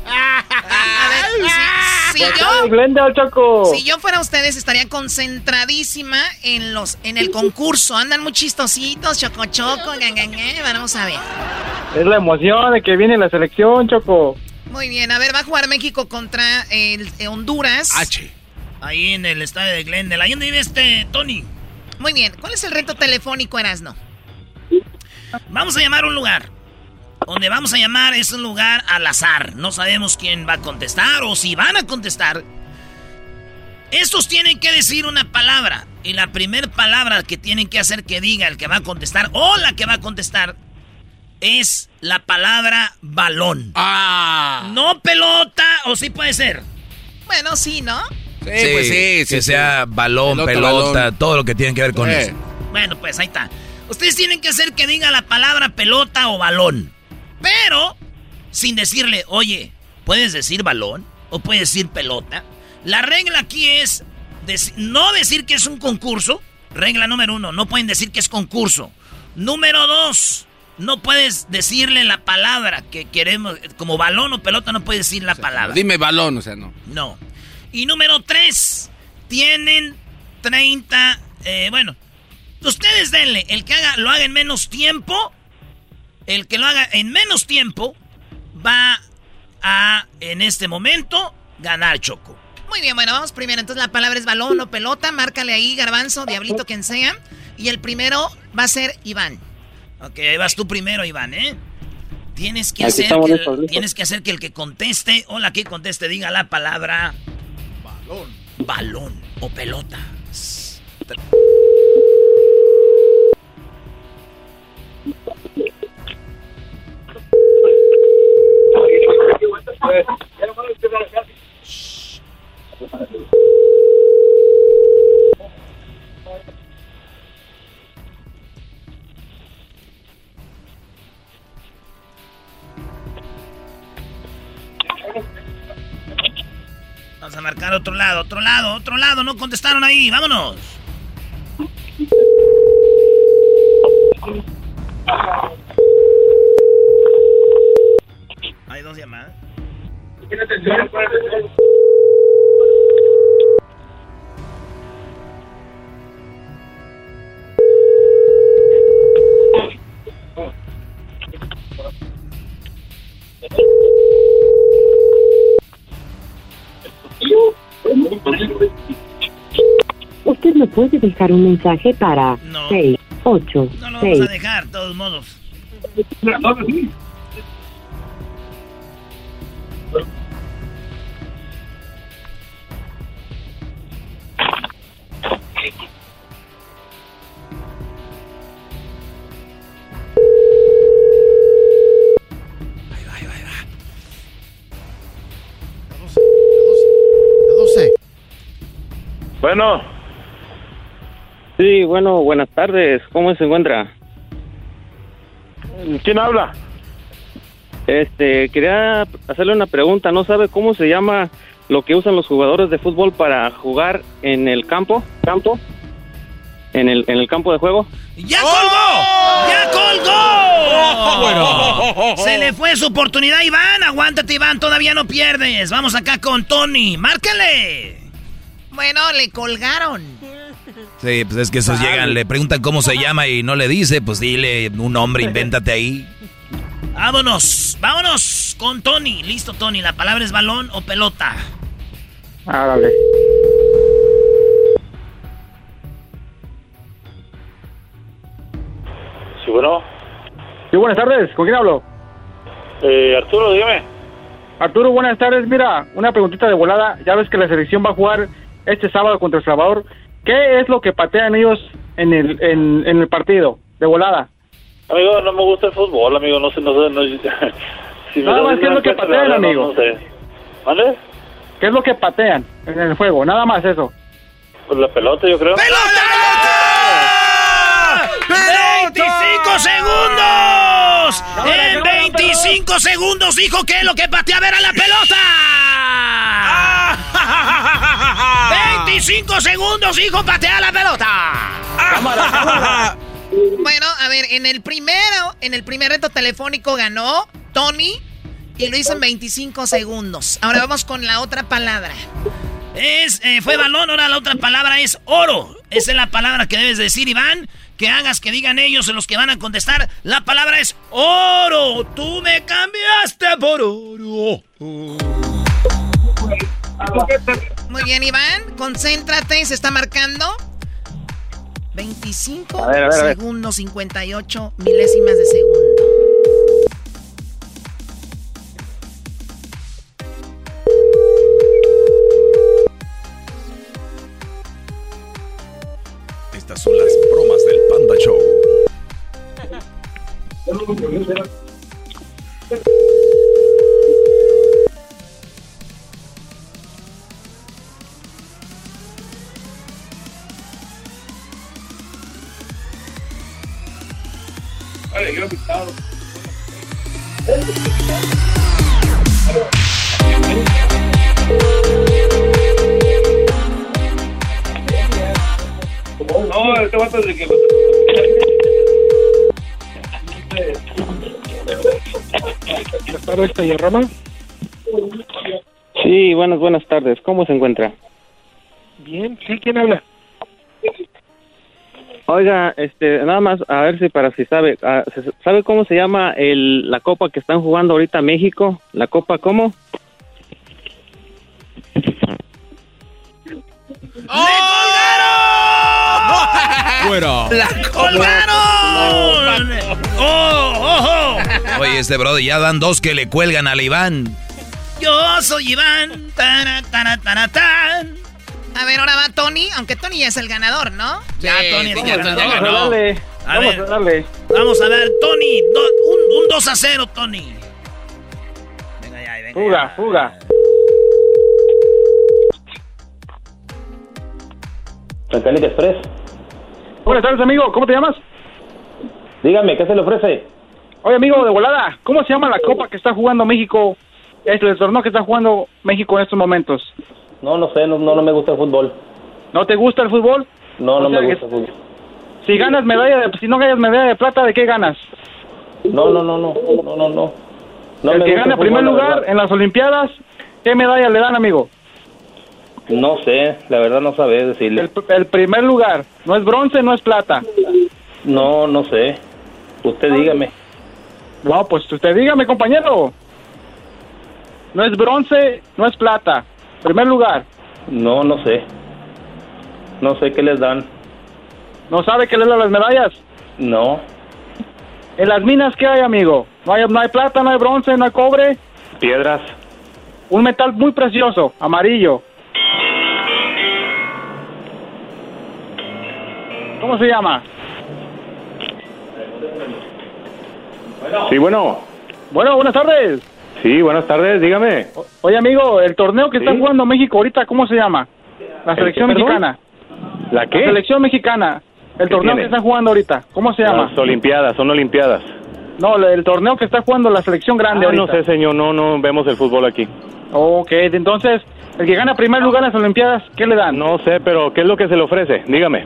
Si, acá yo... de Glendale, Choco. Si yo fuera ustedes, estaría concentradísima en los en el concurso. Andan muy chistositos, choco choco, gan, gan, gan. Vamos a ver. Es la emoción de que viene la selección, Choco. Muy bien, a ver, va a jugar México contra el, eh, Honduras. Ahí en el estadio de Glendale. Ahí donde vive este Tony. Muy bien, ¿cuál es el reto telefónico, Erasno? Vamos a llamar a un lugar. Donde vamos a llamar es un lugar al azar. No sabemos quién va a contestar o si van a contestar. Estos tienen que decir una palabra. Y la primera palabra que tienen que hacer que diga el que va a contestar o la que va a contestar es la palabra balón. Ah. No pelota o sí puede ser. Bueno, sí, ¿no? Sí, pues sí, que sea balón, Pelota, pelota, balón. todo lo que tiene que ver con Eh. eso. Bueno, pues ahí está. Ustedes tienen que hacer que diga la palabra pelota o balón. Pero, sin decirle, oye, ¿puedes decir balón? ¿O puedes decir pelota? La regla aquí es no decir que es un concurso. Regla número uno, no pueden decir que es concurso. Número dos, no puedes decirle la palabra que queremos, como balón o pelota, no puedes decir la palabra. Dime balón, o sea, no. No. Y número tres, tienen 30, eh, bueno, ustedes denle, el que haga, lo haga en menos tiempo, el que lo haga en menos tiempo, va a, en este momento, ganar Choco. Muy bien, bueno, vamos primero. Entonces la palabra es balón o pelota. Márcale ahí, garbanzo, diablito, quien sea. Y el primero va a ser Iván. Ok, ahí vas tú primero, Iván, ¿eh? Tienes que, hacer que el, listos, listos. tienes que hacer que el que conteste o la que conteste diga la palabra balón, balón o pelota. Vamos a marcar otro lado, otro lado, otro lado. No contestaron ahí. Vámonos. Hay dos llamadas. Usted no puede dejar un mensaje para 6, 8, No lo 6. vamos a dejar, de todos modos. Bueno. Sí, bueno, buenas tardes. ¿Cómo se encuentra? ¿Quién habla? Este, quería hacerle una pregunta. ¿No sabe cómo se llama lo que usan los jugadores de fútbol para jugar en el campo? ¿Campo? ¿En el, en el campo de juego? ¡Ya colgó! ¡Ya colgó! Se le fue su oportunidad, Iván. Aguántate, Iván. Todavía no pierdes. Vamos acá con Tony. ¡Márcale! Bueno, le colgaron. Sí, pues es que esos llegan, le preguntan cómo se llama y no le dice, pues dile un nombre, invéntate ahí. Vámonos, vámonos con Tony. Listo, Tony. La palabra es balón o pelota. Árale. Sí, bueno. Sí, buenas tardes. ¿Con quién hablo? Eh, Arturo, dígame. Arturo, buenas tardes. Mira, una preguntita de volada. Ya ves que la selección va a jugar este sábado contra El Salvador. ¿Qué es lo que patean ellos en el, en, en el partido de volada? Amigo, no me gusta el fútbol, amigo. No sé, no sé. No, si me Nada más, ¿qué es lo que patean, no- amigo? No, sé. ¿Vale? ¿Qué es lo que patean en el juego? Nada más eso. Pues la pelota, yo creo. ¡25 segundos! En 25 segundos dijo que lo que pateaba era la pelota. 25 segundos dijo patea la pelota. Bueno, a ver, en el primero, en el primer reto telefónico ganó Tony y lo hizo en 25 segundos. Ahora vamos con la otra palabra. Es, eh, fue balón, ahora la otra palabra es oro. Esa es la palabra que debes decir, Iván. Que hagas que digan ellos los que van a contestar. La palabra es oro. Tú me cambiaste por oro. Muy bien, Iván, concéntrate, se está marcando. 25 A ver, a ver, segundos, 58 milésimas de segundo. Rama. Sí, buenas, buenas tardes. ¿Cómo se encuentra? Bien, sí, ¿quién habla? Oiga, este, nada más, a ver si para si sabe, ah, ¿se- ¿sabe cómo se llama el, la copa que están jugando ahorita México? ¿La copa cómo? Fuera. ¡La colgaron! ¡Oh, oh, oh! Oye, este brother, ya dan dos que le cuelgan al Iván. Yo soy Iván. A ver, ahora va Tony, aunque Tony ya es el ganador, ¿no? Ya, Tony es sí, el ya ganador. ganó. Dale, A vamos ver, a darle. Vamos a ver, Tony. do- un, un 2 a 0, Tony. Venga ya, venga Fuga, ya. fuga. Mecánica Express. Buenas tardes, amigo. ¿Cómo te llamas? Dígame, ¿qué se le ofrece? Oye, amigo, de volada, ¿cómo se llama la copa que está jugando México? Es el torneo que está jugando México en estos momentos. No, no sé, no, no, no me gusta el fútbol. ¿No te gusta el fútbol? No, no O sea me gusta el fútbol. Si ganas medalla, de, si no ganas medalla de plata, ¿de qué ganas? No, no, no, no, no, no, no. No el que gana el primer lugar en las Olimpiadas, ¿qué medalla le dan, amigo? No sé, la verdad no sabía decirle. El, el primer lugar, no es bronce, no es plata. No, no sé. Usted dígame. No, pues usted dígame, compañero. No es bronce, no es plata. Primer lugar. No, no sé. No sé qué les dan. ¿No sabe qué le dan las medallas? No. En las minas, ¿qué hay, amigo? No hay, no hay plata, no hay bronce, no hay cobre. Piedras. Un metal muy precioso, amarillo. ¿Cómo se llama? Sí, bueno. Bueno, buenas tardes. Sí, buenas tardes, dígame. Oye, amigo, el torneo que está Sí. jugando México ahorita, ¿cómo se llama? La ¿El selección qué, mexicana. ¿La qué? La selección mexicana. El ¿Qué torneo tiene? que están jugando ahorita, ¿cómo se llama? Las Olimpiadas, son Olimpiadas. No, el torneo que está jugando la selección grande Ah, no ahorita. sé, señor, no, no vemos el fútbol aquí. Ok, entonces, el que gana primer lugar en las Olimpiadas, ¿qué le dan? No sé, pero ¿qué es lo que se le ofrece? Dígame.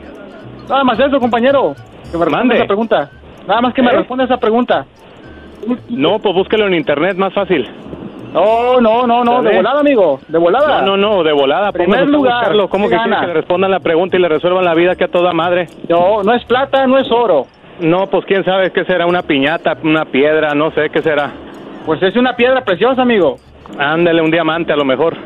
Nada más eso, compañero. Que me responda Mande. esa pregunta. Nada más que me ¿Eh? responda esa pregunta. No, pues búsquelo en internet, más fácil. No, no, no, no, de volada, amigo. De volada. No, no, no, de volada. Primer lugar, buscarlo. ¿Cómo ¿qué que que le respondan la pregunta y le resuelvan la vida que a toda madre? No, no es plata, no es oro. No, pues quién sabe qué será, una piñata, una piedra, no sé qué será. Pues es una piedra preciosa, amigo. Ándale, un diamante a lo mejor.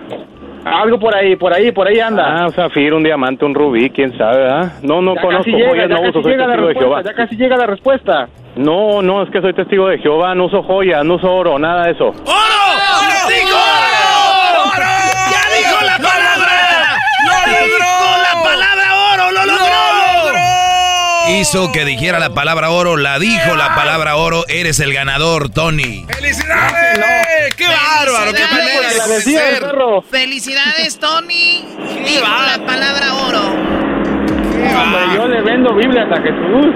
Algo por ahí, por ahí, por ahí anda. Ah, un zafiro, un diamante, un rubí, quién sabe, ¿ah? No, no ya conozco casi llega, joyas, ya no casi uso, soy llega la testigo de Jehová. respuesta, ya casi llega la respuesta. No, no, es que soy testigo de Jehová, no uso joyas, no uso oro, nada de eso. ¡Oro! ¡Dijo oro! ¡Oro! ¡Ya dijo la palabra! ¡Lo logró! ¡La palabra oro! ¡Lo logró! Hizo que dijera la palabra oro, la dijo la palabra oro, eres el ganador, Tony. ¡Felicidades! ¡Qué bárbaro! ¡Qué manera de ser! Felicidades, Tony. Dijo la palabra oro. Hombre, yo le vendo Biblias a Jesús.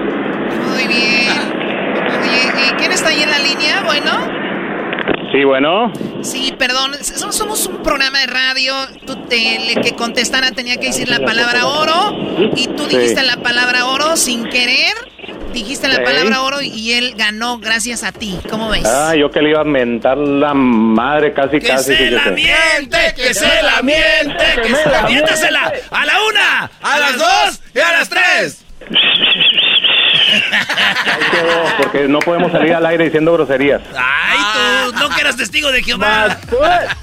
Muy bien. Oye, ¿y ¿quién está ahí en la línea? Bueno. Sí, bueno. Sí, perdón, so- somos un programa de radio. Tú te, el que contestara tenía que decir la palabra oro y tú Sí. dijiste la palabra oro sin querer. Dijiste la Sí. palabra oro y él ganó gracias a ti. ¿Cómo ves? Ah, yo que le iba a mentar la madre casi, ¡Que casi. se la miente! ¡Que se la miente! ¡Que se la miéntasela! ¡A la una! ¡A las dos! ¡Y a las tres! Ahí quedó, porque no podemos salir al aire diciendo groserías. ¡Ay! ¿No que eras testigo de Jehová?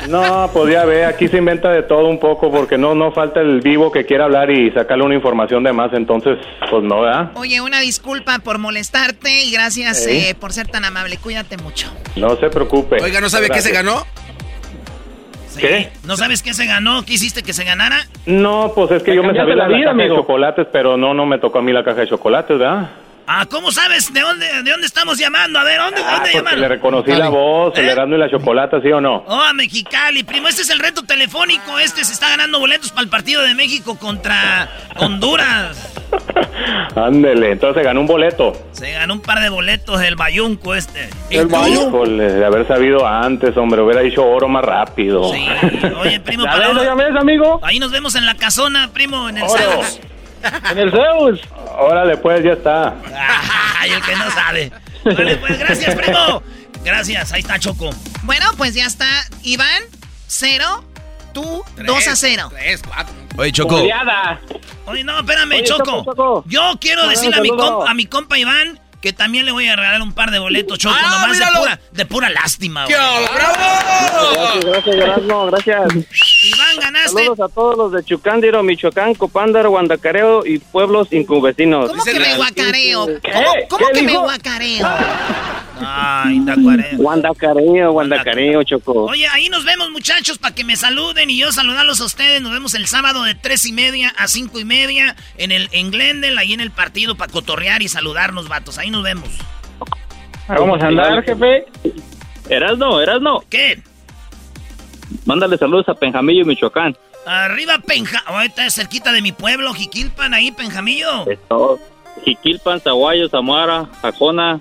No, pues ya ve, aquí se inventa de todo un poco, porque no, no falta el vivo que quiera hablar y sacarle una información de más, entonces, pues no, ¿verdad? Oye, una disculpa por molestarte y gracias Sí. eh, por ser tan amable. Cuídate mucho. No se preocupe. Oiga, ¿no sabe qué se Gracias. ganó? ¿Qué? ¿No sabes qué se ganó? ¿Qué hiciste que se ganara? No, pues es que yo me sabía la la, la vida, caja amigo. de chocolates, pero no, no me tocó a mí la caja de chocolates, ¿verdad? Ah, ¿cómo sabes de dónde, de dónde estamos llamando? A ver, ¿dónde, Ah, dónde llaman? le reconocí la voz, el ¿Eh? Y la chocolate, ¿sí o no? Oh, a Mexicali, primo, este es el reto telefónico. Este se está ganando boletos para el partido de México contra Honduras. Ándele, entonces ganó un boleto. Se ganó un par de boletos del Bayunco este. ¿Y El? Híjole, de haber sabido antes, hombre, hubiera dicho oro más rápido. Sí. Oye, primo, ¿Ya para ves, amigo? Ahí nos vemos en la casona, primo, en el Oro. En el Zeus. Órale, pues, ya está. Ay, el que no sabe. Vale, pues, gracias, primo. Gracias, ahí está Choco. Bueno, pues ya está. Iván, cero. Tú, dos a cero. Tres, cuatro. Oye, Choco, Goleada. Oye, no, espérame, Oye, Choco. Choco, Choco. Yo quiero No, decirle a mi, compa, a mi compa Iván que también le voy a regalar un par de boletos, Choco, Ah, nomás de pura, de pura lástima, ¡Qué bravo! Gracias, gracias, gracias. Iván, ganaste. Saludos a todos los de Chucándiro, Michoacán, Copándaro, Guandacareo y pueblos incuvecinos. ¿Cómo que me guacareo? ¿Qué? ¿Cómo, cómo ¿Qué que me dijo? guacareo? Ay, Tacuareo. Guandacareo, Guandacareo, Choco. Oye, ahí nos vemos, muchachos, para que me saluden y yo saludarlos a ustedes. Nos vemos el sábado de tres y media a cinco y media en el en Glendale, ahí en el partido, para cotorrear y saludarnos, vatos. Ahí nos vemos. Vamos a andar, jefe. Erasno, Erasno, ¿Qué? Mándale saludos a Penjamillo, Michoacán. Arriba, Penja. Ahorita es cerquita de mi pueblo, Jiquilpan, ahí, Penjamillo. Esto, Jiquilpan, Zaguayo, Zamora, Jacona.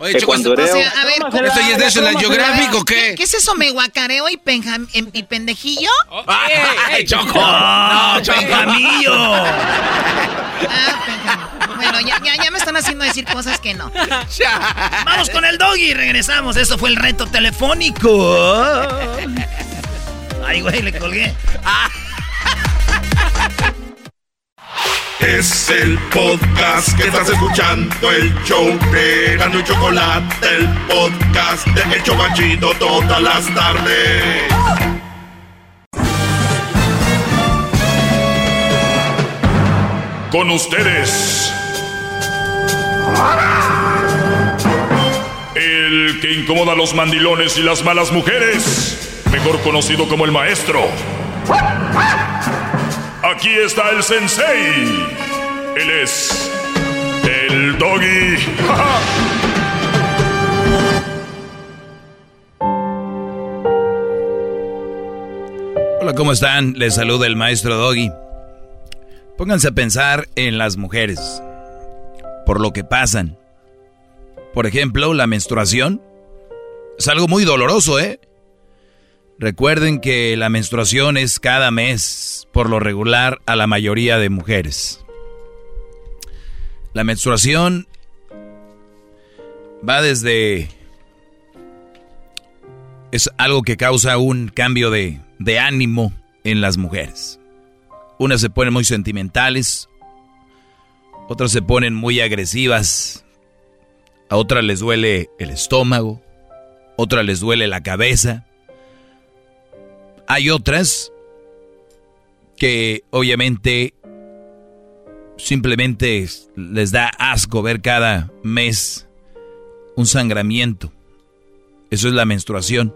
Oye, Choco, o sea, a ver, ¿esto ya es Geographic o qué? ¿Qué es eso, me guacareo y, penjam, en- y pendejillo? ¡Ay, Choco! No, Benjamillo. Ah, penjam. Bueno, ya, ya, ya me están haciendo decir cosas que no. Vamos con el doggy y regresamos. Eso fue el reto telefónico. Ay, güey, le colgué. Es el podcast que estás escuchando, el show de Gano y Chocolate, el podcast de El Chobachito todas las tardes. Con ustedes. El que incomoda a los mandilones y las malas mujeres. Mejor conocido como el maestro. Aquí está el sensei. Él es el doggy. Hola, ¿cómo están? Les saluda el maestro Doggy. Pónganse a pensar en las mujeres, por lo que pasan. Por ejemplo, la menstruación es algo muy doloroso, ¿eh? Recuerden que la menstruación es cada mes, por lo regular, a la mayoría de mujeres. La menstruación va desde... Es algo que causa un cambio de, de ánimo en las mujeres. Unas se ponen muy sentimentales, otras se ponen muy agresivas, a otras les duele el estómago, otras les duele la cabeza. Hay otras que obviamente simplemente les da asco ver cada mes un sangramiento. Eso es la menstruación.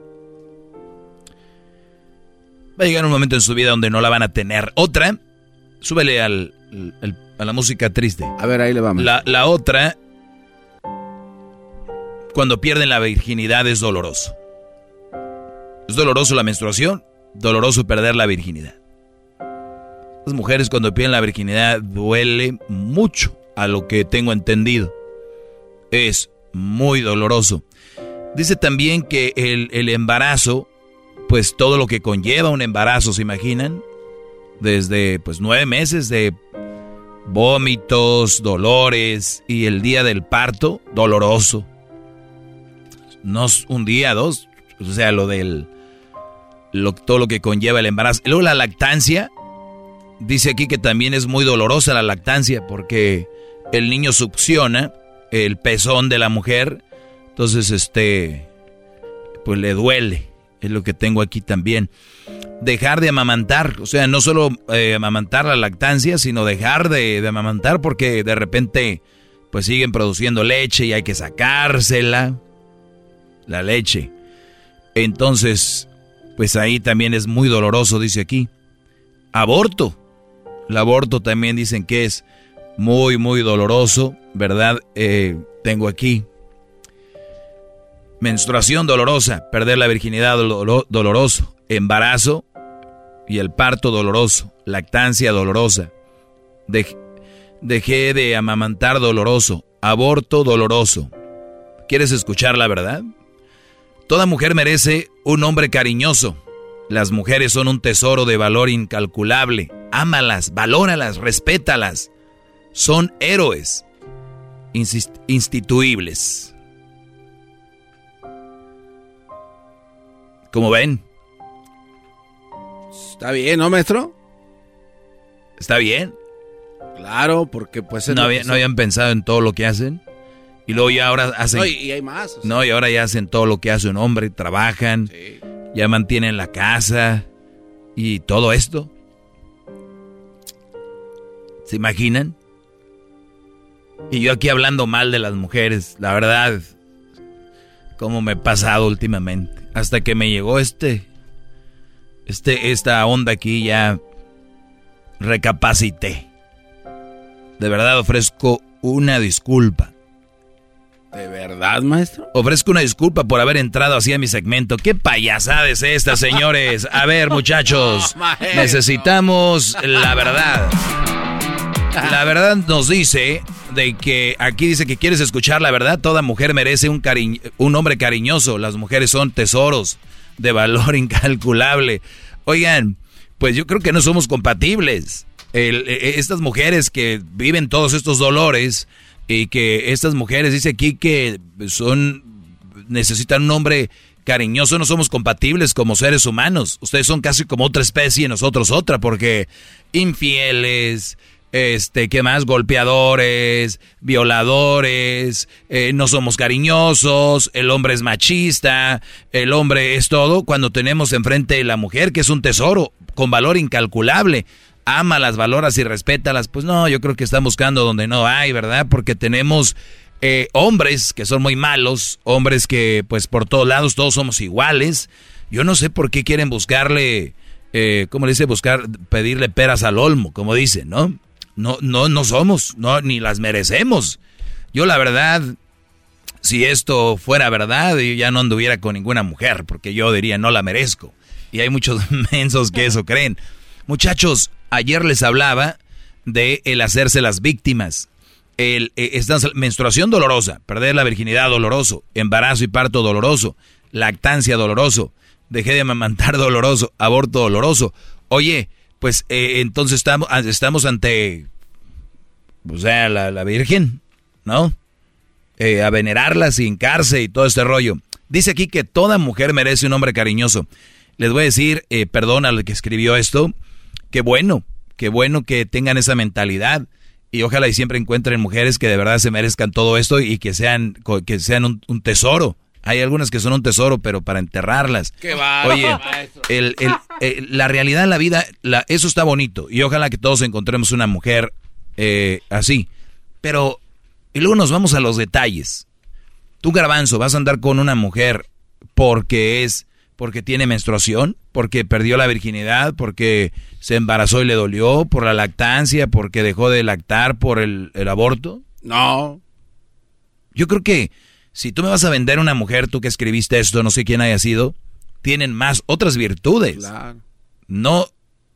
Va a llegar un momento en su vida donde no la van a tener. Otra, súbele al, al- a la música triste. A ver, ahí le vamos. La, la otra, cuando pierden la virginidad es doloroso. Es doloroso la menstruación, doloroso perder la virginidad. Las mujeres cuando pierden la virginidad duele mucho, a lo que tengo entendido. Es muy doloroso. Dice también que el, el embarazo, pues todo lo que conlleva un embarazo, ¿se imaginan? Desde pues nueve meses de vómitos, dolores y el día del parto, doloroso. No un día, dos, o sea, lo del, lo- todo lo que conlleva el embarazo. Luego la lactancia, dice aquí que también es muy dolorosa la lactancia porque el niño succiona el pezón de la mujer, entonces este, pues le duele, es lo que tengo aquí también dejar de amamantar, o sea, no solo eh, amamantar la lactancia, sino dejar de, de amamantar porque de repente pues siguen produciendo leche y hay que sacársela, la leche. Entonces, pues ahí también es muy doloroso, dice aquí. Aborto. El aborto también dicen que es muy, muy doloroso, ¿verdad? Eh, tengo aquí. Menstruación dolorosa, perder la virginidad doloro- doloroso, embarazo y el parto doloroso, lactancia dolorosa, Dej- dejé de amamantar doloroso, aborto doloroso. ¿Quieres escuchar la verdad? Toda mujer merece un hombre cariñoso. Las mujeres son un tesoro de valor incalculable. Ámalas, valóralas, respétalas. Son héroes instituibles. ¿Cómo ven? Está bien, ¿no, maestro? ¿Está bien? Claro, porque pues... es No, había- no habían pensado en todo lo que hacen. Y luego ya ahora hacen... No, y, y hay más. o sea, No, y ahora ya hacen todo lo que hace un hombre, trabajan, ya mantienen la casa y todo esto. ¿Se imaginan? Y yo aquí hablando mal de las mujeres, la verdad, cómo me he pasado últimamente. Hasta que me llegó este, este, esta onda aquí ya recapacité. De verdad ofrezco una disculpa. ¿De verdad, maestro? Ofrezco una disculpa por haber entrado así a mi segmento. ¿Qué payasada es esta, señores? A ver, muchachos, No, necesitamos la verdad. La verdad nos dice de que aquí dice que quieres escuchar la verdad, toda mujer merece un, un hombre cariñoso, las mujeres son tesoros de valor incalculable. Oigan, pues yo creo que no somos compatibles. E, e, estas mujeres que viven todos estos dolores y que estas mujeres, dice aquí que son, necesitan un hombre cariñoso, no somos compatibles como seres humanos. Ustedes son casi como otra especie y nosotros otra, porque infieles, este, ¿qué más? Golpeadores, violadores, eh, no somos cariñosos, el hombre es machista, el hombre es todo, cuando tenemos enfrente la mujer, que es un tesoro, con valor incalculable. Ama las valoras y respétalas. Pues no, yo creo que están buscando donde no hay, ¿verdad? Porque tenemos eh, hombres que son muy malos, hombres que pues por todos lados todos somos iguales. Yo no sé por qué quieren buscarle, eh, ¿cómo le dice? Buscar, pedirle peras al olmo, como dicen, ¿no? No, no, no somos, no, ni las merecemos. Yo la verdad, si esto fuera verdad, yo ya no anduviera con ninguna mujer, porque yo diría no la merezco. Y hay muchos mensos que eso creen. Muchachos, ayer les hablaba de el hacerse las víctimas. El, eh, esta menstruación dolorosa, perder la virginidad doloroso, embarazo y parto doloroso, lactancia doloroso, dejé de amamantar doloroso, aborto doloroso. Oye, pues eh, entonces estamos, ante, o sea, la, Virgen, ¿no? Eh, a venerarla sin cárcel y todo este rollo. Dice aquí que toda mujer merece un hombre cariñoso. Les voy a decir, eh, perdón al que escribió esto, que bueno, qué bueno que tengan esa mentalidad y ojalá y siempre encuentren mujeres que de verdad se merezcan todo esto y que sean, que sean un tesoro hay algunas que son un tesoro, pero para enterrarlas. Qué Oye, el, la realidad en la vida, la, eso está bonito. Y ojalá que todos encontremos una mujer eh, así. Pero, y luego nos vamos a los detalles. Tú, Garbanzo, vas a andar con una mujer porque es, porque tiene menstruación, porque perdió la virginidad, porque se embarazó y le dolió, por la lactancia, porque dejó de lactar, por el, el aborto. No. Yo creo que si tú me vas a vender una mujer, tú que escribiste esto, no sé quién haya sido, tienen más otras virtudes. No,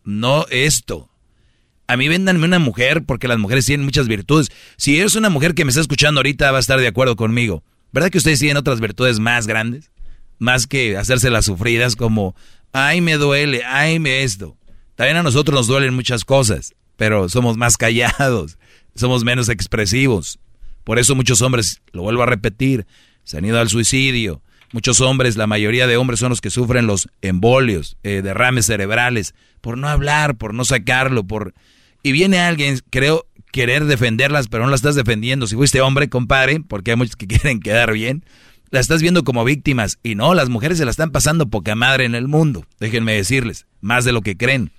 no esto. A mí véndanme una mujer porque las mujeres tienen muchas virtudes. Si eres una mujer que me está escuchando ahorita, va a estar de acuerdo conmigo. ¿Verdad que ustedes tienen otras virtudes más grandes? Más que hacerse las sufridas como, ay, me duele, ay, me esto. También a nosotros nos duelen muchas cosas, pero somos más callados, somos menos expresivos. Por eso muchos hombres, lo vuelvo a repetir, se han ido al suicidio. Muchos hombres, la mayoría de hombres son los que sufren los embolios, eh, derrames cerebrales, por no hablar, por no sacarlo, por... Y viene alguien, creo, querer defenderlas, pero no las estás defendiendo. Si fuiste hombre, compadre, porque hay muchos que quieren quedar bien, las estás viendo como víctimas. Y no, las mujeres se la están pasando poca madre en el mundo. Déjenme decirles, más de lo que creen.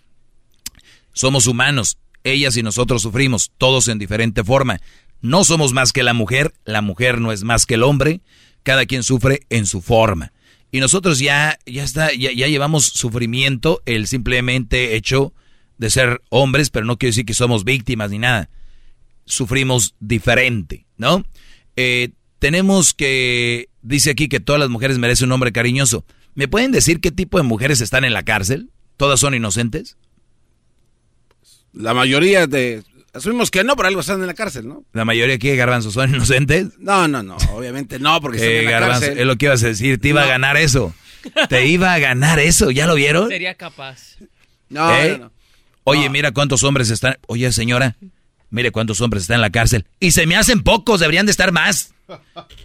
Somos humanos, ellas y nosotros sufrimos, todos en diferente forma. No somos más que la mujer, la mujer no es más que el hombre, cada quien sufre en su forma. Y nosotros ya, ya está, ya, llevamos sufrimiento, el simplemente hecho de ser hombres, pero no quiere decir que somos víctimas ni nada. Sufrimos diferente, ¿no? Eh, tenemos que, dice aquí que todas las mujeres merecen un hombre cariñoso. ¿Me pueden decir qué tipo de mujeres están en la cárcel? ¿Todas son inocentes? La mayoría de Asumimos que no, pero algo están en la cárcel, ¿no? La mayoría aquí de Garbanzo son inocentes. No, no, no, obviamente no, porque están en la cárcel. Es lo que ibas a decir, te iba a ganar eso. Te iba a ganar eso, ¿ya lo vieron? Sería capaz. No, ¿Eh? no, Oye, mira cuántos hombres están. Oye, señora, mire cuántos hombres están en la cárcel. Y se me hacen pocos, deberían de estar más.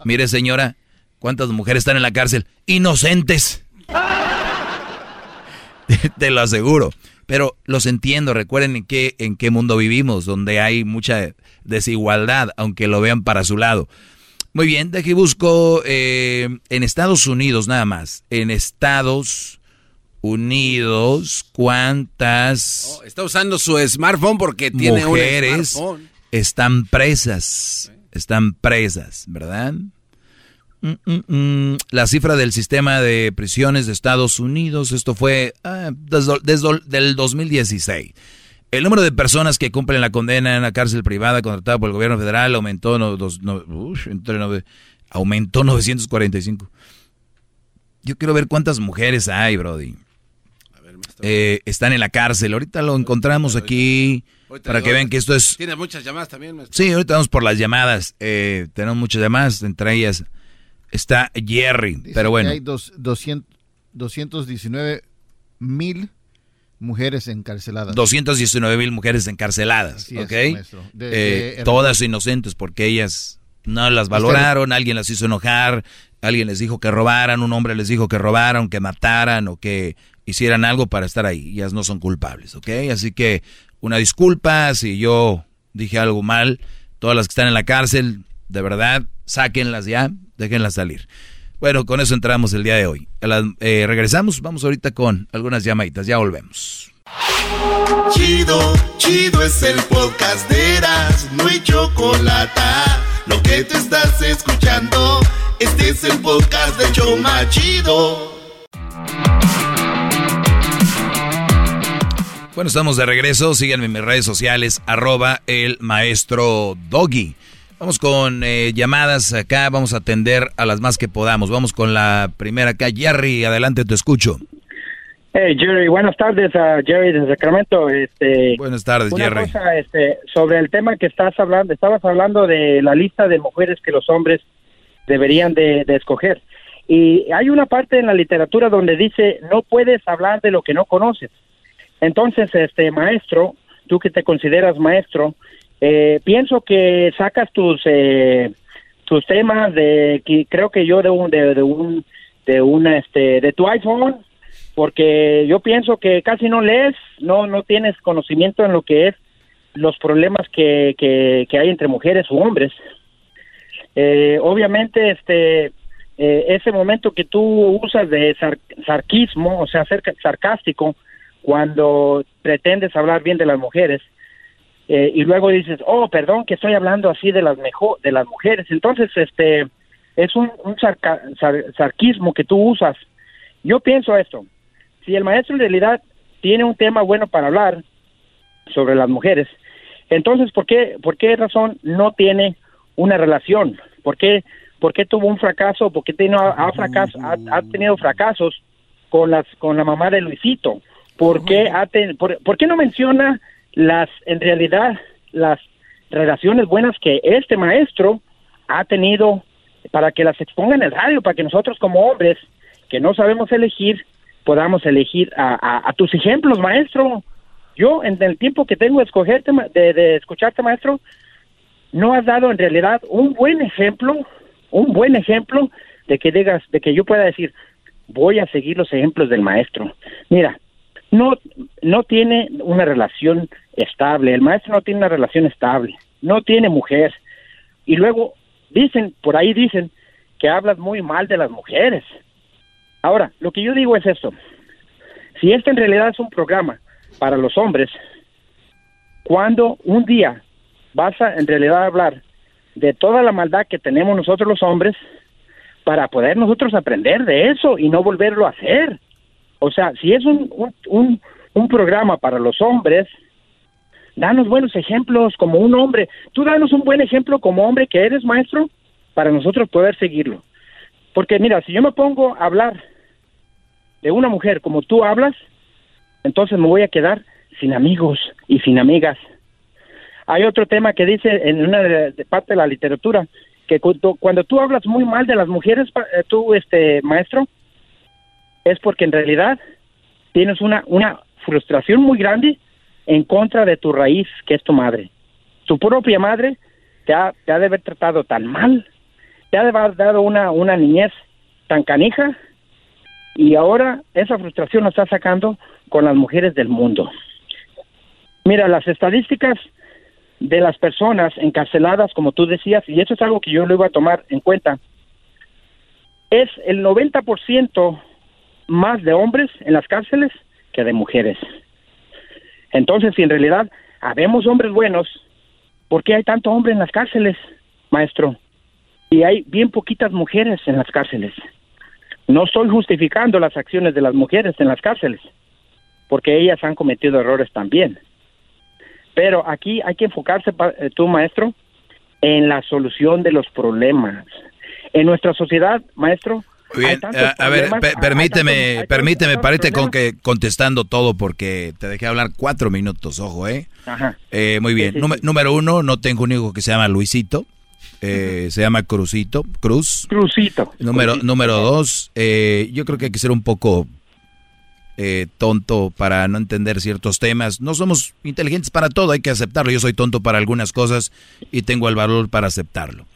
Mire, señora, cuántas mujeres están en la cárcel. Inocentes. te lo aseguro. Pero los entiendo, recuerden en qué, en qué mundo vivimos, donde hay mucha desigualdad, aunque lo vean para su lado. Muy bien, de aquí busco eh, en Estados Unidos nada más. En Estados Unidos, ¿cuántas... Oh, está usando su smartphone porque tiene mujeres están presas? Están presas, ¿verdad? Mm, mm, mm. La cifra del sistema de prisiones de Estados Unidos, esto fue ah, desde, el 2016. El número de personas que cumplen la condena en la cárcel privada contratada por el gobierno federal aumentó, no, aumentó 945. Yo quiero ver cuántas mujeres hay, Brody. Eh, están en la cárcel. Ahorita lo encontramos aquí. para que vean que esto es... Tiene muchas llamadas también. Maestro. Sí, ahorita vamos por las llamadas. Eh, tenemos muchas llamadas, entre ellas está Jerry, pero bueno. Hay dos, 200, 219 mil mujeres encarceladas. 219 mil mujeres encarceladas, ¿ok? Eh, todas inocentes porque ellas no las valoraron, alguien las hizo enojar, alguien les dijo que robaran, un hombre les dijo que robaran, que mataran o que hicieran algo para estar ahí. Ellas no son culpables, ¿ok? Así que una disculpa si yo dije algo mal. Todas las que están en la cárcel, de verdad, sáquenlas ya, déjenlas salir. Bueno, con eso entramos el día de hoy. Eh, regresamos, vamos ahorita con algunas llamaditas, ya volvemos. Chido, chido es el podcast de Eras, no hay chocolate. Lo que te estás escuchando, este es el podcast de Choma Chido. Bueno, estamos de regreso, síganme en mis redes sociales, arroba el maestro Doggy. Vamos con eh, llamadas acá, vamos a atender a las más que podamos. Vamos con la primera acá. Jerry, adelante, te escucho. Hey, Jerry, buenas tardes a Jerry de Sacramento. Este, buenas tardes, una Jerry. Cosa, este, sobre el tema que estás hablando, estabas hablando de la lista de mujeres que los hombres deberían de, de escoger. Y hay una parte en la literatura donde dice, no puedes hablar de lo que no conoces. Entonces, este maestro, tú que te consideras maestro, eh, pienso que sacas tus eh, tus temas de que creo que yo de un de, un de una este de tu iPhone porque yo pienso que casi no lees no no tienes conocimiento en lo que es los problemas que, que, que hay entre mujeres u hombres. Eh, obviamente este eh, ese momento que tú usas de sarquismo o sea ser sarcástico cuando pretendes hablar bien de las mujeres eh, y luego dices, oh, perdón, que estoy hablando así de las mejor, de las mujeres. Entonces, este, es un, un sarquismo que tú usas. Yo pienso esto, si el maestro en realidad tiene un tema bueno para hablar sobre las mujeres, entonces, ¿por qué, por qué razón no tiene una relación? ¿Por qué, por qué tuvo un fracaso? ¿Por qué tiene, ha, fracaso, ha, tenido fracasos con, las, con la mamá de Luisito? ¿Por qué, ha por, ¿Por qué no menciona las, en realidad, las relaciones buenas que este maestro ha tenido para que las exponga en el radio, para que nosotros como hombres que no sabemos elegir, podamos elegir a, tus ejemplos, maestro. Yo, en el tiempo que tengo de, escogerte, de, de escucharte, maestro, no has dado en realidad un buen ejemplo, un buen ejemplo de que digas, de que yo pueda decir, voy a seguir los ejemplos del maestro. Mira, no, no tiene una relación estable, el maestro no tiene una relación estable, no tiene mujer. Y luego dicen, por ahí dicen, que hablas muy mal de las mujeres. Ahora, lo que yo digo es esto, si este en realidad es un programa para los hombres, cuando un día vas a en realidad hablar de toda la maldad que tenemos nosotros los hombres, para poder nosotros aprender de eso y no volverlo a hacer. O sea, si es un, un, un, programa para los hombres, danos buenos ejemplos como un hombre. Tú danos un buen ejemplo como hombre que eres maestro para nosotros poder seguirlo. Porque mira, si yo me pongo a hablar de una mujer como tú hablas, entonces me voy a quedar sin amigos y sin amigas. Hay otro tema que dice en una de, parte de la literatura que cuando, cuando, tú hablas muy mal de las mujeres, eh, tú, este maestro, es porque en realidad tienes una, una frustración muy grande en contra de tu raíz, que es tu madre. Tu propia madre te ha, te ha de haber tratado tan mal, te ha de haber dado una, una niñez tan canija, y ahora esa frustración la está sacando con las mujeres del mundo. Mira, las estadísticas de las personas encarceladas, como tú decías, y eso es algo que yo lo iba a tomar en cuenta, es el 90% más de hombres en las cárceles que de mujeres. Entonces, si en realidad habemos hombres buenos, ¿por qué hay tanto hombre en las cárceles, maestro? Y hay bien poquitas mujeres en las cárceles. No estoy justificando las acciones de las mujeres en las cárceles, porque ellas han cometido errores también. Pero aquí hay que enfocarse, eh, tú, maestro, en la solución de los problemas. En nuestra sociedad, maestro, Bien, a, a, ver, permíteme, permíteme, parece con que contestando todo porque te dejé hablar cuatro minutos, ojo, ¿eh? Ajá. Eh, muy bien. Número uno, no tengo un hijo que se llama Luisito. Eh, se llama Cruzito, Cruz. Cruzito. Número, número dos, eh, yo creo que hay que ser un poco eh, tonto para no entender ciertos temas. No somos inteligentes para todo, hay que aceptarlo. Yo soy tonto para algunas cosas y tengo el valor para aceptarlo.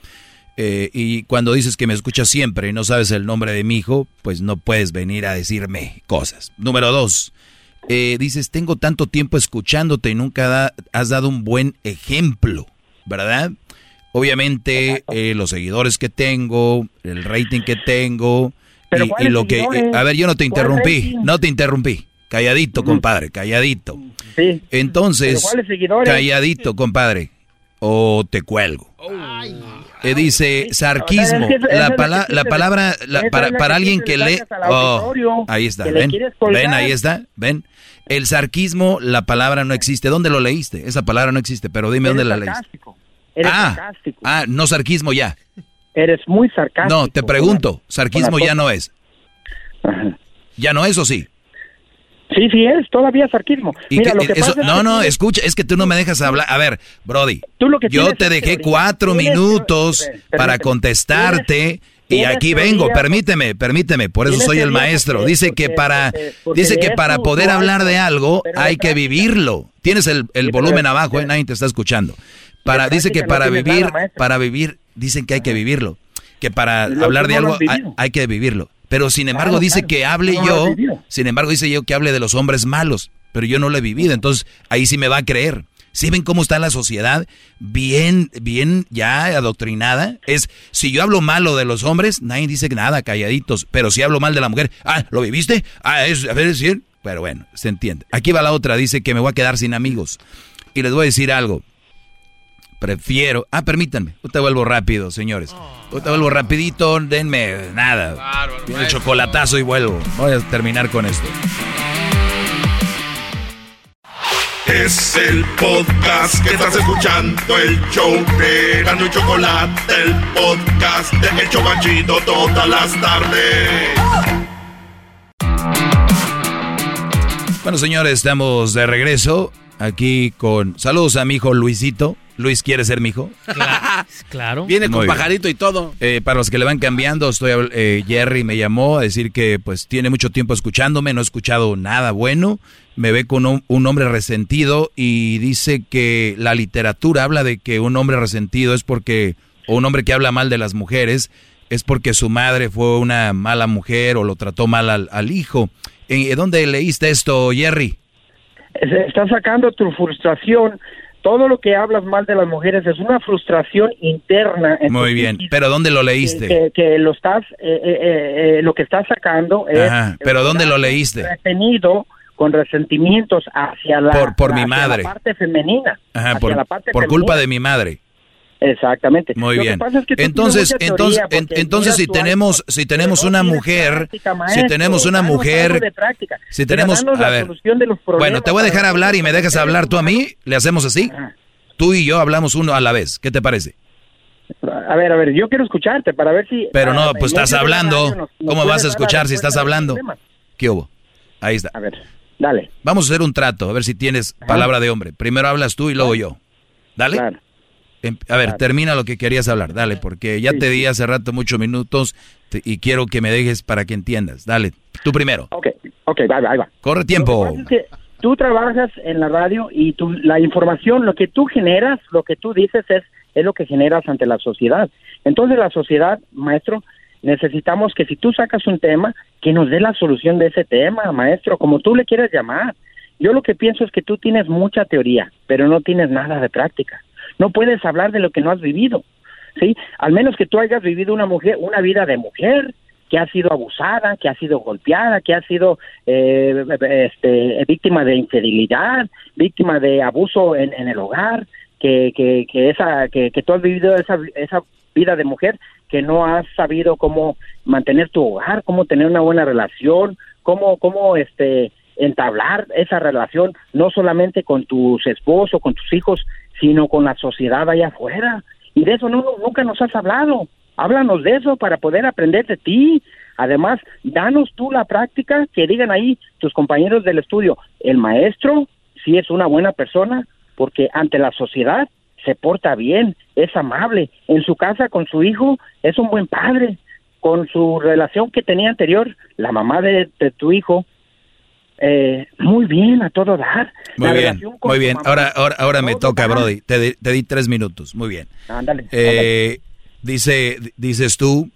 Y cuando dices que me escuchas siempre y no sabes el nombre de mi hijo, pues no puedes venir a decirme cosas. Número dos, dices, tengo tanto tiempo escuchándote y nunca has dado un buen ejemplo, ¿verdad? Obviamente, eh, los seguidores que tengo, el rating que tengo, y, lo que... Eh, a ver, yo no te interrumpí, no te interrumpí. Calladito, compadre, calladito. Sí. Entonces, calladito, compadre, o te cuelgo. Eh, dice sarquismo. la, la palabra para, para alguien que lee. Oh, ahí está, ven. Ven, ahí está, ven. El sarquismo, la palabra no existe. ¿Dónde lo leíste? Esa palabra no existe, pero dime dónde la leíste. Ah, sarcástico. Ah, no sarquismo ya. Eres muy sarcástico. No, te pregunto, sarquismo ya no es. ¿Ya no es o sí? Sí, sí es, todavía sarquismo. Mira, lo que no, no, escucha, es que tú no me dejas hablar. A ver, Brody, yo te dejé cuatro minutos para contestarte y aquí vengo, permíteme, permíteme, por eso soy el maestro. Dice que para, dice que para poder hablar de algo hay que vivirlo. Tienes el, el volumen abajo, eh, nadie te está escuchando. Para, dice que para vivir, para vivir, dicen que hay que vivirlo. Que para hablar de algo hay, que vivirlo. Pero sin embargo dice que hable yo, sin embargo dice yo que hable de los hombres malos, pero yo no lo he vivido, entonces ahí sí me va a creer. ¿Sí ven cómo está la sociedad? Bien, bien ya adoctrinada. Es, si yo hablo malo de los hombres, nadie dice nada, calladitos. Pero si hablo mal de la mujer, ah, ¿lo viviste? Ah, es, a ver, decir. Pero bueno, se entiende. Aquí va la otra, dice que me voy a quedar sin amigos. Y les voy a decir algo prefiero. Ah, permítanme. Yo te vuelvo rápido, señores. Yo te vuelvo rapidito, denme nada. Un chocolatazo y vuelvo. Voy a terminar con esto. Es el podcast que estás escuchando, el show de Gano y Chocolate, el podcast de Hecho Banchito todas las tardes. Bueno, señores, estamos de regreso aquí con... Saludos a mi hijo Luisito. Luis quiere ser mi hijo. Claro. Viene con pajarito y todo. Eh, para los que le van cambiando, estoy eh, Jerry me llamó a decir que pues tiene mucho tiempo escuchándome, no he escuchado nada bueno. Me ve con un, hombre resentido y dice que la literatura habla de que un hombre resentido es porque, o un hombre que habla mal de las mujeres, es porque su madre fue una mala mujer o lo trató mal al, al hijo. ¿En ¿Dónde leíste esto, Jerry? Está sacando tu frustración todo lo que hablas mal de las mujeres es una frustración interna. Muy bien, pero ¿dónde lo leíste? Que, lo estás, eh, eh, eh, lo que estás sacando es... pero ¿dónde lo leíste? Retenido con resentimientos hacia la, por, por mi madre. parte femenina. Ajá, por, por culpa de mi madre. Exactamente. Muy bien. entonces, entonces, entonces si tenemos, si tenemos una mujer, si tenemos una mujer, si tenemos, a ver, bueno, te voy a dejar hablar y me dejas hablar tú a mí, le hacemos así. Tú y yo hablamos uno a la vez. ¿Qué te parece? A ver, a ver, yo quiero escucharte para ver si. Pero no, pues estás hablando. ¿Cómo vas a escuchar si estás hablando? ¿Qué hubo? Ahí está. A ver, dale. Vamos a hacer un trato, a ver si tienes palabra de hombre. Primero hablas tú y luego yo. Dale. Claro. Em, a ver, termina lo que querías hablar, dale, porque ya te di hace rato muchos minutos y quiero que me dejes para que entiendas. Dale, tú primero. Ok, ok, va, va, va. Corre tiempo. tú trabajas en la radio y tú, la información, lo que tú generas, lo que tú dices es, es lo que generas ante la sociedad. Entonces la sociedad, maestro, necesitamos que si tú sacas un tema, que nos dé la solución de ese tema, maestro, como tú le quieras llamar. Yo lo que pienso es que tú tienes mucha teoría, pero no tienes nada de práctica. No puedes hablar de lo que no has vivido, ¿sí? Al menos que tú hayas vivido una mujer, una vida de mujer que ha sido abusada, que ha sido golpeada, que ha sido eh, este, víctima de infidelidad, víctima de abuso en, el hogar, que, que, que esa, que, que tú has vivido esa, esa vida de mujer, que no has sabido cómo mantener tu hogar, cómo tener una buena relación, cómo, cómo este entablar esa relación no solamente con tus esposos, con tus hijos, sino con la sociedad allá afuera. Y de eso no, nunca nos has hablado. Háblanos de eso para poder aprender de ti. Además, danos tú la práctica que digan ahí tus compañeros del estudio. El maestro sí es una buena persona porque ante la sociedad se porta bien, es amable. En su casa con su hijo es un buen padre. Con su relación que tenía anterior, la mamá de, tu hijo, eh, muy bien, a todo dar. Muy bien, muy bien. Ahora, ahora, ahora me toca, Brody. Te, te, di tres minutos. Muy bien. Ándale. Eh, dice, dices tú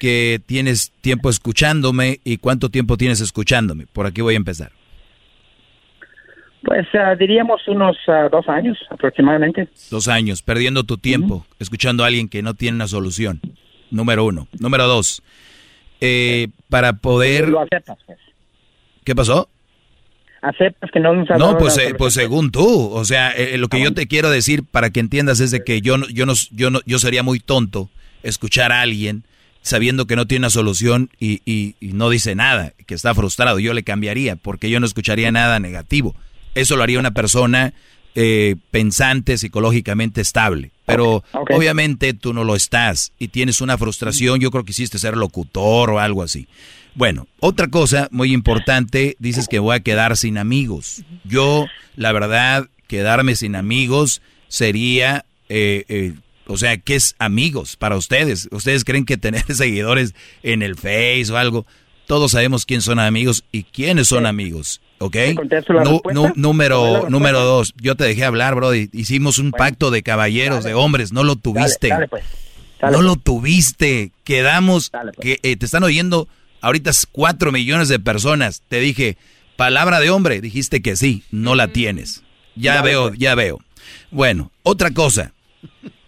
que tienes tiempo escuchándome y cuánto tiempo tienes escuchándome. Por aquí voy a empezar. Pues uh, diríamos unos uh, dos años aproximadamente. Dos años, perdiendo tu tiempo, escuchando a alguien que no tiene una solución. Número uno. Número dos, eh, para poder... Lo aceptas, pues. ¿Qué pasó? Aceptas que no nos No, pues, eh, pues según tú, o sea, eh, lo que yo te quiero decir para que entiendas es de que yo no, yo no, yo no, yo sería muy tonto escuchar a alguien sabiendo que no tiene una solución y, y, y, no dice nada, que está frustrado. Yo le cambiaría porque yo no escucharía nada negativo. Eso lo haría una persona eh, pensante, psicológicamente estable. Pero obviamente tú no lo estás y tienes una frustración. Yo creo que hiciste ser locutor o algo así. Bueno, otra cosa muy importante, dices que voy a quedar sin amigos. Yo, la verdad, quedarme sin amigos sería, eh, eh, o sea, ¿qué es amigos para ustedes? ¿Ustedes creen que tener seguidores en el Face o algo? Todos sabemos quién son amigos y quiénes son amigos. ¿Ok? número, número dos, yo te dejé hablar, bro. Hicimos un pacto de caballeros, de hombres, no lo tuviste. Pues. no lo tuviste. Quedamos, pues. que eh, te están oyendo ahorita cuatro millones de personas. Te dije, palabra de hombre, dijiste que sí, no la tienes. Ya veo, ya veo. Bueno, otra cosa.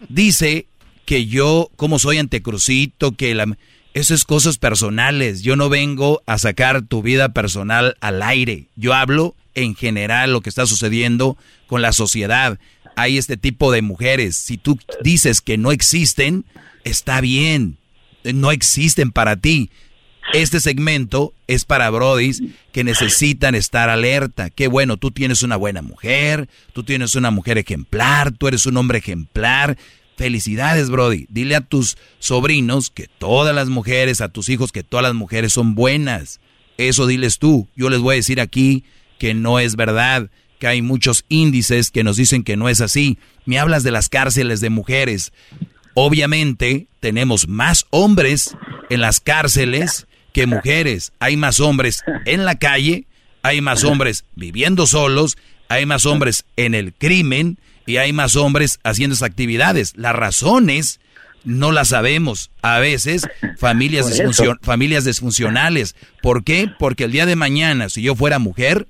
Dice que yo, como soy antecrucito, que la... Eso es cosas personales. Yo no vengo a sacar tu vida personal al aire. Yo hablo en general lo que está sucediendo con la sociedad. Hay este tipo de mujeres. Si tú dices que no existen, está bien. No existen para ti. Este segmento es para brodis que necesitan estar alerta. Qué bueno, tú tienes una buena mujer, tú tienes una mujer ejemplar, tú eres un hombre ejemplar. Felicidades, Brody. Dile a tus sobrinos que todas las mujeres, a tus hijos que todas las mujeres son buenas. Eso diles tú. Yo les voy a decir aquí que no es verdad, que hay muchos índices que nos dicen que no es así. Me hablas de las cárceles de mujeres. Obviamente tenemos más hombres en las cárceles que mujeres. Hay más hombres en la calle, hay más hombres viviendo solos, hay más hombres en el crimen y hay más hombres haciendo esas actividades. Las razones no las sabemos. A veces familias, familias disfuncionales. ¿Por qué? Porque el día de mañana, si yo fuera mujer,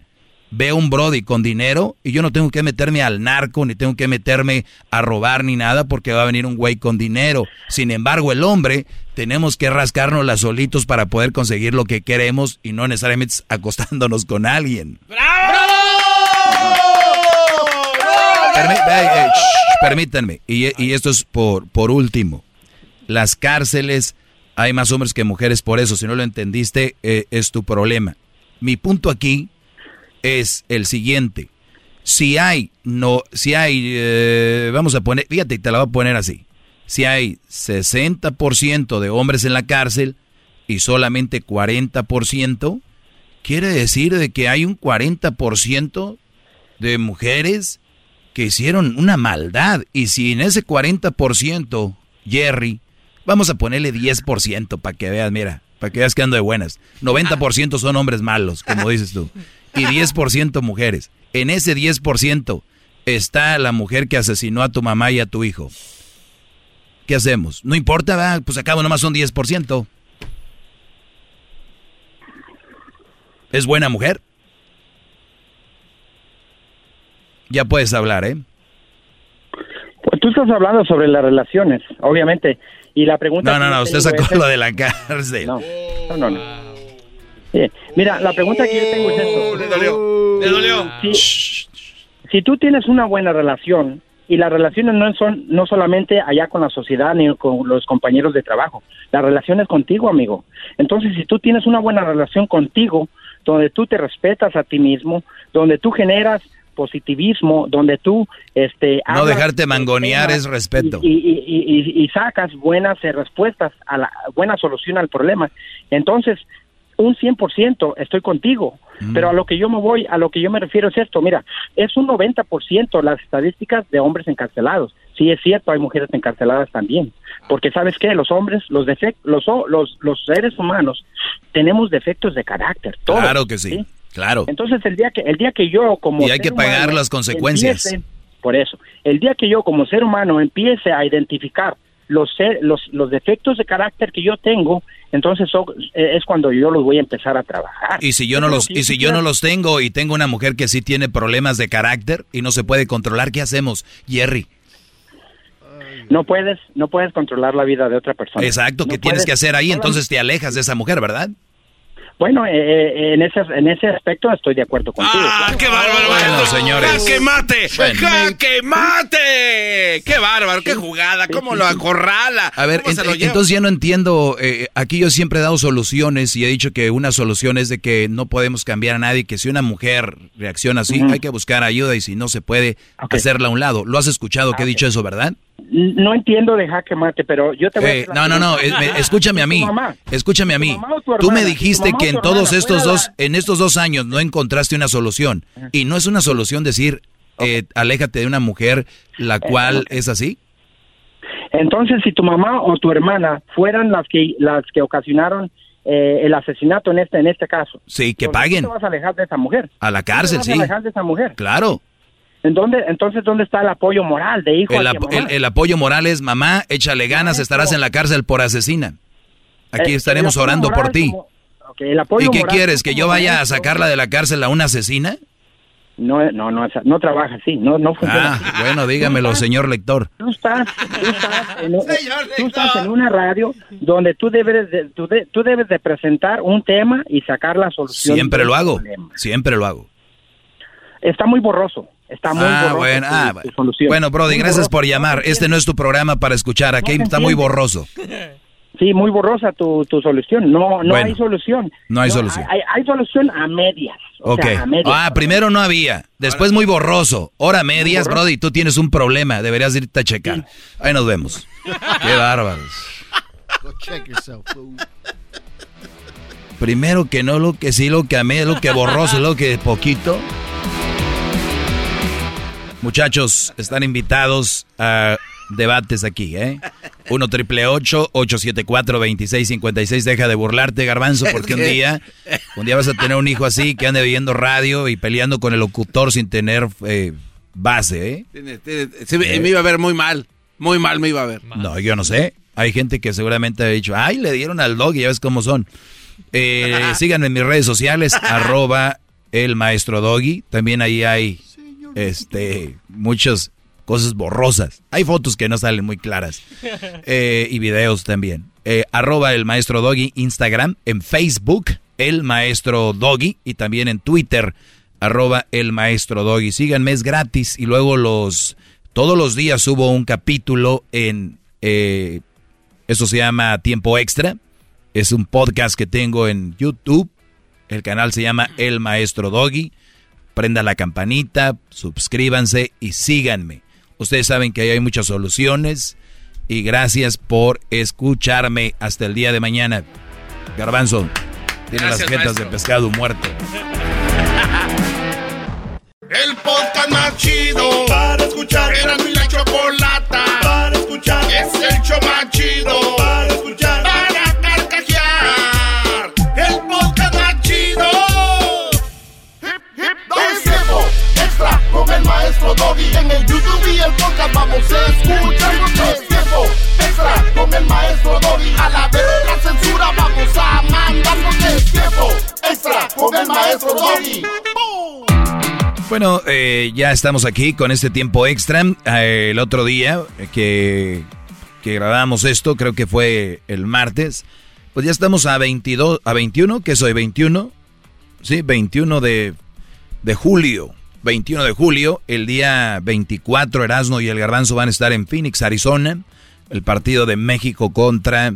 veo un Brody con dinero y yo no tengo que meterme al narco, ni tengo que meterme a robar ni nada porque va a venir un güey con dinero. Sin embargo, el hombre tenemos que rascarnos las solitos para poder conseguir lo que queremos y no necesariamente acostándonos con alguien. ¡Bravo! permítanme, y, esto es por, por último. Las cárceles, hay más hombres que mujeres, por eso, si no lo entendiste, eh, es tu problema. Mi punto aquí es el siguiente. Si hay, no, si hay, eh, vamos a poner, fíjate, te la voy a poner así. Si hay 60% de hombres en la cárcel y solamente 40%, quiere decir de que hay un 40% de mujeres que hicieron una maldad. Y si en ese 40%, Jerry, vamos a ponerle 10% para que veas, mira, para que veas que ando de buenas. 90% son hombres malos, como dices tú. Y 10% mujeres. En ese 10% está la mujer que asesinó a tu mamá y a tu hijo. ¿Qué hacemos? No importa, ¿verdad? pues acabo nomás son 10%. ¿Es buena mujer? Ya puedes hablar, ¿eh? Pues tú estás hablando sobre las relaciones, obviamente. Y la pregunta... No, no, no, usted sacó lo de la cárcel. No, no, no. Mira, la pregunta que yo tengo es esto. Le dolió, le dolió. Si, si tú tienes una buena relación, y las relaciones no son no solamente allá con la sociedad ni con los compañeros de trabajo, la relación es contigo, amigo. Entonces, si tú tienes una buena relación contigo, donde tú te respetas a ti mismo, donde tú generas positivismo donde tú este No dejarte de mangonear es respeto. y, y- y- y- y sacas buenas eh, respuestas a la buena solución al problema entonces un 100% estoy contigo Mm. pero a lo que yo me voy a lo que yo me refiero es esto mira es un 90% las estadísticas de hombres encarcelados sí es cierto hay mujeres encarceladas también porque sabes qué los hombres los defectos los, los los seres humanos tenemos defectos de carácter todos, Claro que sí, claro. entonces el día que el día que yo como Y hay que pagar humano las consecuencias. empiece- por eso, el día que yo como ser humano empiece a identificar los los los defectos de carácter que yo tengo, entonces so- eh, es cuando yo los voy a empezar a trabajar. Y si yo no los y si yo no los tengo y tengo una mujer que sí tiene problemas de carácter y no se puede controlar, ¿qué hacemos, Jerry? no puedes no puedes controlar la vida de otra persona. Exacto, No ¿qué tienes puedes- que hacer ahí? Entonces te alejas de esa mujer, ¿verdad? Bueno, eh, eh, en ese en ese aspecto estoy de acuerdo contigo. ¡Ah, qué bárbaro! Bueno, señores. ¡Jaque mate! Bueno. ¡Jaque mate! ¡Qué bárbaro! ¡Qué jugada! ¿Cómo lo acorrala? A ver, entonces ya no entiendo, eh, aquí yo siempre he dado soluciones y he dicho que una solución es de que no podemos cambiar a nadie, que si una mujer reacciona así, hay que buscar ayuda y si no se puede, hacerla a un lado. ¿Lo has escuchado que he dicho eso, verdad? No entiendo de jaque mate, pero yo te voy a Eh, decir la no, no, no, es- me- escúchame a ¿Tu mí, mamá? escúchame a mí. Tú me dijiste ¿Tu mamá que en todos hermana? estos dos, en estos dos años no encontraste una solución. Y no es una solución decir, eh, aléjate de una mujer la cual es así. Entonces, si tu mamá o tu hermana fueran las que las que ocasionaron eh, el asesinato en este en este caso, Sí, que ¿dónde paguen te vas a alejar de esa mujer? a la ¿Dónde cárcel, te sí. vas a alejar de esa mujer? Claro. ¿En dónde, entonces, ¿dónde está el apoyo moral de hijo El, apo- el- el apoyo moral es, mamá, échale ganas, estarás en la cárcel por asesina. Aquí Eh, estaremos orando por ti. como- ok, el apoyo ¿Y qué moral quieres? ¿Que yo vaya a sacarla de la cárcel a una asesina? No, no, no, esa- no trabaja así, no, no funciona Ah, así. bueno, dígamelo, señor lector. Tú estás, tú estás, en, tú estás en una radio donde tú debes de, tú, de- tú debes de presentar un tema y sacar la solución. Siempre lo hago, problema. siempre lo hago. Está muy borroso, está muy Ah, borroso. bueno, ah, tu solución. bueno, Brody, Muy gracias borroso. por llamar. Este no es tu programa para escuchar, aquí No está muy borroso. Sí, muy borrosa tu, tu solución. No, no Bueno, hay solución. no hay solución. Hay, hay solución a medias. O Ok. sea, a medias. Ah, primero no había, después muy borroso. Ahora medias, Brody, tú tienes un problema, deberías irte a checar. Ahí nos vemos. Qué bárbaros. Go check yourself, fool. Primero que no, lo que sí, lo que a mí, lo que borroso, lo que poquito. Muchachos, están invitados a debates aquí, ¿eh? 1 triple 874 2656 Deja de burlarte, Garbanzo, porque un día, un día vas a tener un hijo así que ande viendo radio y peleando con el locutor sin tener eh, base, ¿eh? Tiene- tiene- se me, me iba a ver muy mal. Muy mal me iba a ver. No, yo no sé. Hay gente que seguramente ha dicho, ay, le dieron al dog y ya ves cómo son. Eh, síganme en mis redes sociales, arroba el maestro doggy. También ahí hay este muchas cosas borrosas. Hay fotos que no salen muy claras. Eh, y videos también. Eh, arroba el maestro doggy, Instagram, en Facebook, el maestro doggy, y también en Twitter, arroba el maestro doggy. Síganme, es gratis. Y luego los, todos los días subo un capítulo en, eh, eso se llama Tiempo Extra. Es un podcast que tengo en YouTube. El canal se llama El Maestro Doggy. Prenda la campanita, suscríbanse y síganme. Ustedes saben que ahí hay muchas soluciones. Y gracias por escucharme hasta el día de mañana. Garbanzo, tiene Gracias, las jetas maestro. de pescado muerto. El podcast más chido para escuchar. Era mi la chocolata para escuchar. Es el show maestro Doggy. En el YouTube y el podcast vamos a escuchar. Es tiempo extra con el maestro Doggy. A la vez la censura vamos a mandar. Porque es tiempo extra con el maestro Doggy. Bueno, eh, ya estamos aquí con este tiempo extra. Eh, el otro día que, que grabamos esto, creo que fue el martes, pues ya estamos a 22, a 21, que soy 21, sí, 21 de, de julio. 21 de julio, el día 24, Erasmo y el Garbanzo van a estar en Phoenix, Arizona. El partido de México contra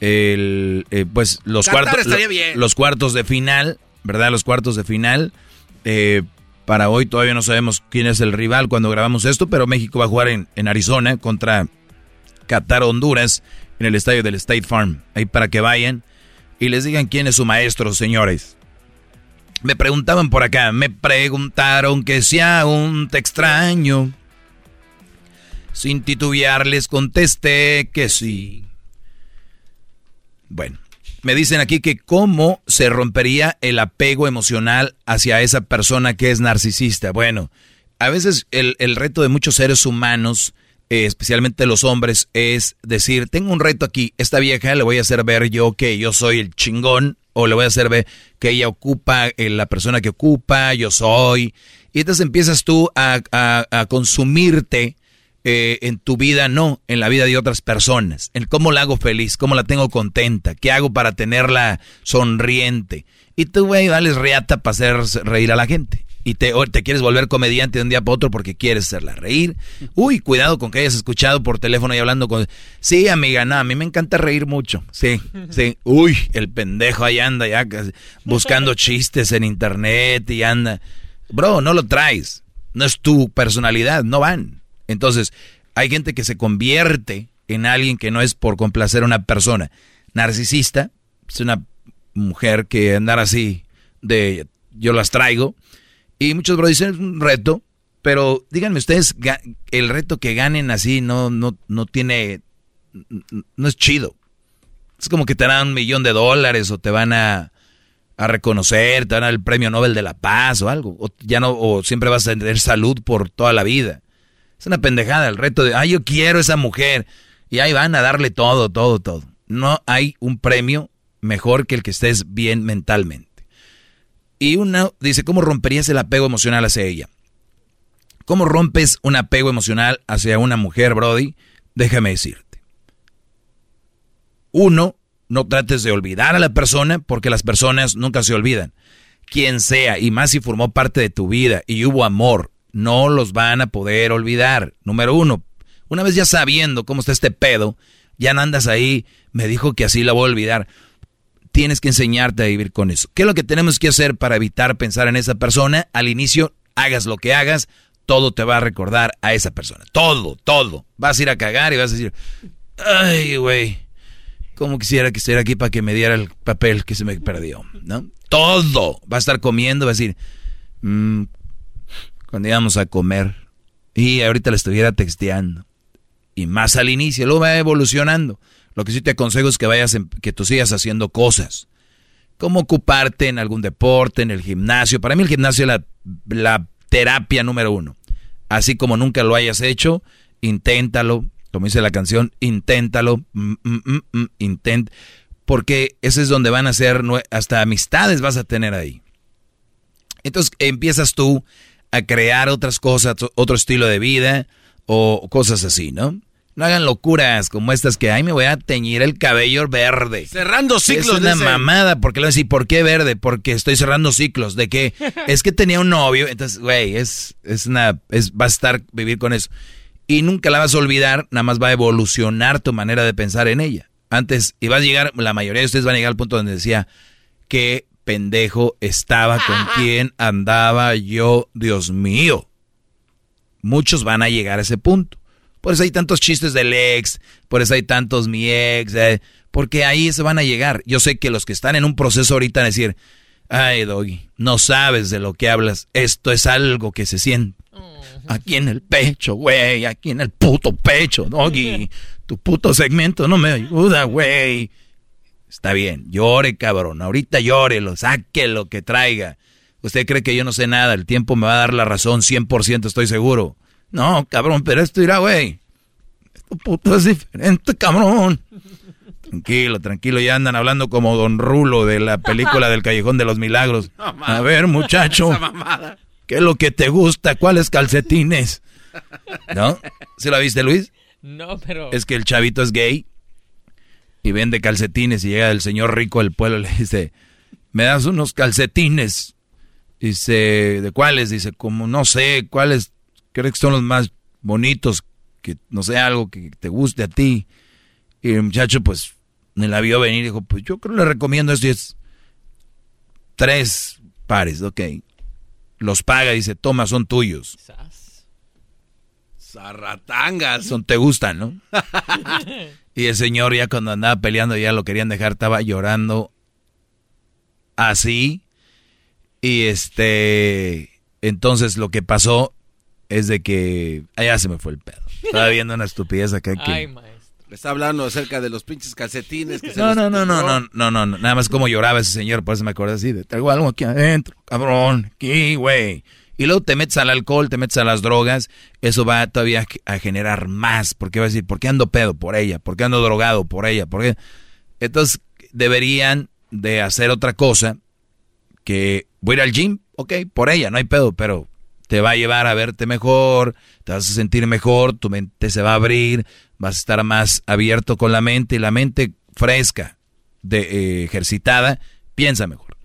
el, eh, pues los cuartos, lo- los cuartos de final, ¿verdad? Los cuartos de final. Eh, Para hoy todavía no sabemos quién es el rival cuando grabamos esto, pero México va a jugar en, en Arizona contra Qatar, Honduras, en el estadio del State Farm. Ahí para que vayan y les digan quién es su maestro, señores. Me preguntaban por acá, me preguntaron que sea un te extraño. Sin titubear les contesté que sí. Bueno, me dicen aquí que cómo se rompería el apego emocional hacia esa persona que es narcisista. Bueno, a veces el, reto de muchos seres humanos, eh, especialmente los hombres, es decir, tengo un reto aquí, esta vieja le voy a hacer ver yo que yo soy el chingón, o le voy a hacer ver que ella ocupa eh, la persona que ocupa, yo soy. Y entonces empiezas tú a, a consumirte eh, en tu vida, no, en la vida de otras personas. En cómo la hago feliz, cómo la tengo contenta, qué hago para tenerla sonriente. Y tú, güey, vales reata para hacer reír a la gente. Y te, te quieres volver comediante de un día para otro porque quieres hacerla reír. Uy, cuidado con que hayas escuchado por teléfono y hablando con... Sí, amiga, no, a mí me encanta reír mucho. Sí, sí. Uy, el pendejo ahí anda ya buscando chistes en internet y anda... Bro, no lo traes. No es tu personalidad, no van. Entonces, hay gente que se convierte en alguien que no es por complacer a una persona. Narcisista, es una mujer que andar así de yo las traigo. Y muchos bro dicen es un reto, pero díganme ustedes, el reto que ganen así no, no, no tiene, no es chido. Es como que te dan un millón de dólares o te van a, a reconocer, te dan el premio Nobel de la Paz o algo. O, ya no, o siempre vas a tener salud por toda la vida. Es una pendejada el reto de, ay, yo quiero esa mujer. Y ahí van a darle todo, todo, todo. No hay un premio mejor que el que estés bien mentalmente. Y uno dice, ¿cómo romperías el apego emocional hacia ella? ¿Cómo rompes un apego emocional hacia una mujer, Brody? Déjame decirte. Uno, no trates de olvidar a la persona porque las personas nunca se olvidan. Quien sea, y más si formó parte de tu vida y hubo amor, no los van a poder olvidar. Número uno, una vez ya sabiendo cómo está este pedo, ya no andas ahí, me dijo que así la voy a olvidar. Tienes que enseñarte a vivir con eso. ¿Qué es lo que tenemos que hacer para evitar pensar en esa persona? Al inicio, hagas lo que hagas, todo te va a recordar a esa persona. Todo, todo. Vas a ir a cagar y vas a decir, ay, güey, cómo quisiera que estuviera aquí para que me diera el papel que se me perdió, ¿no? Todo. Va a estar comiendo, va a decir, mmm, cuando íbamos a comer y ahorita le estuviera texteando. Y más al inicio, luego va evolucionando. Lo que sí te aconsejo es que vayas, que tú sigas haciendo cosas. Como ocuparte en algún deporte, en el gimnasio. Para mí el gimnasio es la, terapia número uno. Así como nunca lo hayas hecho, inténtalo. Como dice la canción, inténtalo. Mm, mm, mm, intent, porque ese es donde van a ser, hasta amistades vas a tener ahí. Entonces empiezas tú a crear otras cosas, otro estilo de vida o cosas así, ¿no? No hagan locuras como estas que, ay, me voy a teñir el cabello verde. Cerrando ciclos. Es una mamada, porque le voy a decir, ¿por qué verde? Porque estoy cerrando ciclos. ¿De qué? es que tenía un novio, entonces, güey, es, es una, es, va a estar vivir con eso. Y nunca la vas a olvidar, nada más va a evolucionar tu manera de pensar en ella. Antes, y vas a llegar, la mayoría de ustedes van a llegar al punto donde decía que pendejo estaba, con quién andaba yo, Dios mío. Muchos van a llegar a ese punto. Por eso hay tantos chistes del ex, por eso hay tantos mi ex, eh, porque ahí se van a llegar. Yo sé que los que están en un proceso ahorita van a decir, ay, Doggy, no sabes de lo que hablas, esto es algo que se siente. Aquí en el pecho, güey, aquí en el puto pecho, Doggy. Tu puto segmento no me ayuda, güey. Está bien, llore, cabrón. Ahorita llórelo, saque lo que traiga. Usted cree que yo no sé nada, el tiempo me va a dar la razón, 100% estoy seguro. No, cabrón, pero esto irá, güey. Esto puto es diferente, cabrón. Tranquilo, tranquilo, ya andan hablando como Don Rulo de la película del Callejón de los Milagros. a ver, muchacho, ¿qué es lo que te gusta? ¿Cuáles calcetines? ¿No? ¿Se la viste, Luis? No, pero... Es que el chavito es gay y vende calcetines y llega el señor rico del pueblo y le dice, me das unos calcetines. Dice, ¿de cuáles? Dice, como no sé, ¿cuáles crees que son los más bonitos? Que no sé, algo que te guste a ti. Y el muchacho pues me la vio venir y dijo, pues yo creo que le recomiendo esto y es tres pares, ok. los paga y dice, toma, son tuyos. Zarratangas. Son, te gustan, ¿no? y el señor ya cuando andaba peleando ya lo querían dejar, estaba llorando así. Y este, entonces lo que pasó es de que, allá se me fue el pedo. Estaba viendo una estupidez acá que... Ay, está hablando acerca de los pinches calcetines que se no, no, no, no, no, no, no, no, nada más como lloraba ese señor, por eso me acordé así de, traigo algo aquí adentro, cabrón, aquí, güey. Y luego te metes al alcohol, te metes a las drogas, eso va todavía a generar más, porque va a decir, ¿por qué ando pedo? Por ella, ¿por qué ando drogado? Por ella, ¿por qué? Entonces, deberían de hacer otra cosa, que voy a ir al gym, ok, por ella, no hay pedo, pero te va a llevar a verte mejor, te vas a sentir mejor, tu mente se va a abrir, vas a estar más abierto con la mente y la mente fresca, de, eh, ejercitada, piensa mejor.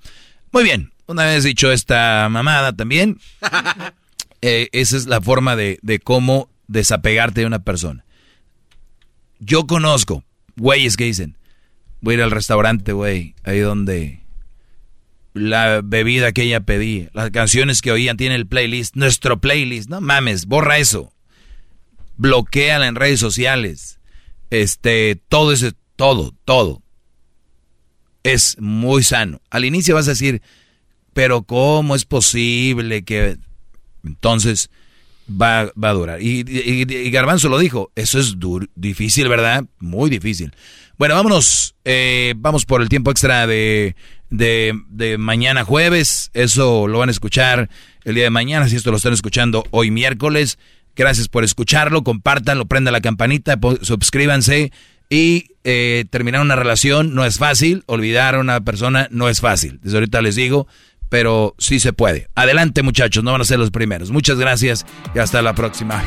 Muy bien, una vez dicho esta mamada también, eh, esa es la forma de, de cómo desapegarte de una persona. Yo conozco güeyes que dicen, voy a ir al restaurante, güey, ahí donde la bebida que ella pedía, las canciones que oían, tiene el playlist, nuestro playlist, no mames, borra eso. Bloqueala en redes sociales. Este, todo ese, todo, todo. Es muy sano. Al inicio vas a decir, pero ¿cómo es posible que... Entonces va, va a durar. Y, Garbanzo lo dijo, eso es dur- difícil, ¿verdad? Muy difícil. Bueno, vámonos, eh, vamos por el tiempo extra de, de, de mañana jueves. Eso lo van a escuchar el día de mañana, si esto lo están escuchando hoy miércoles. Gracias por escucharlo, compártanlo, prendan la campanita, suscríbanse. Y eh, terminar una relación no es fácil, olvidar a una persona no es fácil. Desde ahorita les digo, pero sí se puede. Adelante muchachos, no van a ser los primeros. Muchas gracias y hasta la próxima.